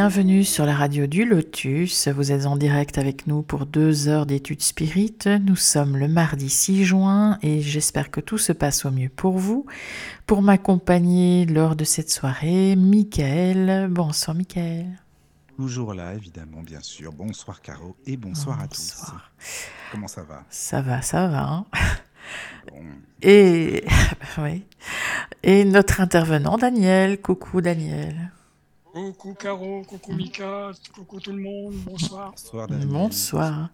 Bienvenue sur la radio du Lotus. Vous êtes en direct avec nous pour deux heures d'études spirites. Nous sommes le mardi 6 juin et j'espère que tout se passe au mieux pour vous. Pour m'accompagner lors de cette soirée, Michael. Bonsoir Michael. Toujours là, évidemment, bien sûr. Bonsoir Caro et bonsoir, à tous. Bonsoir. Comment ça va? Ça va, ça va. hein. Bon, Et, oui. Et notre intervenant, Daniel. Coucou Daniel. Coucou Caro, coucou Mika, coucou tout le monde, bonsoir. Bonsoir. Bonsoir.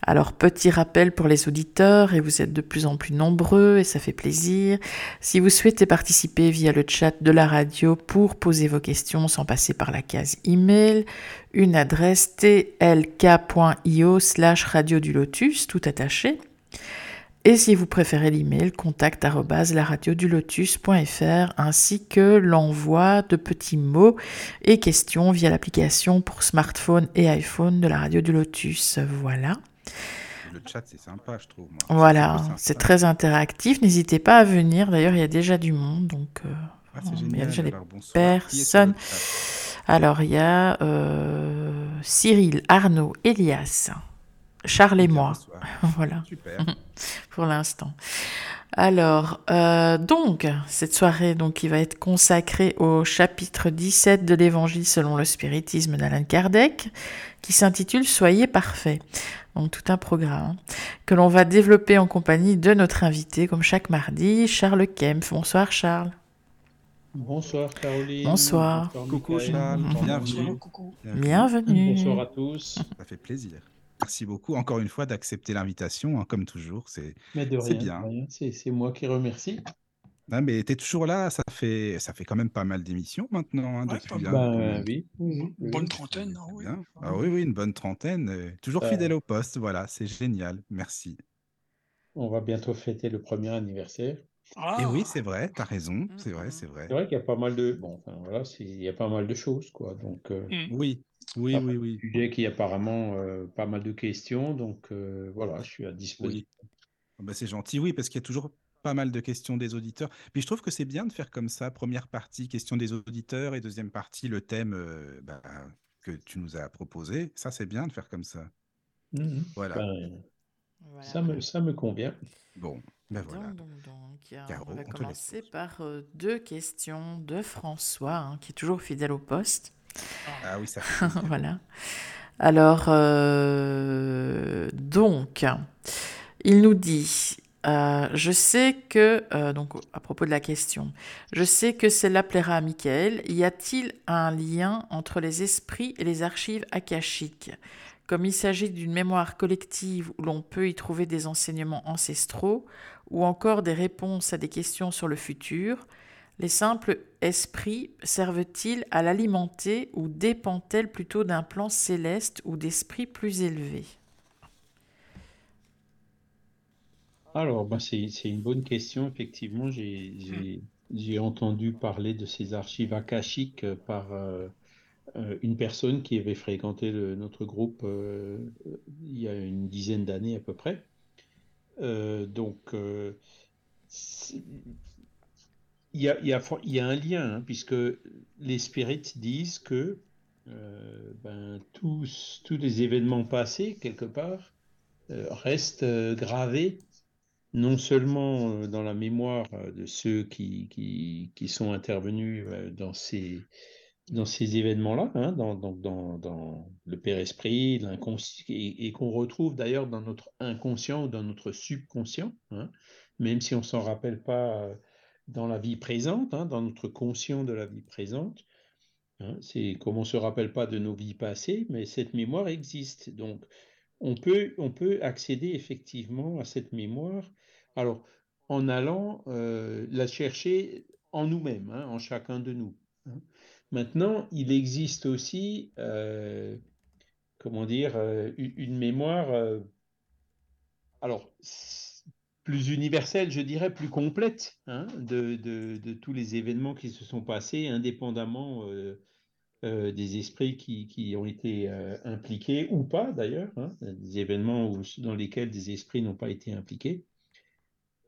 Alors, petit rappel pour les auditeurs, et vous êtes de plus en plus nombreux, et ça fait plaisir. Si vous souhaitez participer via le chat de la radio pour poser vos questions sans passer par la case email, une adresse tlk.io slash radio du lotus, tout attaché. Et si vous préférez l'email, contact ainsi que l'envoi de petits mots et questions via l'application pour smartphone et iPhone de la radio du Lotus. Voilà. Le chat, c'est sympa, je trouve. moi. Voilà, c'est très interactif. N'hésitez pas à venir. D'ailleurs, il y a déjà du monde, donc euh, Ah, il y a déjà des personnes. Alors, il y a euh, Cyril, Arnaud, Elias, Charles et moi. bonsoir. Voilà, Super. pour l'instant. Alors, euh, donc, cette soirée donc, qui va être consacrée au chapitre 17 de l'Évangile selon le spiritisme d'Alan Kardec, qui s'intitule Soyez parfaits. Donc, tout un programme que l'on va développer en compagnie de notre invité, comme chaque mardi, Charles Kempf. Bonsoir, Charles. Bonsoir Caroline. Bonsoir. Coucou Michael. Charles, Bonsoir, bienvenue. Bonsoir, coucou. Bienvenue. Bonsoir à tous. Ça fait plaisir. Merci beaucoup encore une fois d'accepter l'invitation, hein, comme toujours. C'est Mais de C'est rien, bien. C'est moi qui remercie. Ah, mais tu es toujours là, ça fait ça fait quand même pas mal d'émissions maintenant hein, Ouais, depuis Ben oui. oui. Bonne trentaine, oui. Ah oui oui, une bonne trentaine, euh, toujours Euh. fidèle au poste, voilà, c'est génial. Merci. On va bientôt fêter le premier anniversaire. Ah, Et oui, c'est vrai, tu as raison, c'est vrai, Mhm. c'est vrai. C'est vrai qu'il y a pas mal de bon, enfin voilà, il y a pas mal de choses quoi. Donc euh, hmm. Oui, oui, pas oui, oui. sujets qui apparemment euh, pas mal de questions. Donc euh, voilà, je suis à disposition. Bah, c'est gentil, oui, parce qu'il y a toujours pas mal de questions des auditeurs. Puis je trouve que c'est bien de faire comme ça. Première partie, questions des auditeurs, et deuxième partie, le thème euh, bah, que tu nous as proposé. Ça, c'est bien de faire comme ça. Voilà. Ben, Voilà. ça me ça me convient. Bon, ben voilà. Donc, donc, donc, a- Caro, on va on te laisse commencer par euh, deux questions de François, hein, qui est toujours fidèle au poste. Ah oui, ça voilà. Alors, euh, donc, il nous dit, euh, je sais que, euh, donc à propos de la question, je sais que cela plaira à Michael. Y a-t-il un lien entre les esprits et les archives akashiques? Comme il s'agit d'une mémoire collective où l'on peut y trouver des enseignements ancestraux ou encore des réponses à des questions sur le futur, les simples esprits servent-ils à l'alimenter ou dépendent-elles plutôt d'un plan céleste ou d'esprits plus élevés Alors, ben, c'est, une bonne question. Effectivement, j'ai, entendu parler de ces archives akashiques par euh, euh, une personne qui avait fréquenté notre groupe euh, il y a une dizaine d'années à peu près. Donc, il y a, il y a il y a un lien, hein, puisque les spirites disent que euh, ben, tous, tous les événements passés, quelque part, euh, restent euh, gravés non seulement dans la mémoire de ceux qui, qui, qui sont intervenus dans ces, dans ces événements-là, hein, dans, dans, dans le Père Esprit, l'inconscient, et, qu'on retrouve d'ailleurs dans notre inconscient ou dans notre subconscient, hein, même si on ne s'en rappelle pas dans la vie présente, hein, dans notre conscient de la vie présente. hein, c'est comme on ne se rappelle pas de nos vies passées, mais cette mémoire existe. Donc, on peut, on peut accéder effectivement à cette mémoire. Alors, en allant euh, la chercher en nous-mêmes, hein, en chacun de nous. Maintenant, il existe aussi, euh, comment dire, euh, une, mémoire. euh, alors, plus universelle, je dirais, plus complète hein, de, de, de, tous les événements qui se sont passés, indépendamment euh, euh, des esprits qui, qui ont été euh, impliqués ou pas d'ailleurs, hein, des événements où, dans lesquels des esprits n'ont pas été impliqués.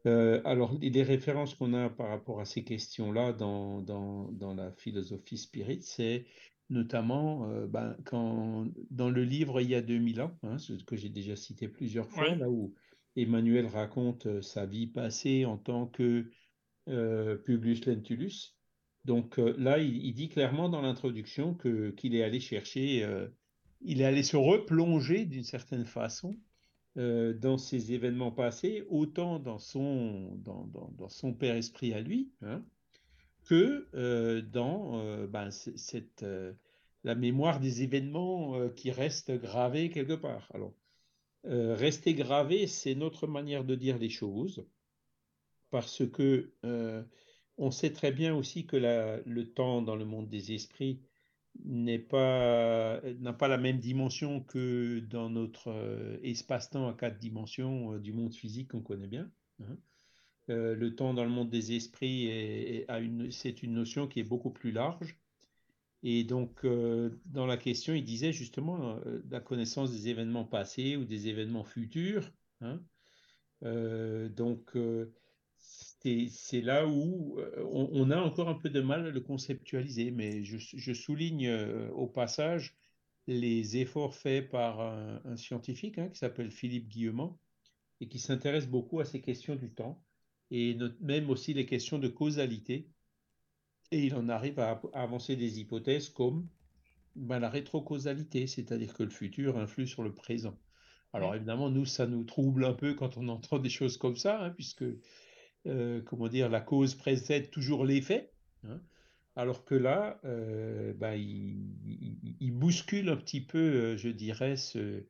Alors, les références qu'on a par rapport à ces questions-là dans, dans, dans, la philosophie spirit, c'est notamment euh, ben, quand, dans le livre Il y a 2000 ans, hein, ce que j'ai déjà cité plusieurs fois, là où Emmanuel raconte euh, sa vie passée en tant que euh, Publius Lentulus. Donc euh, là, il, dit clairement dans l'introduction que qu'il est allé chercher, il est allé se replonger d'une certaine façon dans ces événements passés, autant dans son, dans, dans, son père esprit à lui, hein, que dans ben, cette, la mémoire des événements qui restent gravés quelque part. Alors, rester gravé, c'est notre manière de dire les choses, parce que on sait très bien aussi que le temps dans le monde des esprits n'est pas n'a pas la même dimension que dans notre euh, espace-temps à quatre dimensions euh, du monde physique qu'on connaît bien. Hein. Euh, le temps dans le monde des esprits est, une, c'est une notion qui est beaucoup plus large. Et donc, euh, dans la question, il disait justement euh, la connaissance des événements passés ou des événements futurs. Hein. donc, c'est là où euh, on, a encore un peu de mal à le conceptualiser, mais je, souligne euh, au passage les efforts faits par un, scientifique hein, qui s'appelle Philippe Guillemont et qui s'intéresse beaucoup à ces questions du temps et même aussi les questions de causalité. Et il en arrive à, à avancer des hypothèses comme ben, la rétrocausalité, c'est-à-dire que le futur influe sur le présent. Alors évidemment, nous, ça nous trouble un peu quand on entend des choses comme ça, hein, puisque euh, comment dire, la cause précède toujours l'effet, hein, alors que là, euh, bah, il, il, il, bouscule un petit peu, euh, je dirais, ce,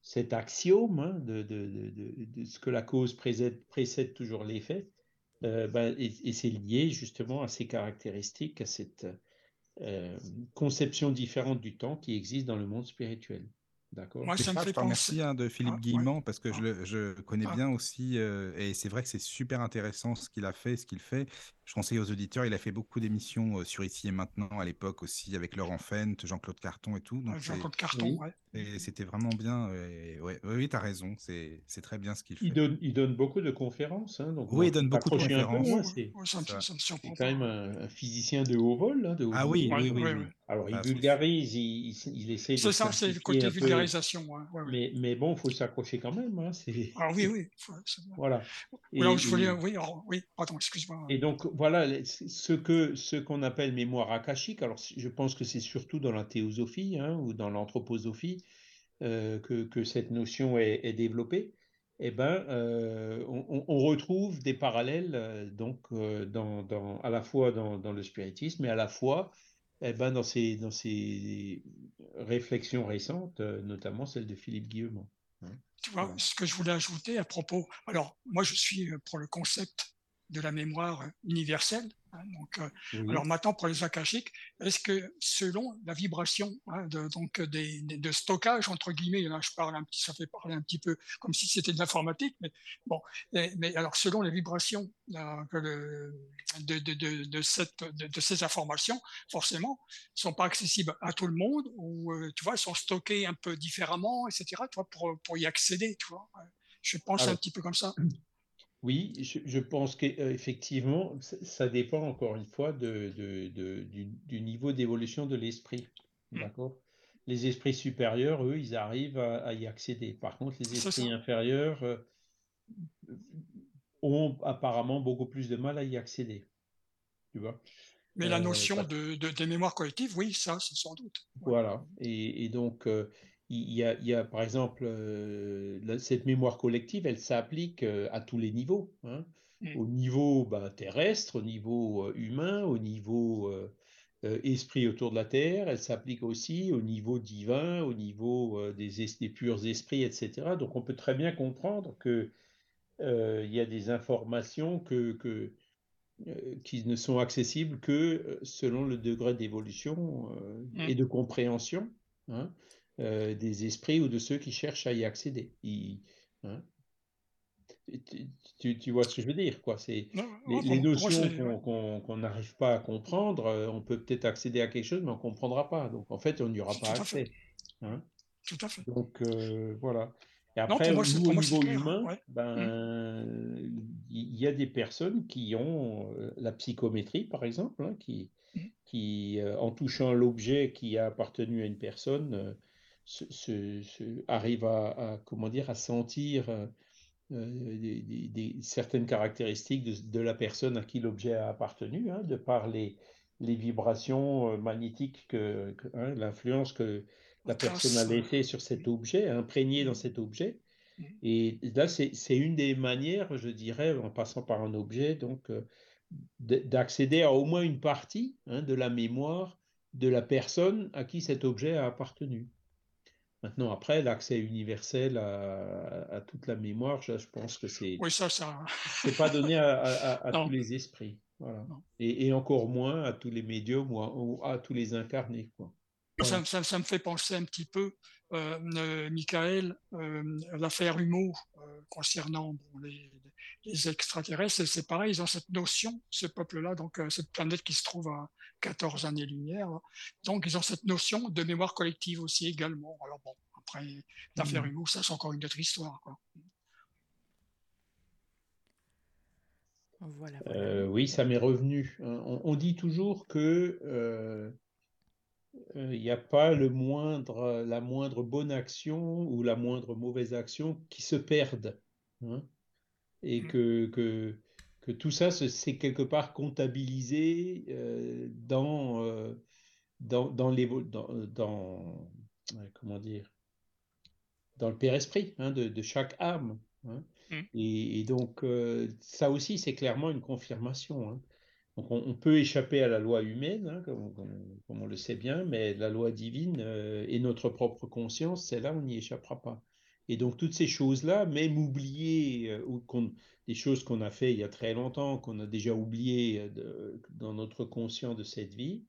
cet axiome hein, de, de, de, de, ce que la cause précède, précède toujours l'effet, euh, et, et c'est lié justement à ces caractéristiques, à cette euh, conception différente du temps qui existe dans le monde spirituel. D'accord. Moi, ça me fait je te remercie hein, de Philippe ah, Guillemont ouais. parce que ah. je, le, je connais ah. bien aussi euh, et c'est vrai que c'est super intéressant ce qu'il a fait, ce qu'il fait. Je conseille aux auditeurs, il a fait beaucoup d'émissions euh, sur Ici et Maintenant à l'époque aussi avec Laurent Fent, Jean-Claude Carton et tout. Jean-Claude Carton, oui. Et c'était vraiment bien. Et, ouais, oui, tu as raison, c'est très bien ce qu'il fait. Il donne, il donne beaucoup de conférences. Hein, donc oui, il donne beaucoup de conférences. C'est quand même un, un, physicien de haut vol. Hein, de haut ah oui, oui, oui, oui, Alors, il vulgarise, il, il, essaie de. C'est ça, c'est le côté vulgarisation. Hein, mais, mais bon, il faut s'accrocher quand même. Hein, ah oui, oui. Voilà. Et, alors, je voulais, oui, alors, oui, pardon, excuse-moi. Et donc, voilà, ce que ce qu'on appelle mémoire akashique, alors je pense que c'est surtout dans la théosophie hein, ou dans l'anthroposophie euh, que, que, cette notion est, est développée. Eh ben, euh, on, on, retrouve des parallèles euh, donc euh, dans, dans, à la fois dans, dans, le spiritisme et à la fois eh ben, dans, ces, dans réflexions récentes, notamment celle de Philippe Guillemont. Hein. Tu vois, ce que je voulais ajouter à propos, alors moi je suis pour le concept de la mémoire universelle. Hein, donc, euh, oui. alors maintenant pour les akashiques, est-ce que selon la vibration hein, de, donc des, de stockage entre guillemets, là je parle un petit, ça fait parler un petit peu comme si c'était de l'informatique, mais bon, et, mais alors selon les vibrations là, que le, de, de, de, cette, de, de, ces informations, forcément, sont pas accessibles à tout le monde ou euh, tu vois, sont stockées un peu différemment, etc. Tu vois, pour pour y accéder, tu vois. Je pense alors, un petit peu comme ça. Oui, je, je pense qu'effectivement, ça dépend encore une fois de, de, de du, du, niveau d'évolution de l'esprit. Mmh. D'accord? Les esprits supérieurs, eux, ils arrivent à, à y accéder. Par contre, les esprits inférieurs euh, ont apparemment beaucoup plus de mal à y accéder. Tu vois? Mais euh, la notion de, de, des mémoires collectives, oui, ça, c'est sans doute. Voilà. Et, et donc, euh, il y a, il y a par exemple euh, cette mémoire collective, elle s'applique euh, à tous les niveaux, hein, mmh. au niveau bah, terrestre, au niveau euh, humain, au niveau esprit autour de la terre, elle s'applique aussi au niveau divin, au niveau des, des, purs esprits, etc. Donc on peut très bien comprendre que il y a des informations que, que qui ne sont accessibles que selon le degré d'évolution mmh. et de compréhension. Hein, euh, des esprits ou de ceux qui cherchent à y accéder. Ils, hein? tu, vois ce que je veux dire, quoi. C'est les, notions qu'on n'arrive pas à comprendre. Euh, on peut peut-être accéder à quelque chose, mais on ne comprendra pas. Donc, en fait, on n'y aura pas accès. Hein. Tout à fait. Donc, euh, voilà. Et après, au niveau humain, ben, il y a des personnes qui ont euh, la psychométrie, par exemple, hein, qui, mmh. qui en touchant l'objet qui a appartenu à une personne, arrive à, comment dire, à sentir euh, des, certaines caractéristiques de, la personne à qui l'objet a appartenu, hein, de par les, les vibrations euh, magnétiques, que, hein, l'influence que la personne a laissée sur cet objet, imprégné dans cet objet. Mmh. Et là, c'est une des manières, je dirais, en passant par un objet, donc euh, d'accéder à au moins une partie hein, de la mémoire de la personne à qui cet objet a appartenu. Maintenant, après, l'accès universel à, toute la mémoire, je, pense que c'est. Oui, ça, ça. c'est pas donné à, tous les esprits. Voilà. Et, encore moins à tous les médiums ou à, tous les incarnés. Quoi. Ça, ça, me fait penser un petit peu, euh, euh Michael, euh, l'affaire Humo euh, concernant les, les, extraterrestres, c'est pareil, ils ont cette notion, ce peuple-là, donc cette planète qui se trouve à 14 années-lumière, donc ils ont cette notion de mémoire collective aussi également. Alors bon, après, l'affaire mmh. Humo, ça c'est encore une autre histoire. Quoi. Voilà, oui, ça m'est revenu. On, on, dit toujours que il n'y a pas le moindre, la moindre bonne action ou la moindre mauvaise action qui se perdent. Hein, et mmh. que, que, que, tout ça, c'est quelque part comptabilisé euh, dans, euh, dans, dans, les, dans, dans, comment dire, dans le Père Esprit hein, de, de, chaque âme. Hein. Mmh. Et, donc, euh, ça aussi, c'est clairement une confirmation. Hein. Donc on, peut échapper à la loi humaine, comme, on le sait bien, mais la loi divine euh, et notre propre conscience, celle-là, on n'y échappera pas. Et donc toutes ces choses-là, même oubliées, euh, ou des choses qu'on a fait il y a très longtemps, qu'on a déjà oubliées euh, dans notre conscient de cette vie,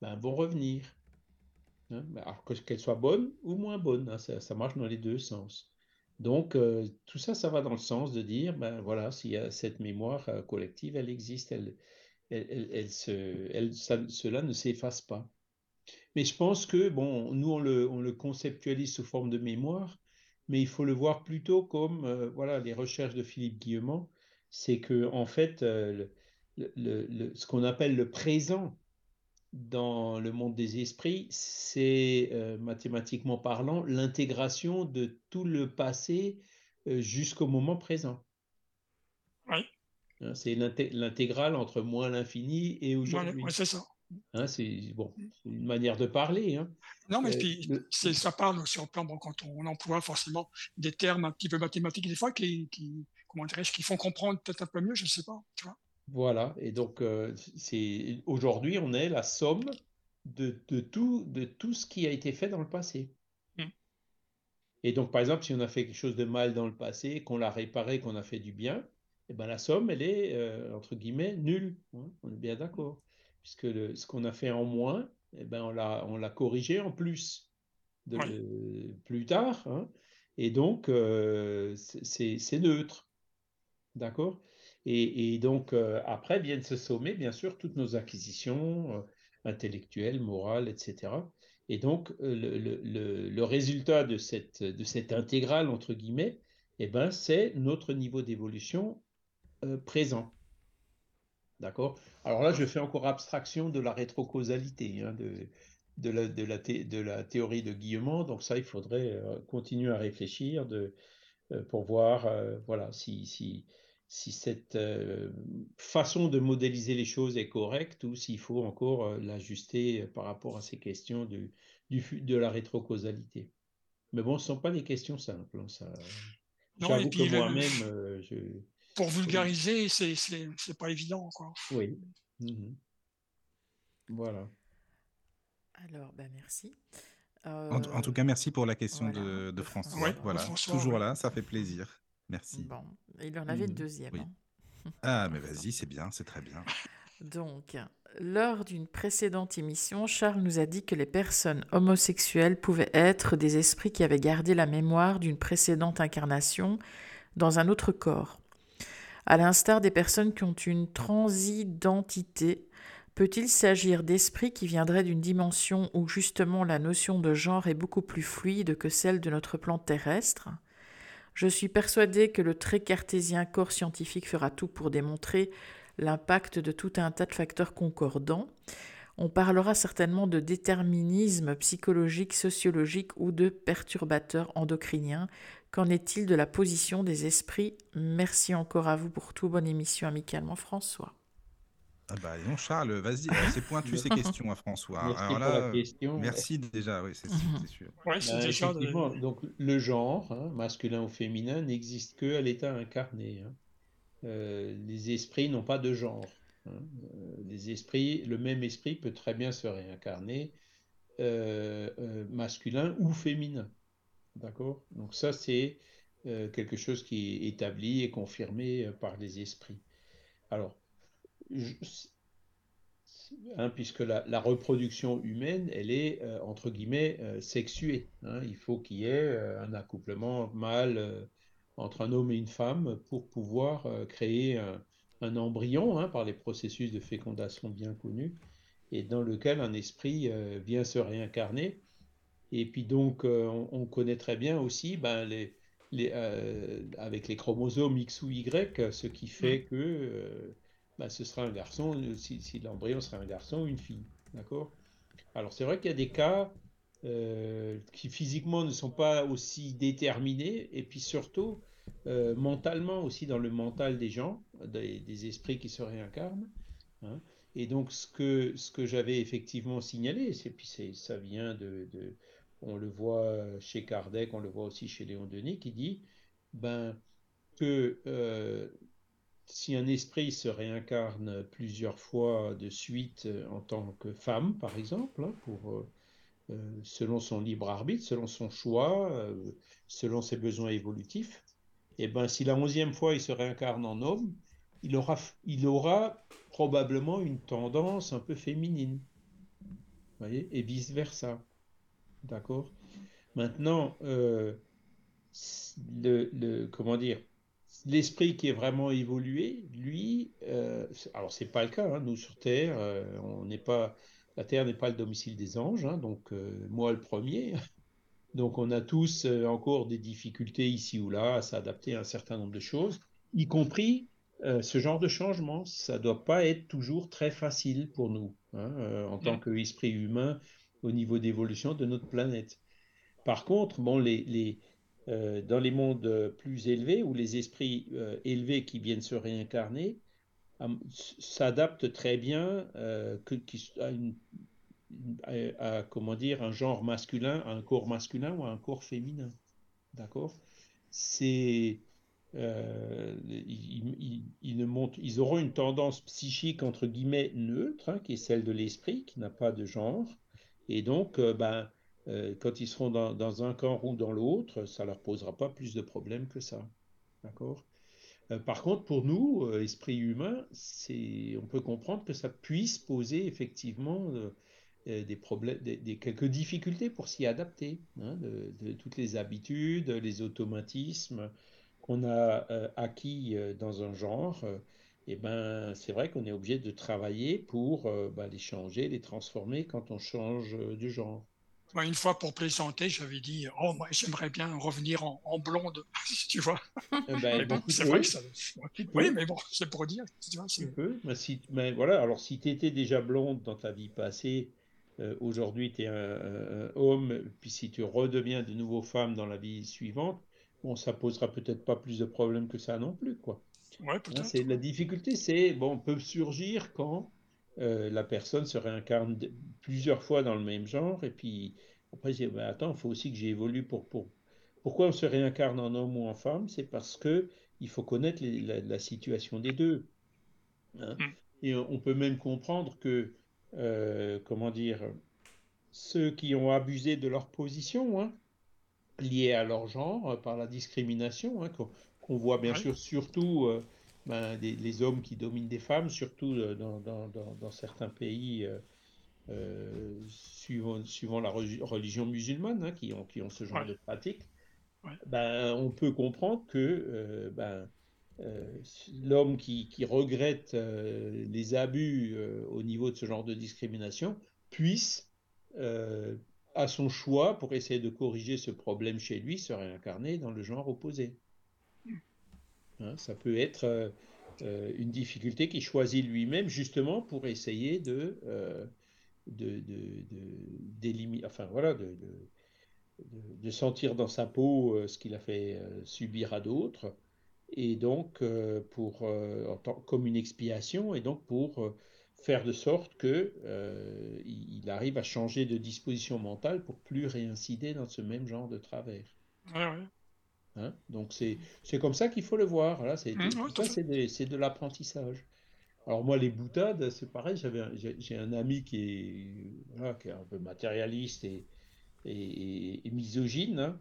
ben, vont revenir. Hein. alors qu'elles soient bonnes ou moins bonnes, hein, ça, marche dans les deux sens. Donc tout ça, ça va dans le sens de dire, ben voilà, s'il y a cette mémoire collective, elle existe, elle, elle, cela ne s'efface pas. Mais je pense que, bon, nous, on le, conceptualise sous forme de mémoire, mais il faut le voir plutôt comme, euh, voilà, les recherches de Philippe Guillemont, c'est que, en fait, euh, ce qu'on appelle le présent dans le monde des esprits, c'est, euh, mathématiquement parlant, l'intégration de tout le passé jusqu'au moment présent. Oui. Hein, c'est l'intégrale entre moins l'infini et aujourd'hui. c'est ça. Hein, c'est bon, une manière de parler. Hein. Non, mais euh, ça parle aussi au plan bon, quand on emploie forcément des termes un petit peu mathématiques des fois qui, qui comment qui font comprendre peut-être un peu mieux, je ne sais pas. Tu vois voilà, et donc euh, c'est aujourd'hui on est la somme de, de, tout, de tout ce qui a été fait dans le passé. Hmm. Et donc par exemple, si on a fait quelque chose de mal dans le passé, qu'on l'a réparé, qu'on a fait du bien, eh ben, la somme, elle est, euh, entre guillemets, nulle. Hein, on est bien d'accord. Puisque le, ce qu'on a fait en moins, eh ben, on l'a, corrigé en plus de, plus tard. Hein, et donc, euh, c'est, neutre. D'accord? Et, et, donc, euh, après viennent se sommer, bien sûr, toutes nos acquisitions intellectuelles, morales, etc. Et donc, le, le, le, résultat de cette, de cette intégrale, entre guillemets, eh ben, c'est notre niveau d'évolution euh, présent. D'accord? Alors là, je fais encore abstraction de la rétrocausalité, hein, de, de, la, de, la de, la, théorie de Guillemont. Donc ça, il faudrait euh, continuer à réfléchir de, euh, pour voir voilà, si, si, si cette façon de modéliser les choses est correcte ou s'il faut encore l'ajuster par rapport à ces questions du, du, de la rétrocausalité. Mais bon, ce ne sont pas des questions simples. Hein, ça... J'avoue que moi-même, je pour vulgariser, c'est, c'est, pas évident. Quoi. Oui. Mhm. Voilà. Alors, ben merci. En, tout cas, merci pour la question de, de, François. voilà, toujours là, ça fait plaisir. Merci. Bon, il en avait une mhm. deuxième. Hein. Ah, mais vas-y, c'est bien, c'est très bien. Donc, lors d'une précédente émission, Charles nous a dit que les personnes homosexuelles pouvaient être des esprits qui avaient gardé la mémoire d'une précédente incarnation dans un autre corps. À l'instar des personnes qui ont une transidentité, peut-il s'agir d'esprits qui viendraient d'une dimension où justement la notion de genre est beaucoup plus fluide que celle de notre plan terrestre? Je suis persuadée que le très cartésien corps scientifique fera tout pour démontrer l'impact de tout un tas de facteurs concordants. On parlera certainement de déterminisme psychologique, sociologique ou de perturbateurs endocriniens. Qu'en est-il de la position des esprits? Merci encore à vous pour tout. Bonne émission amicalement, François. Ah bah non, Charles, vas-y, c'est pointu ces questions à François. Merci Alors pour là, la question. merci déjà, oui, c'est sûr. c'est sûr. Ouais, c'est déjà de- effectivement, donc le genre, hein, masculin ou féminin, n'existe que à l'état incarné. hein. Euh, les esprits n'ont pas de genre. hein. Euh, les esprits, le même esprit peut très bien se réincarner euh, euh, masculin ou féminin. D'accord? Donc ça, c'est euh, quelque chose qui est établi et confirmé euh, par les esprits. Alors, hein, puisque la, reproduction humaine, elle est, euh, entre guillemets, sexuée. hein. Il faut qu'il y ait un accouplement mâle entre un homme et une femme pour pouvoir créer un, embryon hein, par les processus de fécondation bien connus, et dans lequel un esprit vient se réincarner. Et puis donc, euh, on, on connaît très bien aussi ben, les, les, euh, avec les chromosomes X ou Y, ce qui fait que euh, ben, ce sera un garçon, si, si l'embryon sera un garçon ou une fille. D'accord? Alors, c'est vrai qu'il y a des cas euh, qui physiquement ne sont pas aussi déterminés, et puis surtout mentalement aussi dans le mental des gens, des, des esprits qui se réincarnent. hein. Et donc, ce que, ce que j'avais effectivement signalé, c'est puis ça vient de, de- on le voit chez Kardec, on le voit aussi chez Léon Denis, qui dit ben, que euh, si un esprit se réincarne plusieurs fois de suite euh, en tant que femme, par exemple, hein, euh, euh, selon son libre arbitre, selon son choix, euh, selon ses besoins évolutifs, et ben, si la onzième fois il se réincarne en homme, il aura, probablement une tendance un peu féminine. Voyez, et vice-versa. D'accord? Maintenant, euh, le, le- comment dire, l'esprit qui est vraiment évolué, lui, euh, alors c'est pas le cas, hein, nous sur Terre, euh, on n'est pas, la Terre n'est pas le domicile des anges, hein, donc euh, moi le premier. Donc on a tous encore des difficultés ici ou là à s'adapter à un certain nombre de choses, y compris euh, ce genre de changement. Ça doit pas être toujours très facile pour nous, hein, euh, en tant qu'esprit humain au niveau d'évolution de notre planète. Par contre, bon, les, euh, dans les mondes plus élevés, où les esprits euh, élevés qui viennent se réincarner s- s'adaptent très bien euh, à, comment dire, un genre masculin, à un corps masculin ou à un corps féminin. D'accord? C'est, ils auront une tendance psychique entre guillemets neutre, hein, qui est celle de l'esprit, qui n'a pas de genre. Et donc, euh, ben, euh, quand ils seront dans, un camp ou dans l'autre, ça leur posera pas plus de problèmes que ça. D'accord? Euh, par contre, pour nous, esprit humain, on peut comprendre que ça puisse poser effectivement des problèmes, des, quelques difficultés pour s'y adapter, hein, de, toutes les habitudes, les automatismes qu'on a acquis dans un genre. Et ben, c'est vrai qu'on est obligé de travailler pour euh, ben, les changer, les transformer quand on change euh, de genre. Une fois pour plaisanter, j'avais dit Oh, moi, j'aimerais bien revenir en, en blonde, tu vois. Eh ben, Mais bon, c'est vrai que ça. Tu peux. Oui, mais bon, c'est pour dire, tu vois. Tu peux, mais si, mais voilà, alors si tu étais déjà blonde dans ta vie passée, euh, aujourd'hui tu es un, un- un homme, puis si tu redeviens de nouveau femme dans la vie suivante, bon, ça posera peut-être pas plus de problèmes que ça non plus, quoi. Ouais, Hein, c'est, la difficulté, c'est, bon, peut surgir quand euh, la personne se réincarne de- plusieurs fois dans le même genre, et puis après, je dis, ben, attends, il faut aussi que j'évolue pour, pour... Pourquoi on se réincarne en homme ou en femme? C'est parce que il faut connaître les- la, la situation des deux. hein. Mm. Et on peut même comprendre que, euh, comment dire, ceux qui ont abusé de leur position, hein, liée à leur genre, euh, par la discrimination, hein, qu'on qu'on voit bien Ouais. sûr surtout euh, ben, des- les hommes qui dominent des femmes, surtout euh, dans, dans- dans- dans certains pays euh, suivant, suivant la religion musulmane, hein, qui ont, qui ont ce genre Ouais. de pratique. ben, on peut comprendre que ben, l'homme qui, qui, regrette les abus au niveau de ce genre de discrimination puisse, à son choix, pour essayer de corriger ce problème chez lui, se réincarner dans le genre opposé. Hein, ça peut être euh, euh, une difficulté qu'il choisit lui-même justement pour essayer de, euh, enfin voilà, de, sentir dans sa peau ce qu'il a fait subir à d'autres, et donc pour, comme une expiation, et donc pour faire de sorte que il arrive à changer de disposition mentale pour plus réincider dans ce même genre de travers. Hein, donc c'est comme ça qu'il faut le voir. Là, c'est mmh, de, l'apprentissage. Alors moi, les boutades, c'est pareil. J'ai un ami qui est, qui est un peu matérialiste et, et, misogyne. Hein.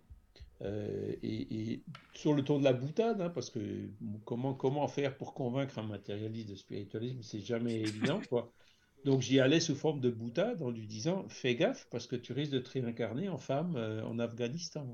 Euh, et, sur le ton de la boutade, hein, parce que comment, comment faire pour convaincre un matérialiste de spiritualisme, c'est jamais évident. Quoi. Donc j'y allais sous forme de boutade en lui disant Fais gaffe, parce que tu risques de te réincarner en femme euh, en Afghanistan.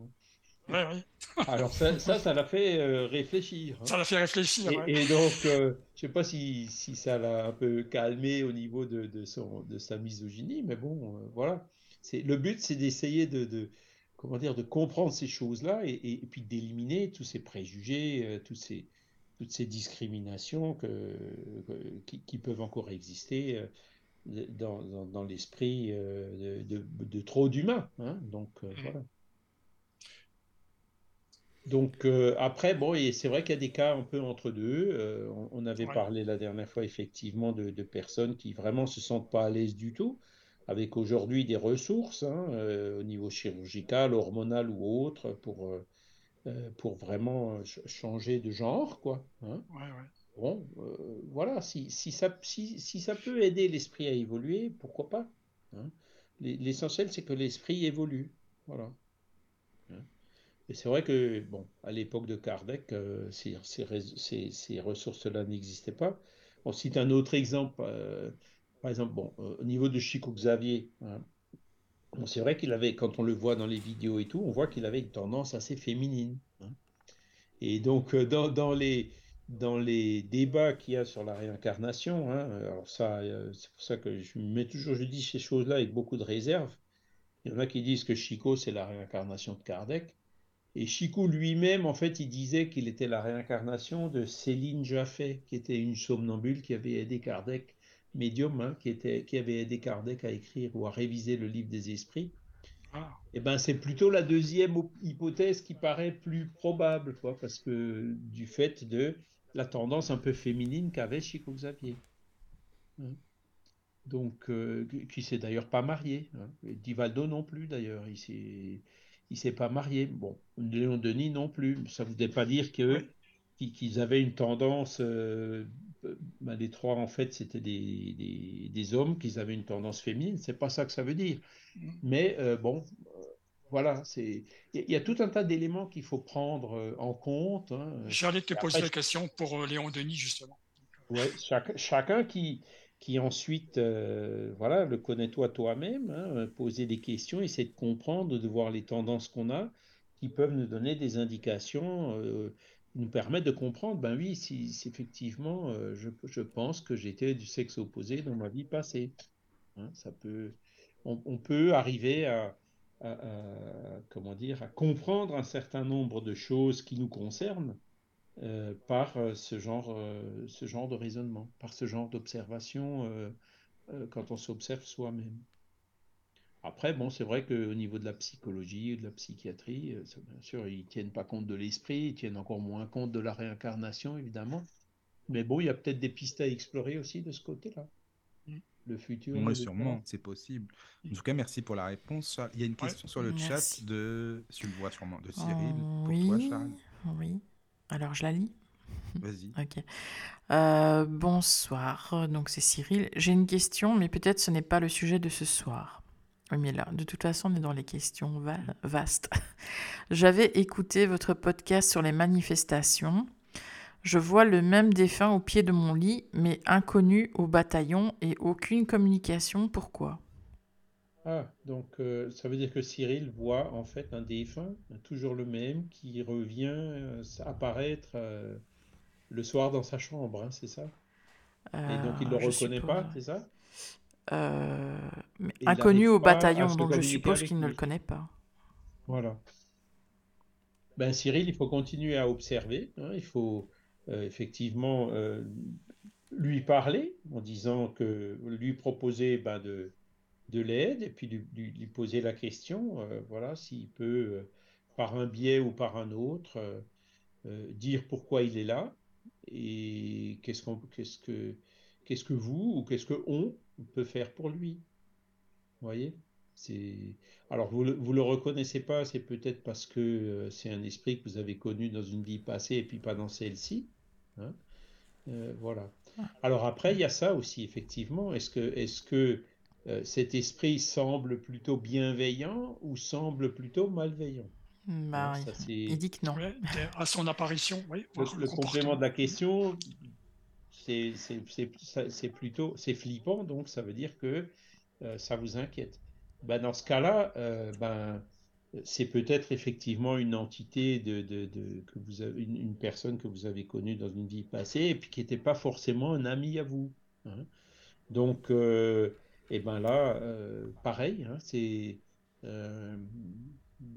Alors ça, ça, l'a fait euh, réfléchir. Hein. Ça l'a fait réfléchir. Et, donc, euh, je sais pas si, si ça l'a un peu calmé au niveau de, de, son, de sa misogynie, mais bon, euh, voilà. C'est le but, c'est d'essayer de, de, comment dire, de comprendre ces choses-là et, et, puis d'éliminer tous ces préjugés, tous ces, toutes ces discriminations que, qui, qui, peuvent encore exister dans, dans, dans l'esprit de, de, trop d'humains. Hein. Donc mmh. voilà. Donc euh, après, bon, et c'est vrai qu'il y a des cas un peu entre deux. Euh, on, avait parlé la dernière fois effectivement de, personnes qui vraiment se sentent pas à l'aise du tout, avec aujourd'hui des ressources hein, euh, au niveau chirurgical, hormonal ou autre, pour, pour vraiment changer de genre, quoi. Hein. Bon, voilà, si, si, ça, si, si, ça peut aider l'esprit à évoluer, pourquoi pas hein. L'essentiel, c'est que l'esprit évolue. Voilà. Et c'est vrai que, bon, à l'époque de Kardec, euh, ces, ces, ressources-là n'existaient pas. On cite un autre exemple, euh, par exemple, bon, euh, au niveau de Chico Xavier, hein. c'est vrai qu'il avait, quand on le voit dans les vidéos et tout, on voit qu'il avait une tendance assez féminine. Hein. Et donc, dans, les, débats qu'il y a sur la réincarnation, hein, ça, c'est pour ça que je mets toujours, je dis ces choses-là avec beaucoup de réserve. Il y en a qui disent que Chico, c'est la réincarnation de Kardec. Et Chico lui-même, en fait, il disait qu'il était la réincarnation de Céline Jaffé, qui était une somnambule qui avait aidé Kardec, médium, hein, qui, était, qui avait aidé Kardec à écrire ou à réviser le livre des esprits. Ah. Et eh ben, c'est plutôt la deuxième hypothèse qui paraît plus probable, quoi, parce que du fait de la tendance un peu féminine qu'avait Chico Xavier. Hein. Donc, euh, qui s'est d'ailleurs pas marié. Hein. Divaldo non plus, d'ailleurs. Il s'est il s'est pas marié. Bon, Léon Denis non plus. Ça ne voulait pas dire que qu'ils avaient une tendance. Euh, ben, les trois en fait c'était des, des, des, hommes, qu'ils avaient une tendance féminine. C'est pas ça que ça veut dire. Mm. Mais euh, bon, euh, voilà, c'est. Il y, a tout un tas d'éléments qu'il faut prendre en compte. Hein. J'allais te poser la question pour Léon Denis justement. Ouais, chacun qui qui ensuite, euh, voilà, le connais-toi toi-même, hein, poser des questions, essayer de comprendre, de voir les tendances qu'on a, qui peuvent nous donner des indications, euh, nous permettre de comprendre, ben oui, si, effectivement, euh, je, pense que j'étais du sexe opposé dans ma vie passée. Hein, ça peut, on, peut arriver à, comment dire, à comprendre un certain nombre de choses qui nous concernent euh, par euh, ce genre, euh, ce genre de raisonnement, par ce genre d'observation quand on s'observe soi-même. Après, bon, c'est vrai qu'au niveau de la psychologie de la psychiatrie, bien sûr, ils tiennent pas compte de l'esprit, ils tiennent encore moins compte de la réincarnation, évidemment. Mais bon, il y a peut-être des pistes à explorer aussi de ce côté-là. Mm. Le futur. Oui, sûrement, c'est possible. En tout cas, merci pour la réponse. Il y a une question sur le chat de, tu le vois sûrement, de Cyril. pour oui, toi, Charles. Oui. Alors, je la lis Vas-y. ok. Euh, bonsoir, donc c'est Cyril. J'ai une question, mais peut-être ce n'est pas le sujet de ce soir. Oui, mais là, de toute façon, on est dans les questions vastes. J'avais écouté votre podcast sur les manifestations. Je vois le même défunt au pied de mon lit, mais inconnu au bataillon et aucune communication. Pourquoi? Ah, donc euh, ça veut dire que Cyril voit en fait un défunt, toujours le même, qui revient euh, apparaître euh, le soir dans sa chambre, hein, c'est ça? Et donc il ne le reconnaît pas, c'est ça? Mais inconnu au bataillon, donc je suppose qu'il ne le connaît pas. Voilà. Ben, Cyril, il faut continuer à observer. hein. Il faut effectivement lui parler en disant que lui proposer ben, de, de l'aide et puis lui, lui- lui poser la question, euh, voilà, s'il peut, euh, par un biais ou par un autre, euh, dire pourquoi il est là et qu'est-ce qu'on, qu'est-ce que, qu'est-ce que vous ou qu'est-ce que on peut faire pour lui. Vous voyez? C'est... Alors, vous le, vous le reconnaissez pas, c'est peut-être parce que c'est un esprit que vous avez connu dans une vie passée et puis pas dans celle-ci. hein. Voilà. Alors après, il y a ça aussi, effectivement. Est-ce que, est-ce que cet esprit semble plutôt bienveillant ou semble plutôt malveillant? Ben, ça, il, dit que non. Ouais, à son apparition, oui, le, complément de la question. C'est, plutôt, c'est flippant, donc ça veut dire que euh, ça vous inquiète. Ben, dans ce cas-là, euh, ben, c'est peut-être effectivement une entité de, de, de- que vous avez, une, une personne que vous avez connue dans une vie passée et puis qui n'était pas forcément un ami à vous. hein. Donc, euh, et ben là, euh, pareil, hein, c'est euh,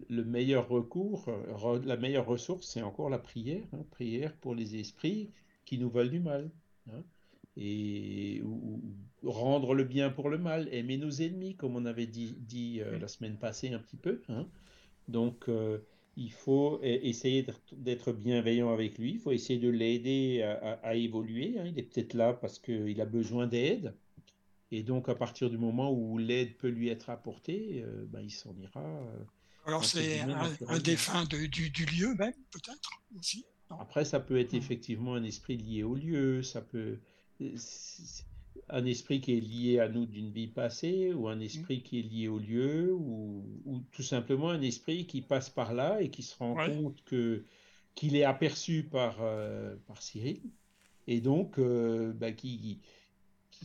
le meilleur recours, euh, re- la meilleure ressource, c'est encore la prière, hein, prière pour les esprits qui nous veulent du mal. hein. Et ou- ou rendre le bien pour le mal, aimer nos ennemis, comme on avait dit, dit euh, la semaine passée un petit peu. Donc, il faut e- essayer d'être- bienveillant avec lui, il faut essayer de l'aider à, à- à évoluer. Il est peut-être là parce qu'il a besoin d'aide. Et donc, à partir du moment où l'aide peut lui être apportée, euh, ben, il s'en ira. euh, Alors c'est un, défunt de- du, du lieu même, peut-être aussi. non? Après, ça peut être effectivement un esprit lié au lieu, ça peut c'est- un esprit qui est lié à nous d'une vie passée, ou un esprit qui est lié au lieu, ou, ou tout simplement un esprit qui passe par là et qui se rend Ouais. compte que qu'il est aperçu par, euh, par Cyril, et donc euh, bah, qui, qui,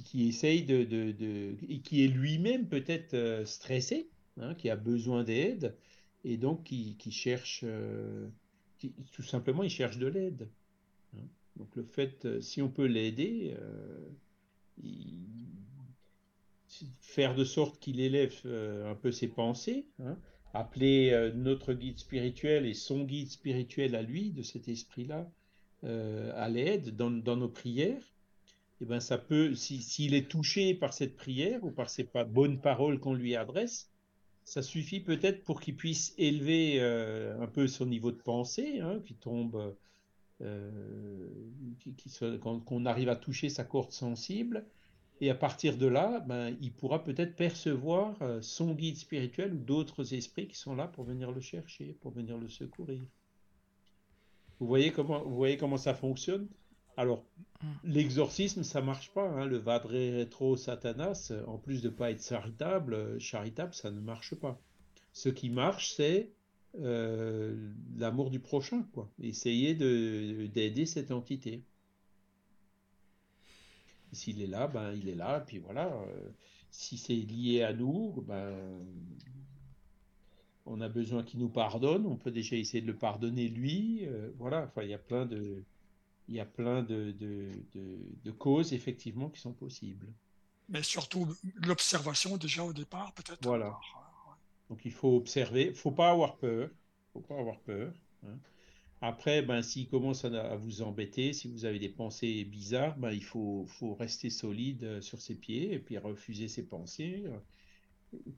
qui essaye de, de, de- et qui est lui-même peut-être euh, stressé, hein, qui a besoin d'aide, et donc qui, qui cherche, euh, tout simplement, il cherche de l'aide. hein. Donc le fait, euh, si on peut l'aider, faire de sorte qu'il élève un peu ses pensées, hein, appeler notre guide spirituel et son guide spirituel à lui, de cet esprit-là, à l'aide dans, dans nos prières, eh ben ça peut, si- s'il est touché par cette prière ou par ces bonnes paroles qu'on lui adresse, ça suffit peut-être pour qu'il puisse élever euh, un peu son niveau de pensée, hein, tombe, euh, qu'on qu'on arrive à toucher sa corde sensible. Et à partir de là, ben, il pourra peut-être percevoir euh, son guide spirituel ou d'autres esprits qui sont là pour venir le chercher, pour venir le secourir. Vous voyez comment, vous voyez comment ça fonctionne? Alors, l'exorcisme, ça marche pas. hein. Le vadre rétro satanas, en plus de pas être charitable, euh, charitable, ça ne marche pas. Ce qui marche, c'est euh, l'amour du prochain, quoi. Essayer de, d'aider cette entité. S'il est là, ben il est là, puis voilà. euh, si c'est lié à nous, ben on a besoin qu'il nous pardonne. On peut déjà essayer de le pardonner lui. euh, voilà. Enfin, il y a plein de, il y a plein de, de, de, de causes effectivement qui sont possibles. Mais surtout l'observation déjà au départ, peut-être. Voilà. par- Donc il faut observer, faut pas avoir peur, faut pas avoir peur. hein. Après, ben, s'il commence à, à vous embêter, si vous avez des pensées bizarres, ben, il faut, faut rester solide euh, sur ses pieds et puis refuser ses pensées.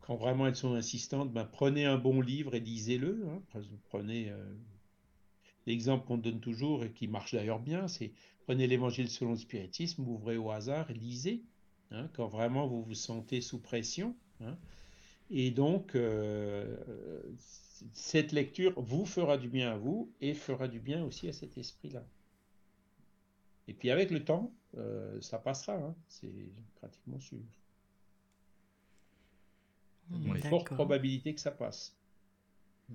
Quand vraiment elles sont insistantes, ben, prenez un bon livre et lisez-le. hein. Prenez euh, l'exemple qu'on donne toujours et qui marche d'ailleurs bien, c'est prenez l'évangile selon le spiritisme, ouvrez au hasard et lisez. hein, quand vraiment vous vous sentez sous pression. hein. Et donc, euh, cette lecture vous fera du bien à vous et fera du bien aussi à cet esprit-là. Et puis avec le temps, euh, ça passera, hein, c'est pratiquement sûr. Il y a une forte probabilité que ça passe.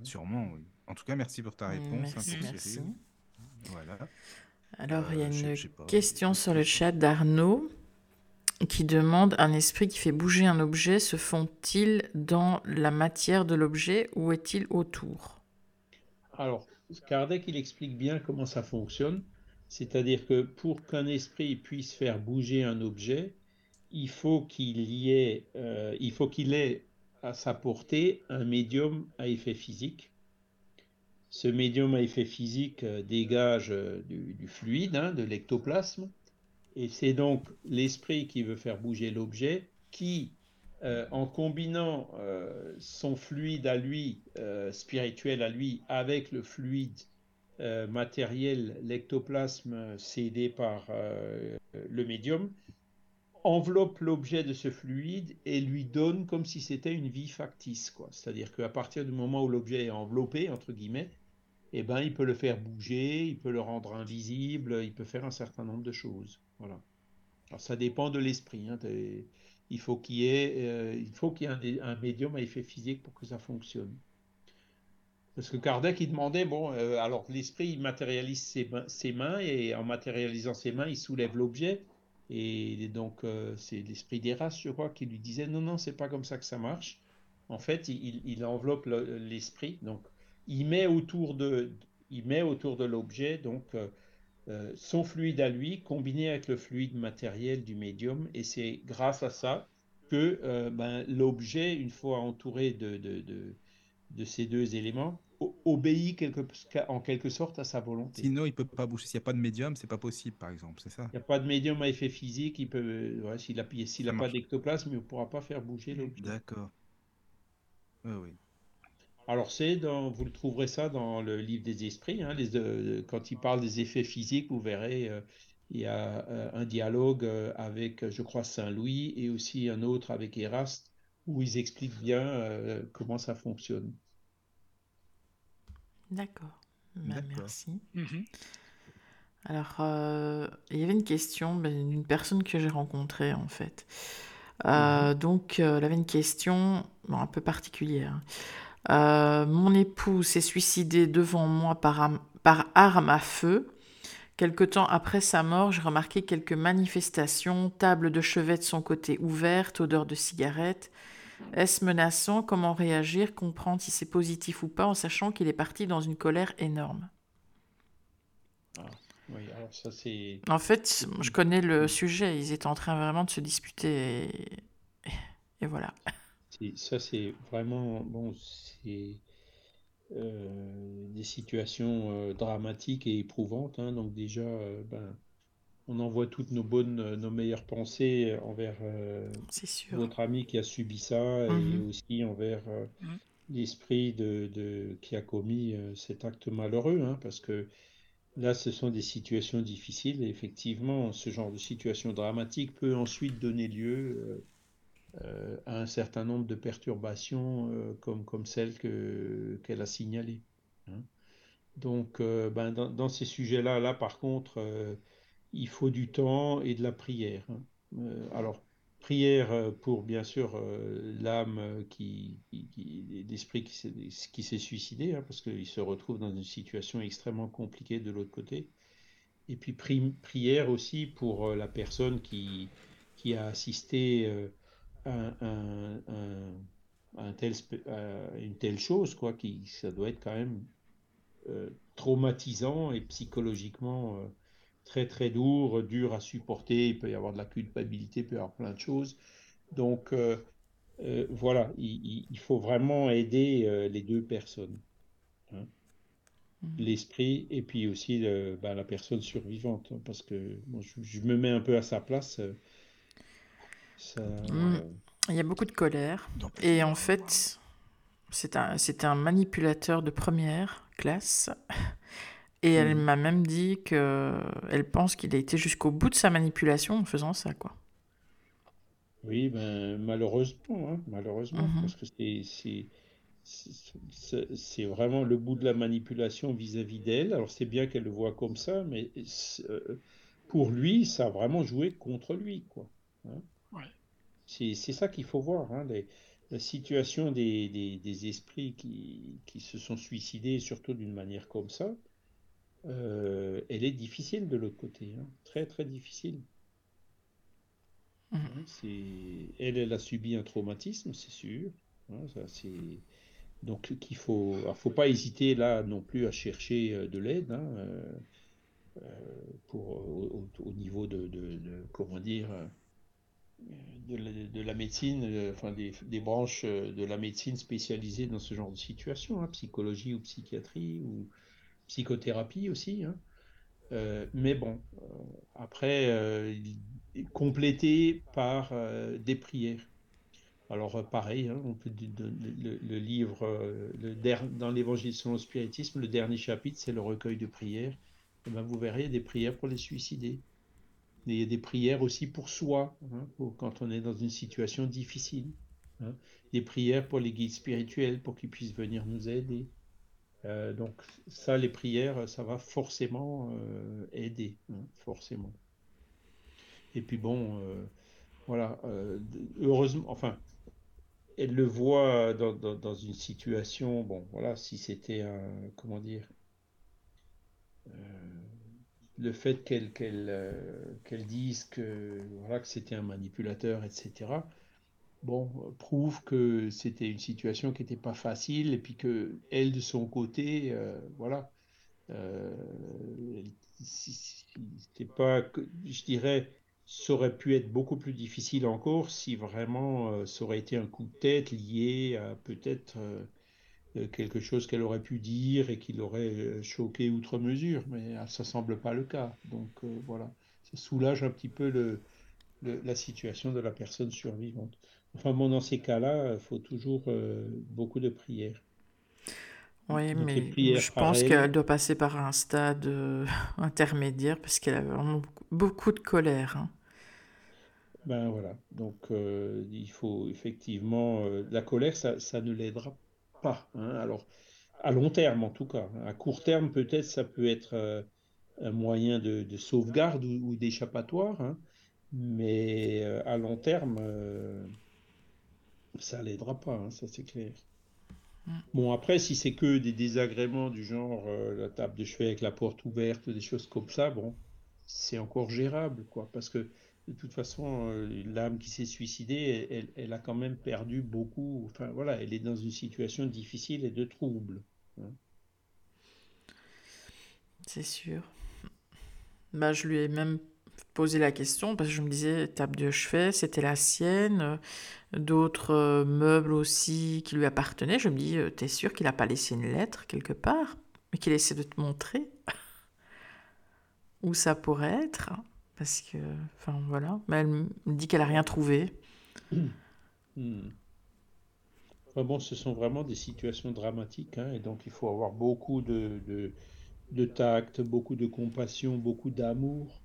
Sûrement, oui. En tout cas, merci pour ta réponse. hein, Merci. Voilà. Alors, il y a Euh, une question sur le chat d'Arnaud. qui demande un esprit qui fait bouger un objet, se font-ils dans la matière de l'objet ou est-il autour? Alors, Kardec, il explique bien comment ça fonctionne. C'est-à-dire que pour qu'un esprit puisse faire bouger un objet, il faut qu'il y ait, euh, il faut qu'il ait à sa portée un médium à effet physique. Ce médium à effet physique euh, dégage euh, du, fluide, hein, de l'ectoplasme, et c'est donc l'esprit qui veut faire bouger l'objet qui, en combinant son fluide à lui, spirituel à lui, avec le fluide matériel, l'ectoplasme cédé par le médium, enveloppe l'objet de ce fluide et lui donne comme si c'était une vie factice. C'est-à-dire qu'à partir du moment où l'objet est enveloppé, entre guillemets, eh ben, il peut le faire bouger, il peut le rendre invisible, il peut faire un certain nombre de choses. Voilà. Alors ça dépend de l'esprit. Hein. Il faut qu'il y ait, euh, y ait un, médium à effet physique pour que ça fonctionne. Parce que Kardec, il demandait, bon, euh, alors l'esprit, il matérialise ses mains, et en matérialisant ses mains, il soulève l'objet. Et donc, euh, c'est l'esprit des races, je crois, qui lui disait non, non, c'est pas comme ça que ça marche. En fait, il, enveloppe l'esprit. donc, il met autour de, il met autour de l'objet donc euh, euh, son fluide à lui combiné avec le fluide matériel du médium. Et c'est grâce à ça que ben, l'objet, une fois entouré de ces deux éléments, obéit en quelque sorte à sa volonté. Sinon, il peut pas bouger. S'il n'y a pas de médium, c'est pas possible, par exemple, c'est ça? Il n'y a pas de médium à effet physique. Il peut, s'il n'a pas d'ectoplasme, il ne pourra pas faire bouger l'objet. D'accord. oui. Alors c'est dans, vous le trouverez ça dans le livre des esprits. Hein, les, quand il parle des effets physiques, vous verrez, euh, il y a euh, un dialogue euh, avec, je crois, Saint Louis et aussi un autre avec Eraste où ils expliquent bien comment ça fonctionne. D'accord. Bah, merci. Mhm. Alors, euh, il y avait une question ben, d'une personne que j'ai rencontrée, en fait. Euh, mhm. Donc, euh, elle avait une question un peu particulière. mon époux s'est suicidé devant moi par, par arme à feu. Quelque temps après sa mort, j'ai remarqué quelques manifestations, table de chevet de son côté ouverte, odeur de cigarette, est-ce menaçant? Comment réagir? Comprendre si c'est positif ou pas en sachant qu'il est parti dans une colère énorme. Ah, oui, alors ça c'est. En fait, je connais le sujet. Ils étaient en train vraiment de se disputer et, voilà. Ça c'est vraiment bon. C'est euh, des situations euh, dramatiques et éprouvantes. Hein. donc déjà, euh, ben, on envoie toutes nos bonnes, euh, nos meilleures pensées envers euh, votre ami qui a subi ça et mhm. aussi envers euh, mhm. l'esprit de, qui a commis cet acte malheureux, hein, parce que là, ce sont des situations difficiles et effectivement, ce genre de situation dramatique peut ensuite donner lieu à un certain nombre de perturbations comme, comme celles qu'elle a signalées. Hein. Donc, ben, dans, ces sujets-là, là, par contre, il faut du temps et de la prière. Euh, alors, prière euh, pour bien sûr euh, l'âme qui, l'esprit qui s'est suicidé, hein, parce qu'il se retrouve dans une situation extrêmement compliquée de l'autre côté. Et puis prière aussi pour la personne qui, qui a assisté à, une telle chose, quoi, qui ça doit être quand même traumatisant et psychologiquement très très lourd, dur à supporter, il peut y avoir de la culpabilité, il peut y avoir plein de choses. Donc euh, euh, voilà, il, faut vraiment aider euh, les deux personnes. Hein. Mmh. L'esprit et puis aussi ben, la personne survivante, hein, parce que je, me mets un peu à sa place. Mmh. Il y a beaucoup de colère. Et en fait, c'est un, un manipulateur de première classe. Et elle mmh. m'a même dit qu'elle pense qu'il a été jusqu'au bout de sa manipulation en faisant ça, quoi. Oui, ben, malheureusement, hein, malheureusement, mmh parce que c'est vraiment le bout de la manipulation vis-à-vis d'elle. Alors c'est bien qu'elle le voit comme ça, mais euh, pour lui, ça a vraiment joué contre lui, quoi. Hein. C'est ça qu'il faut voir, hein, la situation des, des, esprits qui, qui, se sont suicidés, surtout d'une manière comme ça. Euh, elle est difficile de l'autre côté, hein. très très difficile. Mhm. Elle, elle a subi un traumatisme, c'est sûr. Hein, ça, donc qu'il faut, faut pas hésiter là non plus à chercher euh, de l'aide hein, euh, pour au, niveau de, comment dire de la, médecine, enfin des, branches de la médecine spécialisées dans ce genre de situation, psychologie ou psychiatrie ou psychothérapie aussi. mais bon, après, complété par des prières. Alors euh, pareil, hein, on peut, le, livre, euh, le dans l'Évangile selon le spiritisme, le dernier chapitre, c'est le recueil de prières. Et eh ben, vous verrez, il y a des prières pour les suicider. il y a des prières aussi pour soi, hein, quand on est dans une situation difficile. Hein. Des prières pour les guides spirituels, pour qu'ils puissent venir nous aider. Euh, donc ça, les prières, ça va forcément aider, forcément. Et puis bon, voilà, heureusement, enfin, elle le voit dans, dans, une situation, bon, voilà, si c'était un, comment dire, euh, le fait qu'elle qu'elle euh, qu'elle dise que voilà que c'était un manipulateur, etc. Bon, prouve que c'était une situation qui n'était pas facile et puis que elle de son côté, euh, voilà, c'était pas, je dirais, ça aurait pu être beaucoup plus difficile encore si vraiment euh, ça aurait été un coup de tête lié à peut-être euh, euh, quelque chose qu'elle aurait pu dire et qui l'aurait choqué outre mesure, mais ça semble pas le cas. Donc voilà, ça soulage un petit peu le, la situation de la personne survivante. Enfin bon, dans ces cas-là, il faut toujours beaucoup de prières. Oui, mais je pense qu'elle doit passer par un stade intermédiaire parce qu'elle a vraiment beaucoup, de colère. Hein. Ben voilà, donc euh, il faut effectivement, euh, la colère, ça, ça ne l'aidera pas. Hein. Alors, à long terme en tout cas. À court terme, peut-être, ça peut être euh, un moyen de, de sauvegarde ou, d'échappatoire, hein. mais à long terme, ça l'aidera pas, hein, ça c'est clair. Mm. Bon, après, si c'est que des désagréments du genre la table de chevet avec la porte ouverte, des choses comme ça, bon, c'est encore gérable, quoi, parce que de toute façon, euh, l'âme qui s'est suicidée, elle, a quand même perdu beaucoup. Enfin voilà, elle est dans une situation difficile et de trouble. Hein. C'est sûr. Bah, je lui ai même la question parce que je me disais, table de chevet, c'était la sienne, d'autres euh, meubles aussi qui lui appartenaient. Je me dis, euh, t'es sûr qu'il n'a pas laissé une lettre quelque part, mais qu'il essaie de te montrer où ça pourrait être? Parce que, enfin voilà, mais elle me dit qu'elle a rien trouvé. Hmm. bon, ce sont vraiment des situations dramatiques, hein, et donc il faut avoir beaucoup de, de, tact, beaucoup de compassion, beaucoup d'amour.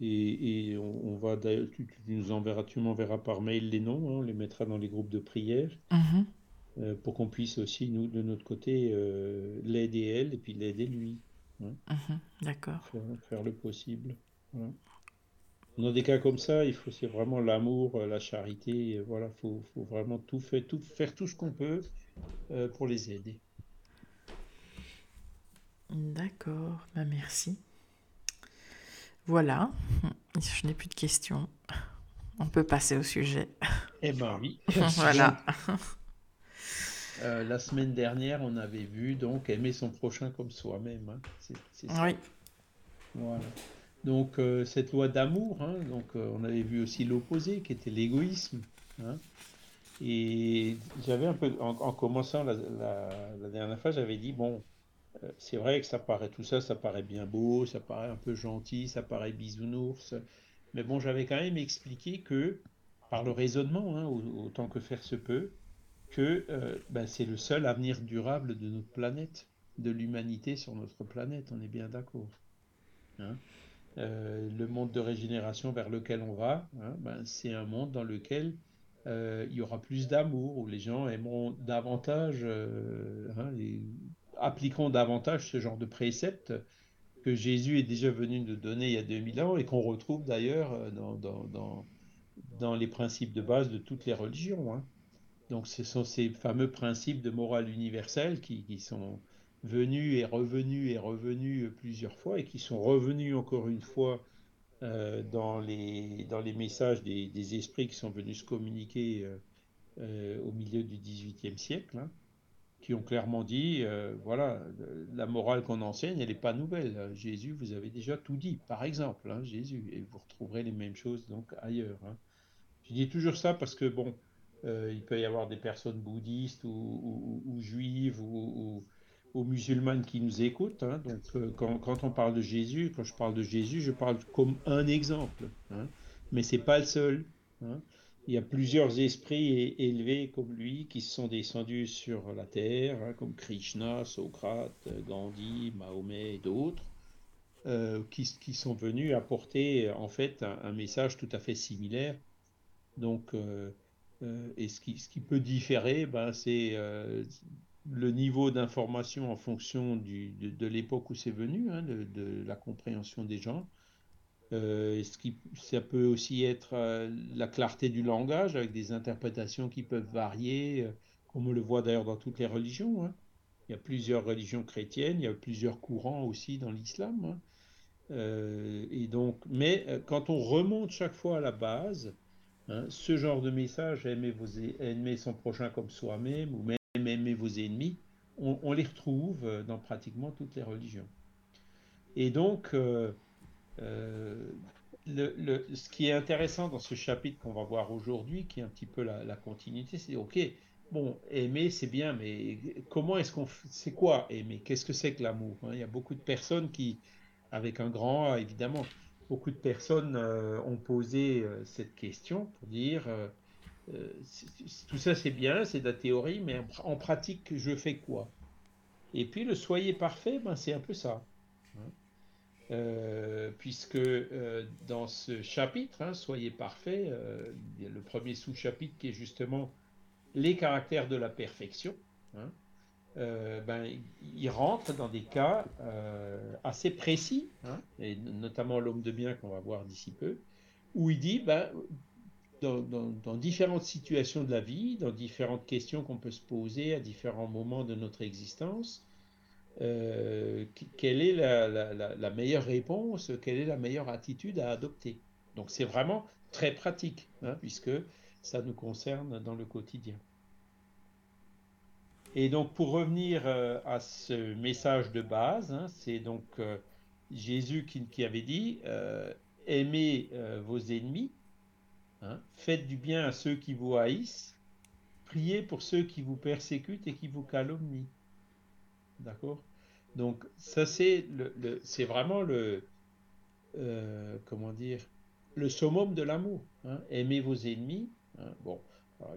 Et, et on, va tu, nous enverras, tu m'enverras par mail les noms, hein, on les mettra dans les groupes de prière. Mhm. Euh, pour qu'on puisse aussi, nous, de notre côté, euh, l'aider elle et puis l'aider lui. Mhm. D'accord. Faire, faire, le possible. Dans des cas comme ça, il faut c'est vraiment l'amour, euh, la charité. Voilà, faut, faut vraiment tout faire, tout faire tout ce qu'on peut euh, pour les aider. D'accord, bah merci. Voilà, je n'ai plus de questions. On peut passer au sujet. Eh ben oui. voilà. Euh, la semaine dernière, on avait vu donc aimer son prochain comme soi-même. Hein. Oui. Voilà. Donc euh, cette loi d'amour, hein, donc euh, on avait vu aussi l'opposé qui était l'égoïsme. Hein. et j'avais un peu, en, commençant la, dernière fois, j'avais dit bon, c'est vrai que ça paraît tout ça, ça paraît bien beau, ça paraît un peu gentil, ça paraît bisounours, mais bon, j'avais quand même expliqué que par le raisonnement, hein, autant que faire se peut, que ben, c'est le seul avenir durable de notre planète, de l'humanité sur notre planète, on est bien d'accord. Euh, le monde de régénération vers lequel on va, hein, ben, c'est un monde dans lequel euh, il y aura plus d'amour, où les gens aimeront davantage, euh, hein, appliqueront davantage ce genre de préceptes que Jésus est déjà venu nous donner il y a 2000 ans et qu'on retrouve d'ailleurs dans, dans, les principes de base de toutes les religions. Hein. Donc ce sont ces fameux principes de morale universelle qui, sont venus et revenus et revenus plusieurs fois et qui sont revenus encore une fois dans, les, dans les messages des, esprits qui sont venus se communiquer au milieu du XVIIIe siècle. Hein qui ont clairement dit, euh, voilà, la morale qu'on enseigne, elle n'est pas nouvelle. Jésus, vous avez déjà tout dit, par exemple, hein, Jésus, et vous retrouverez les mêmes choses donc ailleurs. Hein. Je dis toujours ça parce que, bon, euh, il peut y avoir des personnes bouddhistes ou, juives ou, musulmanes qui nous écoutent. Hein. donc, euh, quand, quand, on parle de Jésus, quand je parle de Jésus, je parle comme un exemple. mais c'est pas le seul. Il y a plusieurs esprits élevés comme lui qui sont descendus sur la terre, hein, comme Krishna, Socrate, Gandhi, Mahomet et d'autres, euh, qui, sont venus apporter en fait un, message tout à fait similaire. Donc, euh, euh, et ce qui, peut différer, ben, c'est le niveau d'information en fonction de, l'époque où c'est venu, hein, de, la compréhension des gens. Euh, ce qui, ça peut aussi être euh, la clarté du langage avec des interprétations qui peuvent varier, euh, comme on le voit d'ailleurs dans toutes les religions. Hein. Il y a plusieurs religions chrétiennes, il y a plusieurs courants aussi dans l'islam. Hein. et donc, mais quand on remonte chaque fois à la base, hein, ce genre de message, aimer, vos, aimer son prochain comme soi-même, ou même aimer vos ennemis, on, on, les retrouve dans pratiquement toutes les religions. Et donc, euh, ce qui est intéressant dans ce chapitre qu'on va voir aujourd'hui, qui est un petit peu la, continuité, c'est ok, bon, aimer c'est bien, mais comment est-ce qu'on, c'est quoi aimer? Qu'est-ce que c'est que l'amour hein? Il y a beaucoup de personnes qui, avec un grand A évidemment, beaucoup de personnes euh, ont posé euh, cette question pour dire tout ça c'est bien, c'est de la théorie, mais en, pratique je fais quoi? Et puis le soyez parfait, ben, c'est un peu ça. Euh, puisque euh, dans ce chapitre, hein, Soyez parfait, euh, le premier sous-chapitre qui est justement les caractères de la perfection. Hein, ben, il rentre dans des cas assez précis, hein, et notamment l'homme de bien qu'on va voir d'ici peu, où il dit, ben, dans, différentes situations de la vie, dans différentes questions qu'on peut se poser à différents moments de notre existence, euh, quelle est la, meilleure réponse, quelle est la meilleure attitude à adopter? Donc c'est vraiment très pratique, hein, puisque ça nous concerne dans le quotidien. Et donc pour revenir euh, à ce message de base, hein, c'est donc euh, Jésus qui, avait dit aimez vos ennemis, hein, faites du bien à ceux qui vous haïssent, priez pour ceux qui vous persécutent et qui vous calomnient. D'accord? Donc, ça, c'est vraiment le. Euh, comment dire Le summum de l'amour. Hein. Aimez vos ennemis. Hein. Bon,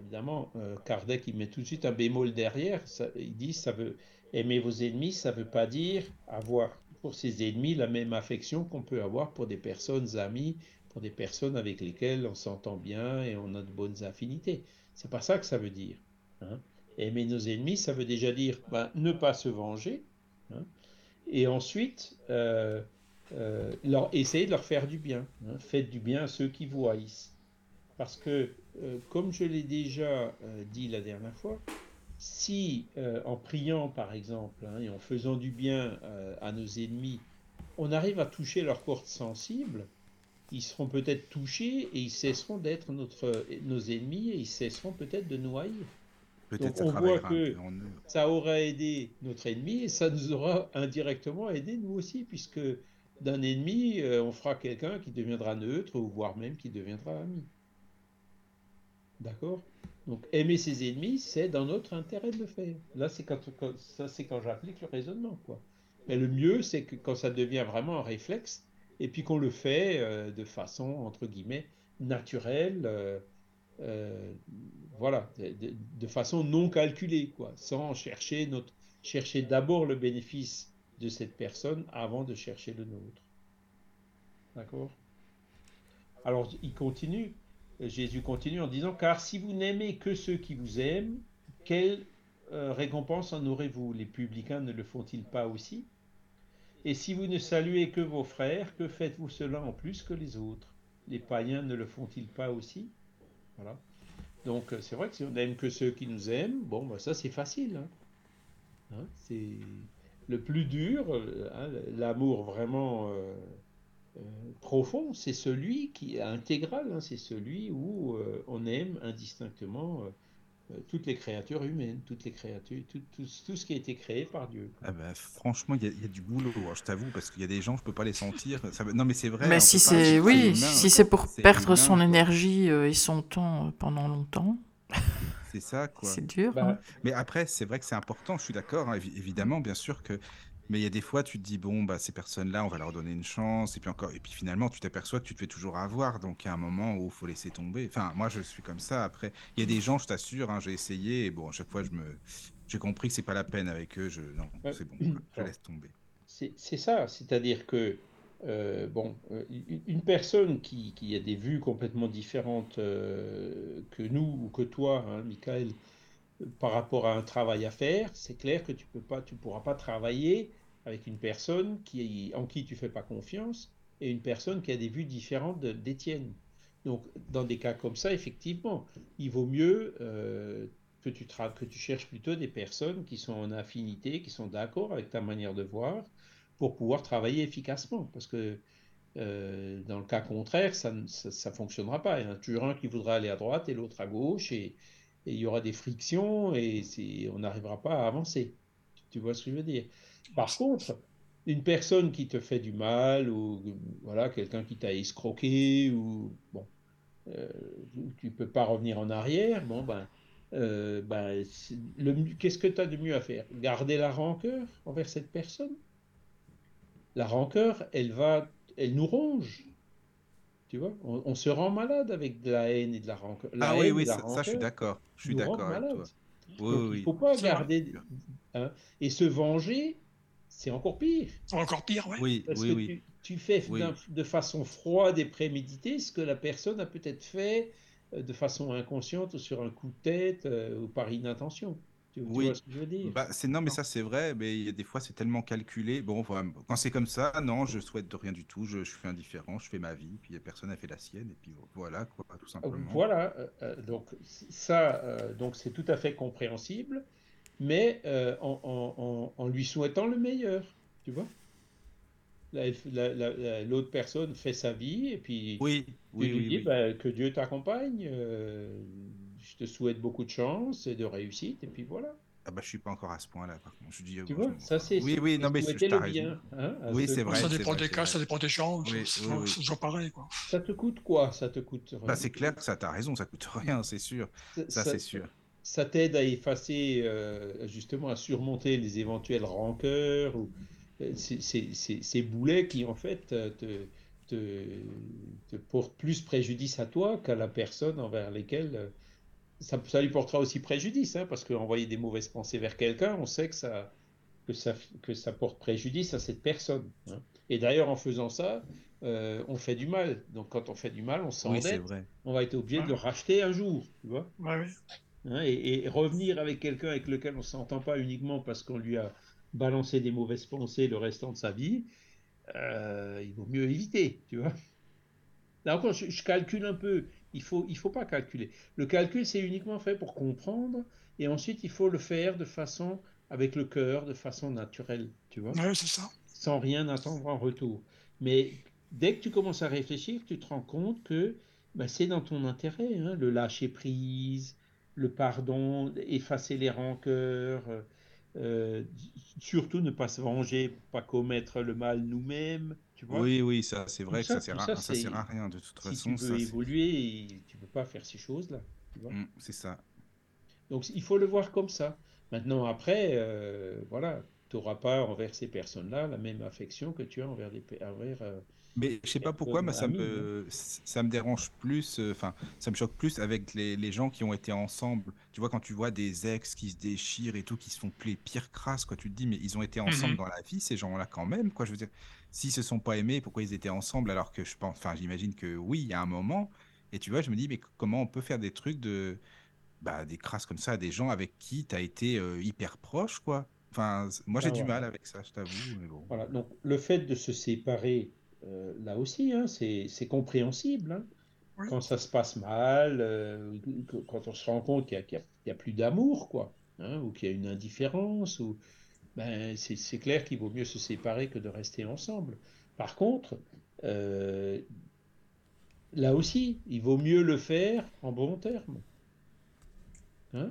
évidemment, euh, Kardec, il met tout de suite un bémol derrière. Ça, il dit ça veut. Aimer vos ennemis, ça veut pas dire avoir pour ses ennemis la même affection qu'on peut avoir pour des personnes amies, pour des personnes avec lesquelles on s'entend bien et on a de bonnes affinités. C'est pas ça que ça veut dire. Hein. Aimer nos ennemis, ça veut déjà dire ben, ne pas se venger, hein, et ensuite euh, euh, leur, essayer de leur faire du bien. Hein. faites du bien à ceux qui vous haïssent. Parce que, euh, comme je l'ai déjà dit la dernière fois, si en priant par exemple hein, et en faisant du bien à nos ennemis, on arrive à toucher leur corde sensible, ils seront peut-être touchés et ils cesseront d'être nos ennemis et ils cesseront peut-être de nous haïr on voit que ça aura aidé notre ennemi et ça nous aura indirectement aidé nous aussi, puisque d'un ennemi, euh, on fera quelqu'un qui deviendra neutre, ou voire même qui deviendra ami. D'accord? Donc aimer ses ennemis, c'est dans notre intérêt de le faire. Là, c'est quand, ça, c'est quand j'applique le raisonnement, quoi. Mais le mieux, c'est que quand ça devient vraiment un réflexe, et puis qu'on le fait euh, de façon entre guillemets naturelle. Euh, euh, voilà, de, façon non calculée, quoi, sans chercher notre, chercher d'abord le bénéfice de cette personne avant de chercher le nôtre. D'accord? Alors, il continue, Jésus continue en disant, car si vous n'aimez que ceux qui vous aiment, quelle euh, récompense en aurez-vous? Les publicains ne le font-ils pas aussi? Et si vous ne saluez que vos frères, que faites-vous cela en plus que les autres? Les païens ne le font-ils pas aussi? Donc euh, c'est vrai que si on n'aime que ceux qui nous aiment, bon, bah, ça c'est facile. Hein. Hein, c'est le plus dur, euh, hein, l'amour vraiment, euh, profond, c'est celui qui est intégral, c'est celui où on aime indistinctement toutes les créatures humaines, toutes les créatures, tout, tout, tout, ce qui a été créé par Dieu. Ah bah, franchement, il y, y, a du boulot, hein, je t'avoue, parce qu'il y a des gens, je peux pas les sentir. Ça, non, mais c'est vrai. Mais si c'est, oui, si c'est pour perdre humain, son quoi. énergie euh, et son temps euh, pendant longtemps. C'est ça, quoi. C'est dur. Bah, hein. Mais après, c'est vrai que c'est important, je suis d'accord, hein, évidemment, bien sûr que mais il y a des fois, tu te dis, bon, bah, ces personnes-là, on va leur donner une chance. Et puis encore, et puis finalement, tu t'aperçois que tu te fais toujours avoir. Donc, il y a un moment où il faut laisser tomber. Enfin, moi, je suis comme ça. Après, il y a des gens, je t'assure, hein, j'ai essayé. Et bon, à chaque fois, je me... j'ai compris que c'est pas la peine avec eux. Je... Non, c'est bon, je laisse tomber. C'est ça. C'est-à-dire que, euh, bon, une personne qui, qui, a des vues complètement différentes euh, que nous ou que toi, hein, Michael, par rapport à un travail à faire, c'est clair que tu peux pas, tu pourras pas travailler avec une personne en qui tu fais pas confiance et une personne qui a des vues différentes des tiennes. Donc, dans des cas comme ça, effectivement, il vaut mieux euh, que, tu cherches plutôt des personnes qui sont en affinité, qui sont d'accord avec ta manière de voir, pour pouvoir travailler efficacement. Parce que euh, dans le cas contraire, ça ne fonctionnera pas. Il y en a toujours un qui voudra aller à droite et l'autre à gauche, et il y aura des frictions et on n'arrivera pas à avancer. Tu vois ce que je veux dire? Par contre, une personne qui te fait du mal ou voilà quelqu'un qui t'a escroqué ou bon, euh, tu peux pas revenir en arrière. Bon ben, euh, ben qu'est-ce que tu as de mieux à faire? Garder la rancœur envers cette personne? La rancœur, elle va, elle nous ronge. Tu vois, on, on, se rend malade avec de la haine et de la rancœur. La ah oui, oui, ça, je suis d'accord. Je suis d'accord avec toi. Oui, Donc, oui. Il ne faut pas garder. Hein, et se venger, c'est encore pire. Encore pire, ouais. oui. Parce oui, que oui. Tu, tu fais oui. de façon froide et préméditée ce que la personne a peut-être fait euh, de façon inconsciente ou sur un coup de tête euh, ou par inattention. Tu, tu oui. vois ce que je veux dire? Bah, c'est non, mais ça c'est vrai. Mais il y a des fois c'est tellement calculé. Bon, voilà, quand c'est comme ça, non, je souhaite de rien du tout. Je, je suis indifférent, je fais ma vie, puis personne n'a fait la sienne, et puis voilà quoi, tout simplement. Voilà. Euh, donc ça, euh, donc c'est tout à fait compréhensible, mais euh, en, en, en, lui souhaitant le meilleur, tu vois. L'autre personne fait sa vie et puis oui, lui oui, dis oui. bah, que Dieu t'accompagne. je te souhaite beaucoup de chance et de réussite, et puis voilà. Ah bah je suis pas encore à ce point-là par contre. Je dis, tu bon, vois, ça c'est. Oui, oui, non mais je bien. Hein, oui, c'est vrai. Ça dépend vrai, des cas, ça dépend des gens. Oui, c'est oui, oui. toujours pareil, quoi. Ça te coûte quoi? Ça te coûte. Bah c'est clair que ça, t'as raison, ça coûte rien, c'est sûr. Ça, c'est sûr. Ça t'aide à effacer, euh, justement, à surmonter les éventuelles rancœurs ou euh, ces boulets qui en fait te, te, te portent plus préjudice à toi qu'à la personne envers lesquelles ça, ça, lui portera aussi préjudice, hein, parce qu'envoyer des mauvaises pensées vers quelqu'un, on sait que ça, que, ça, que ça porte préjudice à cette personne. Hein. Et d'ailleurs, en faisant ça, euh, on fait du mal. Donc, quand on fait du mal, on s'endette. Oui, on va être obligé ouais. de le racheter un jour, tu vois. Ouais, hein, et, et, revenir avec quelqu'un avec lequel on ne s'entend pas uniquement parce qu'on lui a balancé des mauvaises pensées le restant de sa vie, euh, il vaut mieux éviter, tu vois. Là encore, je, je calcule un peu il ne faut, il faut pas calculer. Le calcul, c'est uniquement fait pour comprendre, et ensuite, il faut le faire de façon, avec le cœur, de façon naturelle, tu vois Oui, c'est ça. Sans rien attendre en retour. Mais dès que tu commences à réfléchir, tu te rends compte que ben, c'est dans ton intérêt, hein, le lâcher prise, le pardon, effacer les rancœurs, euh, surtout ne pas se venger, pas commettre le mal nous-mêmes. Tu vois oui, oui, ça c'est vrai ça, que ça sert, à, ça sert à rien de toute si façon. tu veux évoluer, tu peux pas faire ces choses-là. Mmh, c'est ça. Donc il faut le voir comme ça. Maintenant, après, euh, voilà, tu n'auras pas envers ces personnes-là la même affection que tu as envers, des, envers euh, mais je sais pas pourquoi, mais ça me, ça me dérange plus, enfin, euh, ça me choque plus avec les, les, gens qui ont été ensemble. Tu vois, quand tu vois des ex qui se déchirent et tout, qui se font les pires crasses, quoi, tu te dis, mais ils ont été ensemble mmh. dans la vie, ces gens-là, quand même, quoi. Je veux dire, s'ils se sont pas aimés, pourquoi ils étaient ensemble alors que je pense, enfin, j'imagine que oui, il y a un moment. Et tu vois, je me dis, mais comment on peut faire des trucs de, bah, des crasses comme ça à des gens avec qui tu as été euh, hyper proche, quoi. Enfin, moi, j'ai ah, du mal avec ça, je t'avoue. Mais bon. Voilà, donc le fait de se séparer euh, là aussi, hein, c'est compréhensible. Hein. Oui. Quand ça se passe mal, euh, quand on se rend compte qu'il n'y a, qu a, a, plus d'amour, quoi, hein, ou qu'il y a une indifférence, ou ben, c'est clair qu'il vaut mieux se séparer que de rester ensemble. Par contre, là aussi, il vaut mieux le faire en bon terme.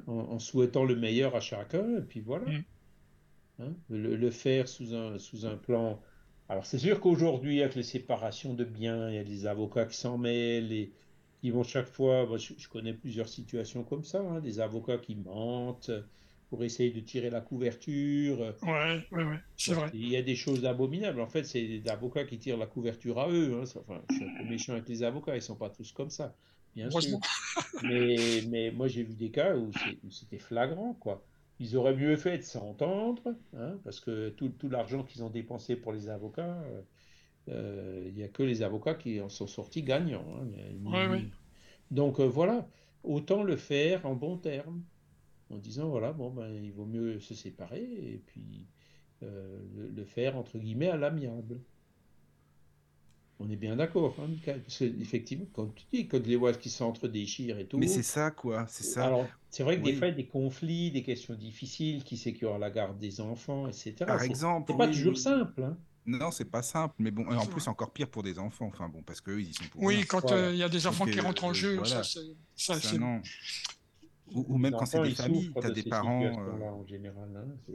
En, souhaitant le meilleur à chacun, et puis voilà. Mm. Le, faire sous un, sous un plan. Alors c'est sûr qu'aujourd'hui, avec les séparations de biens, il y a des avocats qui s'en mêlent et qui vont chaque fois. je, connais plusieurs situations comme ça, hein, des avocats qui mentent pour essayer de tirer la couverture. Ouais, ouais, ouais, c'est vrai. Il y a des choses abominables. En fait, c'est des avocats qui tirent la couverture à eux. Enfin, je suis un peu méchant avec les avocats, ils sont pas tous comme ça bien sûr. mais, mais moi, j'ai vu des cas où c'était flagrant, quoi. Ils auraient mieux fait de s'entendre, hein, parce que tout, tout l'argent qu'ils ont dépensé pour les avocats, euh, euh, il n'y a que les avocats qui en sont sortis gagnants. Hein. Donc euh, voilà, autant le faire en bon terme, en disant voilà, bon, ben, il vaut mieux se séparer et puis le, faire entre guillemets à l'amiable. On est bien d'accord, hein, Michael Parce qu'effectivement, comme tu dis, quand les voix qui s'entre-déchirent et tout. Mais c'est ça, quoi. C'est ça. Alors, c'est vrai que des fois, il y a des conflits, des questions difficiles, qui c'est qui aura la garde des enfants, etc. Par exemple. C'est pas toujours simple. Hein. Non, c'est pas simple, mais bon, en plus, c'est encore pire pour des enfants. Enfin bon, parce qu'eux, ils sont pour. Oui, quand euh, il y a des enfants qui rentrent en jeu, ça, c'est. non. Ou, même quand c'est des familles, tu as des parents. Euh, en général, hein,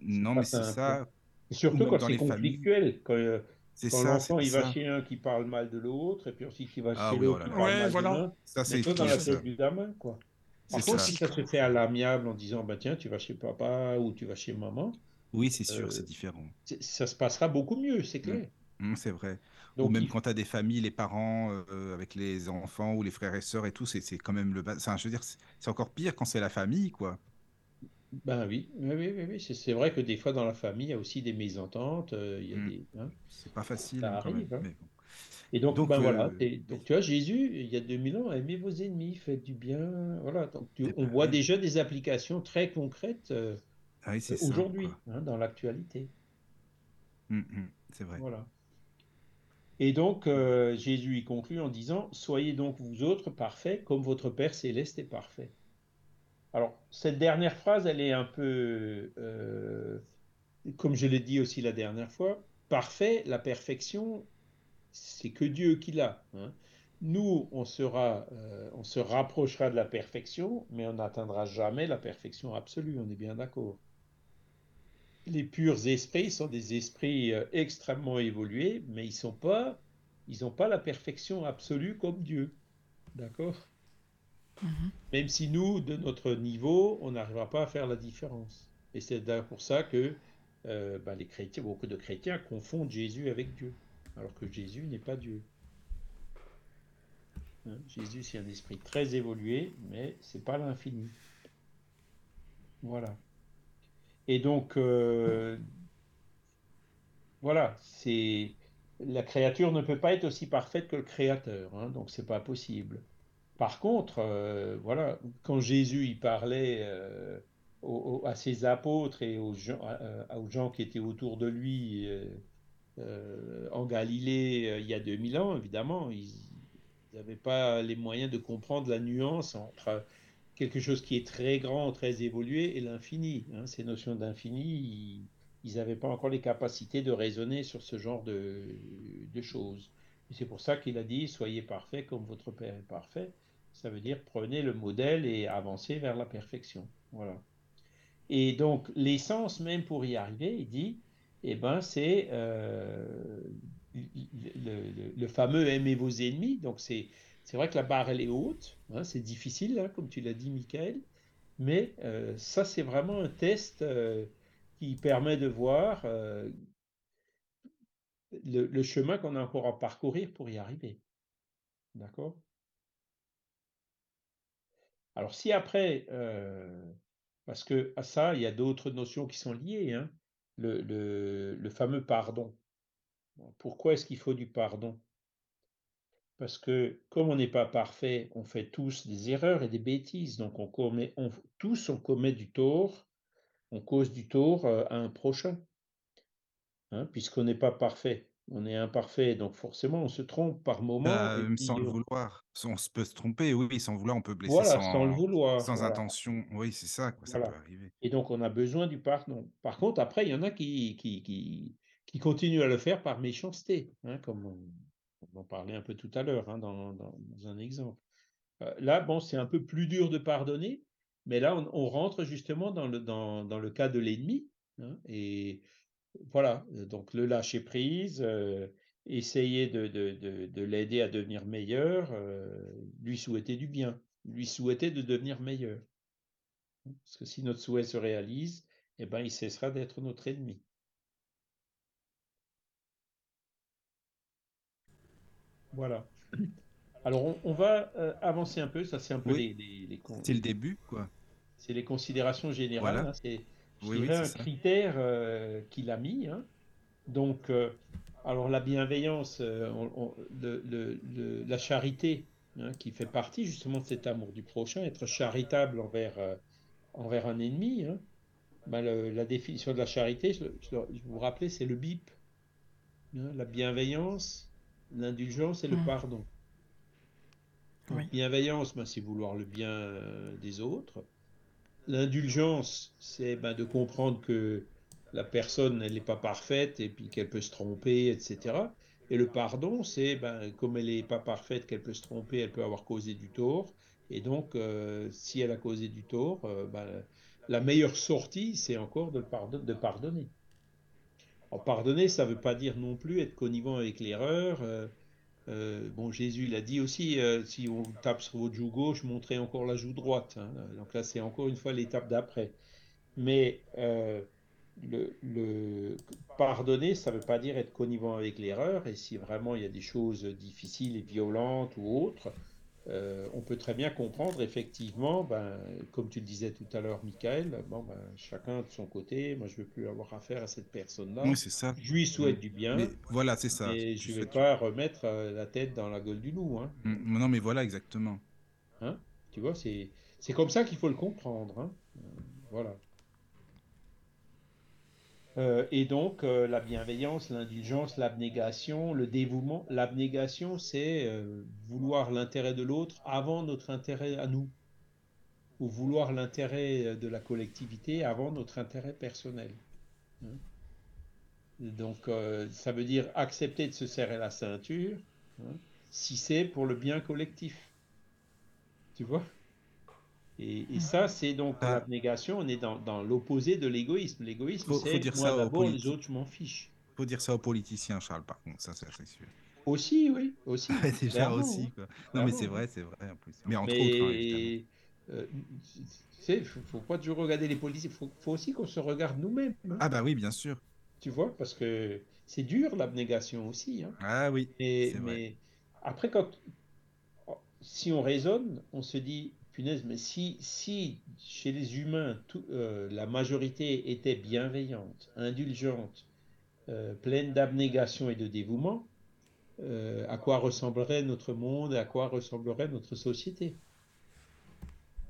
non, mais c'est ça. surtout quand c'est conflictuel. Quand, euh, c'est ça. L'enfant, il va chez un qui parle mal de l'autre, et puis ensuite il va ah chez l'autre qui parle mal voilà. de l'autre. Ça, c'est dans la tête du gamin, quoi. Par contre, si ça se fait à l'amiable en disant, bah tiens, tu vas chez papa ou tu vas chez maman. Oui, c'est sûr, euh, c'est différent. Ça se passera beaucoup mieux, c'est clair. Mmh. Mmh, c'est vrai. ou même quand tu as des familles, les parents euh, avec les enfants ou les frères et sœurs et tout, c'est quand même le bas. Enfin, je veux dire, c'est encore pire quand c'est la famille, quoi. Ben oui, oui, oui, oui, C'est vrai que des fois dans la famille, il y a aussi des mésententes. Euh, mmh. des, hein. C'est pas facile. Ça arrive. Hein. Et donc, ben voilà. Euh, donc tu vois, Jésus, il y a 2000 ans, aimez vos ennemis, faites du bien. Voilà. Donc, on voit déjà des applications très concrètes euh, ah aujourd'hui, hein, dans l'actualité. Mmh, mmh. c'est vrai. Voilà. Et donc, Jésus y conclut en disant Soyez donc vous autres parfaits comme votre Père céleste est parfait. Alors, cette dernière phrase, elle est un peu, euh, comme je l'ai dit aussi la dernière fois, parfait, la perfection, c'est que Dieu qui l'a. Hein. Nous, on, sera, euh, on se rapprochera de la perfection, mais on n'atteindra jamais la perfection absolue, on est bien d'accord. Les purs esprits sont des esprits euh, extrêmement évolués, mais ils sont pas, ils n'ont pas la perfection absolue comme Dieu. D'accord? Mhm. Même si nous, de notre niveau, on n'arrivera pas à faire la différence. Et c'est pour ça que euh, bah, les chrétiens, beaucoup de chrétiens confondent Jésus avec Dieu, alors que Jésus n'est pas Dieu. Hein, Jésus, c'est un esprit très évolué, mais c'est pas l'infini. Voilà. Et donc, euh, voilà, c'est la créature ne peut pas être aussi parfaite que le créateur, hein, donc c'est pas possible. Par contre, euh, voilà, quand Jésus y parlait euh, à ses apôtres et aux gens, qui étaient autour de lui en Galilée il y a 2000 ans, évidemment, ils n'avaient pas les moyens de comprendre la nuance entre quelque chose qui est très grand, très évolué et l'infini. Hein. ces notions d'infini, ils n'avaient pas encore les capacités de raisonner sur ce genre de, de choses. C'est pour ça qu'il a dit Soyez parfaits comme votre Père est parfait. Ça veut dire prenez le modèle et avancez vers la perfection. Voilà. Et donc, l'essence même pour y arriver, il dit eh ben, c'est euh, le, fameux aimez vos ennemis. Donc, c'est vrai que la barre, est haute. Hein, c'est difficile, hein, comme tu l'as dit, Michael. Mais euh, ça, c'est vraiment un test euh, qui permet de voir le, chemin qu'on a encore à parcourir pour y arriver. D'accord? Alors si après, parce que à ça, il y a d'autres notions qui sont liées, hein. Le, fameux pardon. Pourquoi est-ce qu'il faut du pardon? Parce que comme on n'est pas parfait, on fait tous des erreurs et des bêtises. Donc on commet, tous on commet du tort, on cause du tort euh, à un prochain, hein, puisqu'on n'est pas parfait on est imparfait, donc forcément on se trompe par moment. Sans le vouloir. On peut se tromper, oui, sans vouloir, on peut blesser voilà, sans, le vouloir. Sans intention. Oui, c'est ça, ça peut arriver. Et donc on a besoin du pardon. Par contre, après, il y en a qui, qui, qui continuent à le faire par méchanceté, hein, comme on, en parlait un peu tout à l'heure hein, dans, un exemple. Euh, là, bon, c'est un peu plus dur de pardonner, mais là, on, rentre justement dans le, dans, dans le cas de l'ennemi. Hein, et voilà, donc le lâcher prise, euh, essayer de, de, de, l'aider à devenir meilleur, euh, lui souhaiter du bien, lui souhaiter de devenir meilleur. Parce que si notre souhait se réalise, eh ben, il cessera d'être notre ennemi. Voilà. Alors, on, va euh, avancer un peu. Ça, c'est un peu les, les, C'est le début, quoi. C'est les considérations générales. Hein, c'est un critère euh, qu'il a mis. Hein. Donc, euh, alors la bienveillance, la charité, hein, qui fait partie justement de cet amour du prochain, être charitable envers, envers un ennemi. Ben, la définition de la charité, je, je vous rappelais, c'est le BIP. la bienveillance, l'indulgence et le pardon. Bienveillance, ben, c'est vouloir le bien euh, des autres. L'indulgence, c'est ben, de comprendre que la personne, elle n'est pas parfaite et puis qu'elle peut se tromper, etc. Et le pardon, c'est ben, comme elle n'est pas parfaite, qu'elle peut se tromper, elle peut avoir causé du tort. Et donc, euh, si elle a causé du tort, euh, ben, la meilleure sortie, c'est encore de, pardonner. Pardonner, ça ne veut pas dire non plus être connivant avec l'erreur. Euh, euh, bon, Jésus l'a dit aussi, euh, si on tape sur votre joue gauche, montrez encore la joue droite. Hein. Donc là, c'est encore une fois l'étape d'après. Mais le, pardonner, ça ne veut pas dire être connivant avec l'erreur. Et si vraiment il y a des choses difficiles et violentes ou autres, euh, on peut très bien comprendre effectivement, ben, comme tu le disais tout à l'heure, Michael, bon, ben, chacun de son côté, moi je veux plus avoir affaire à cette personne-là. Oui, c'est ça. Je lui souhaite du bien. voilà, c'est ça. Et je ne vais pas remettre euh, la tête dans la gueule du loup. Hein. Mm, non, mais voilà, exactement. Hein? Tu vois, c'est comme ça qu'il faut le comprendre. Hein. Euh, voilà. Euh, et donc, euh, la bienveillance, l'indulgence, l'abnégation, le dévouement. L'abnégation, c'est euh, vouloir l'intérêt de l'autre avant notre intérêt à nous, ou vouloir l'intérêt de la collectivité avant notre intérêt personnel. Hein. donc, ça veut dire accepter de se serrer la ceinture hein, si c'est pour le bien collectif. Tu vois? Et, ça, c'est donc ah. l'abnégation, on est dans, l'opposé de l'égoïsme. L'égoïsme, c'est moi d'abord, les autres, je m'en fiche. Il faut dire ça aux politiciens, Charles, par contre, ça, c'est sûr. Aussi, oui, aussi. déjà aussi, quoi. Non, mais c'est vrai, c'est vrai, en plus. Mais entre autres, hein. Euh, il faut, pas toujours regarder les politiciens, il faut, aussi qu'on se regarde nous-mêmes. Hein. Ah bah oui, bien sûr. Tu vois, parce que c'est dur l'abnégation aussi. Hein. Ah oui. mais après, quand, si on raisonne, on se dit, punaise, mais si, si chez les humains, euh, la majorité était bienveillante, indulgente, euh, pleine d'abnégation et de dévouement, euh, à quoi ressemblerait notre monde, à quoi ressemblerait notre société?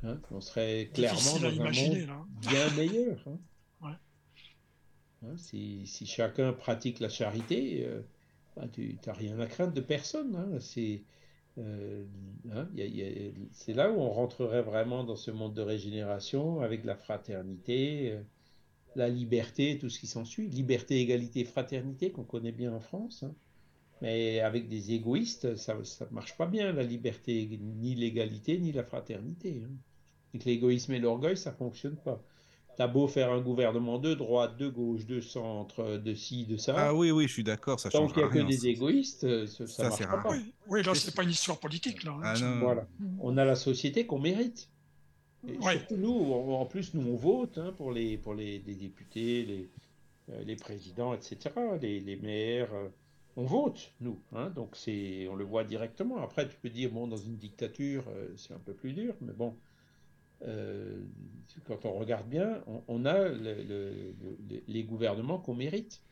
Hein, On serait clairement dans un monde bien meilleur. Hein. Hein, si, chacun pratique la charité, bah, tu n'as rien à craindre de personne. C'est euh, hein, c'est là où on rentrerait vraiment dans ce monde de régénération avec la fraternité, euh, la liberté, tout ce qui s'ensuit. Liberté, égalité, fraternité qu'on connaît bien en France. Hein. Mais avec des égoïstes, ça ne marche pas bien, la liberté, ni l'égalité, ni la fraternité. Hein. Avec l'égoïsme et l'orgueil, ça fonctionne pas. T'as beau faire un gouvernement de droite, de gauche, de centre, de ci, de ça. Ah oui, oui, je suis d'accord, ça change Tant qu'il n'y a que des égoïstes, ça, ça, marche pas. Oui, oui là, c'est pas une histoire politique. Là, ah, Voilà. On a la société qu'on mérite. Surtout nous, en plus, nous, on vote hein, pour, les, pour les, députés, les, euh, les présidents, etc., les, les maires. Euh, on vote, nous. Hein, donc, c'est, on le voit directement. Après, tu peux dire, bon, dans une dictature, euh, c'est un peu plus dur, mais bon. Euh, quand on regarde bien, on, a les gouvernements qu'on mérite.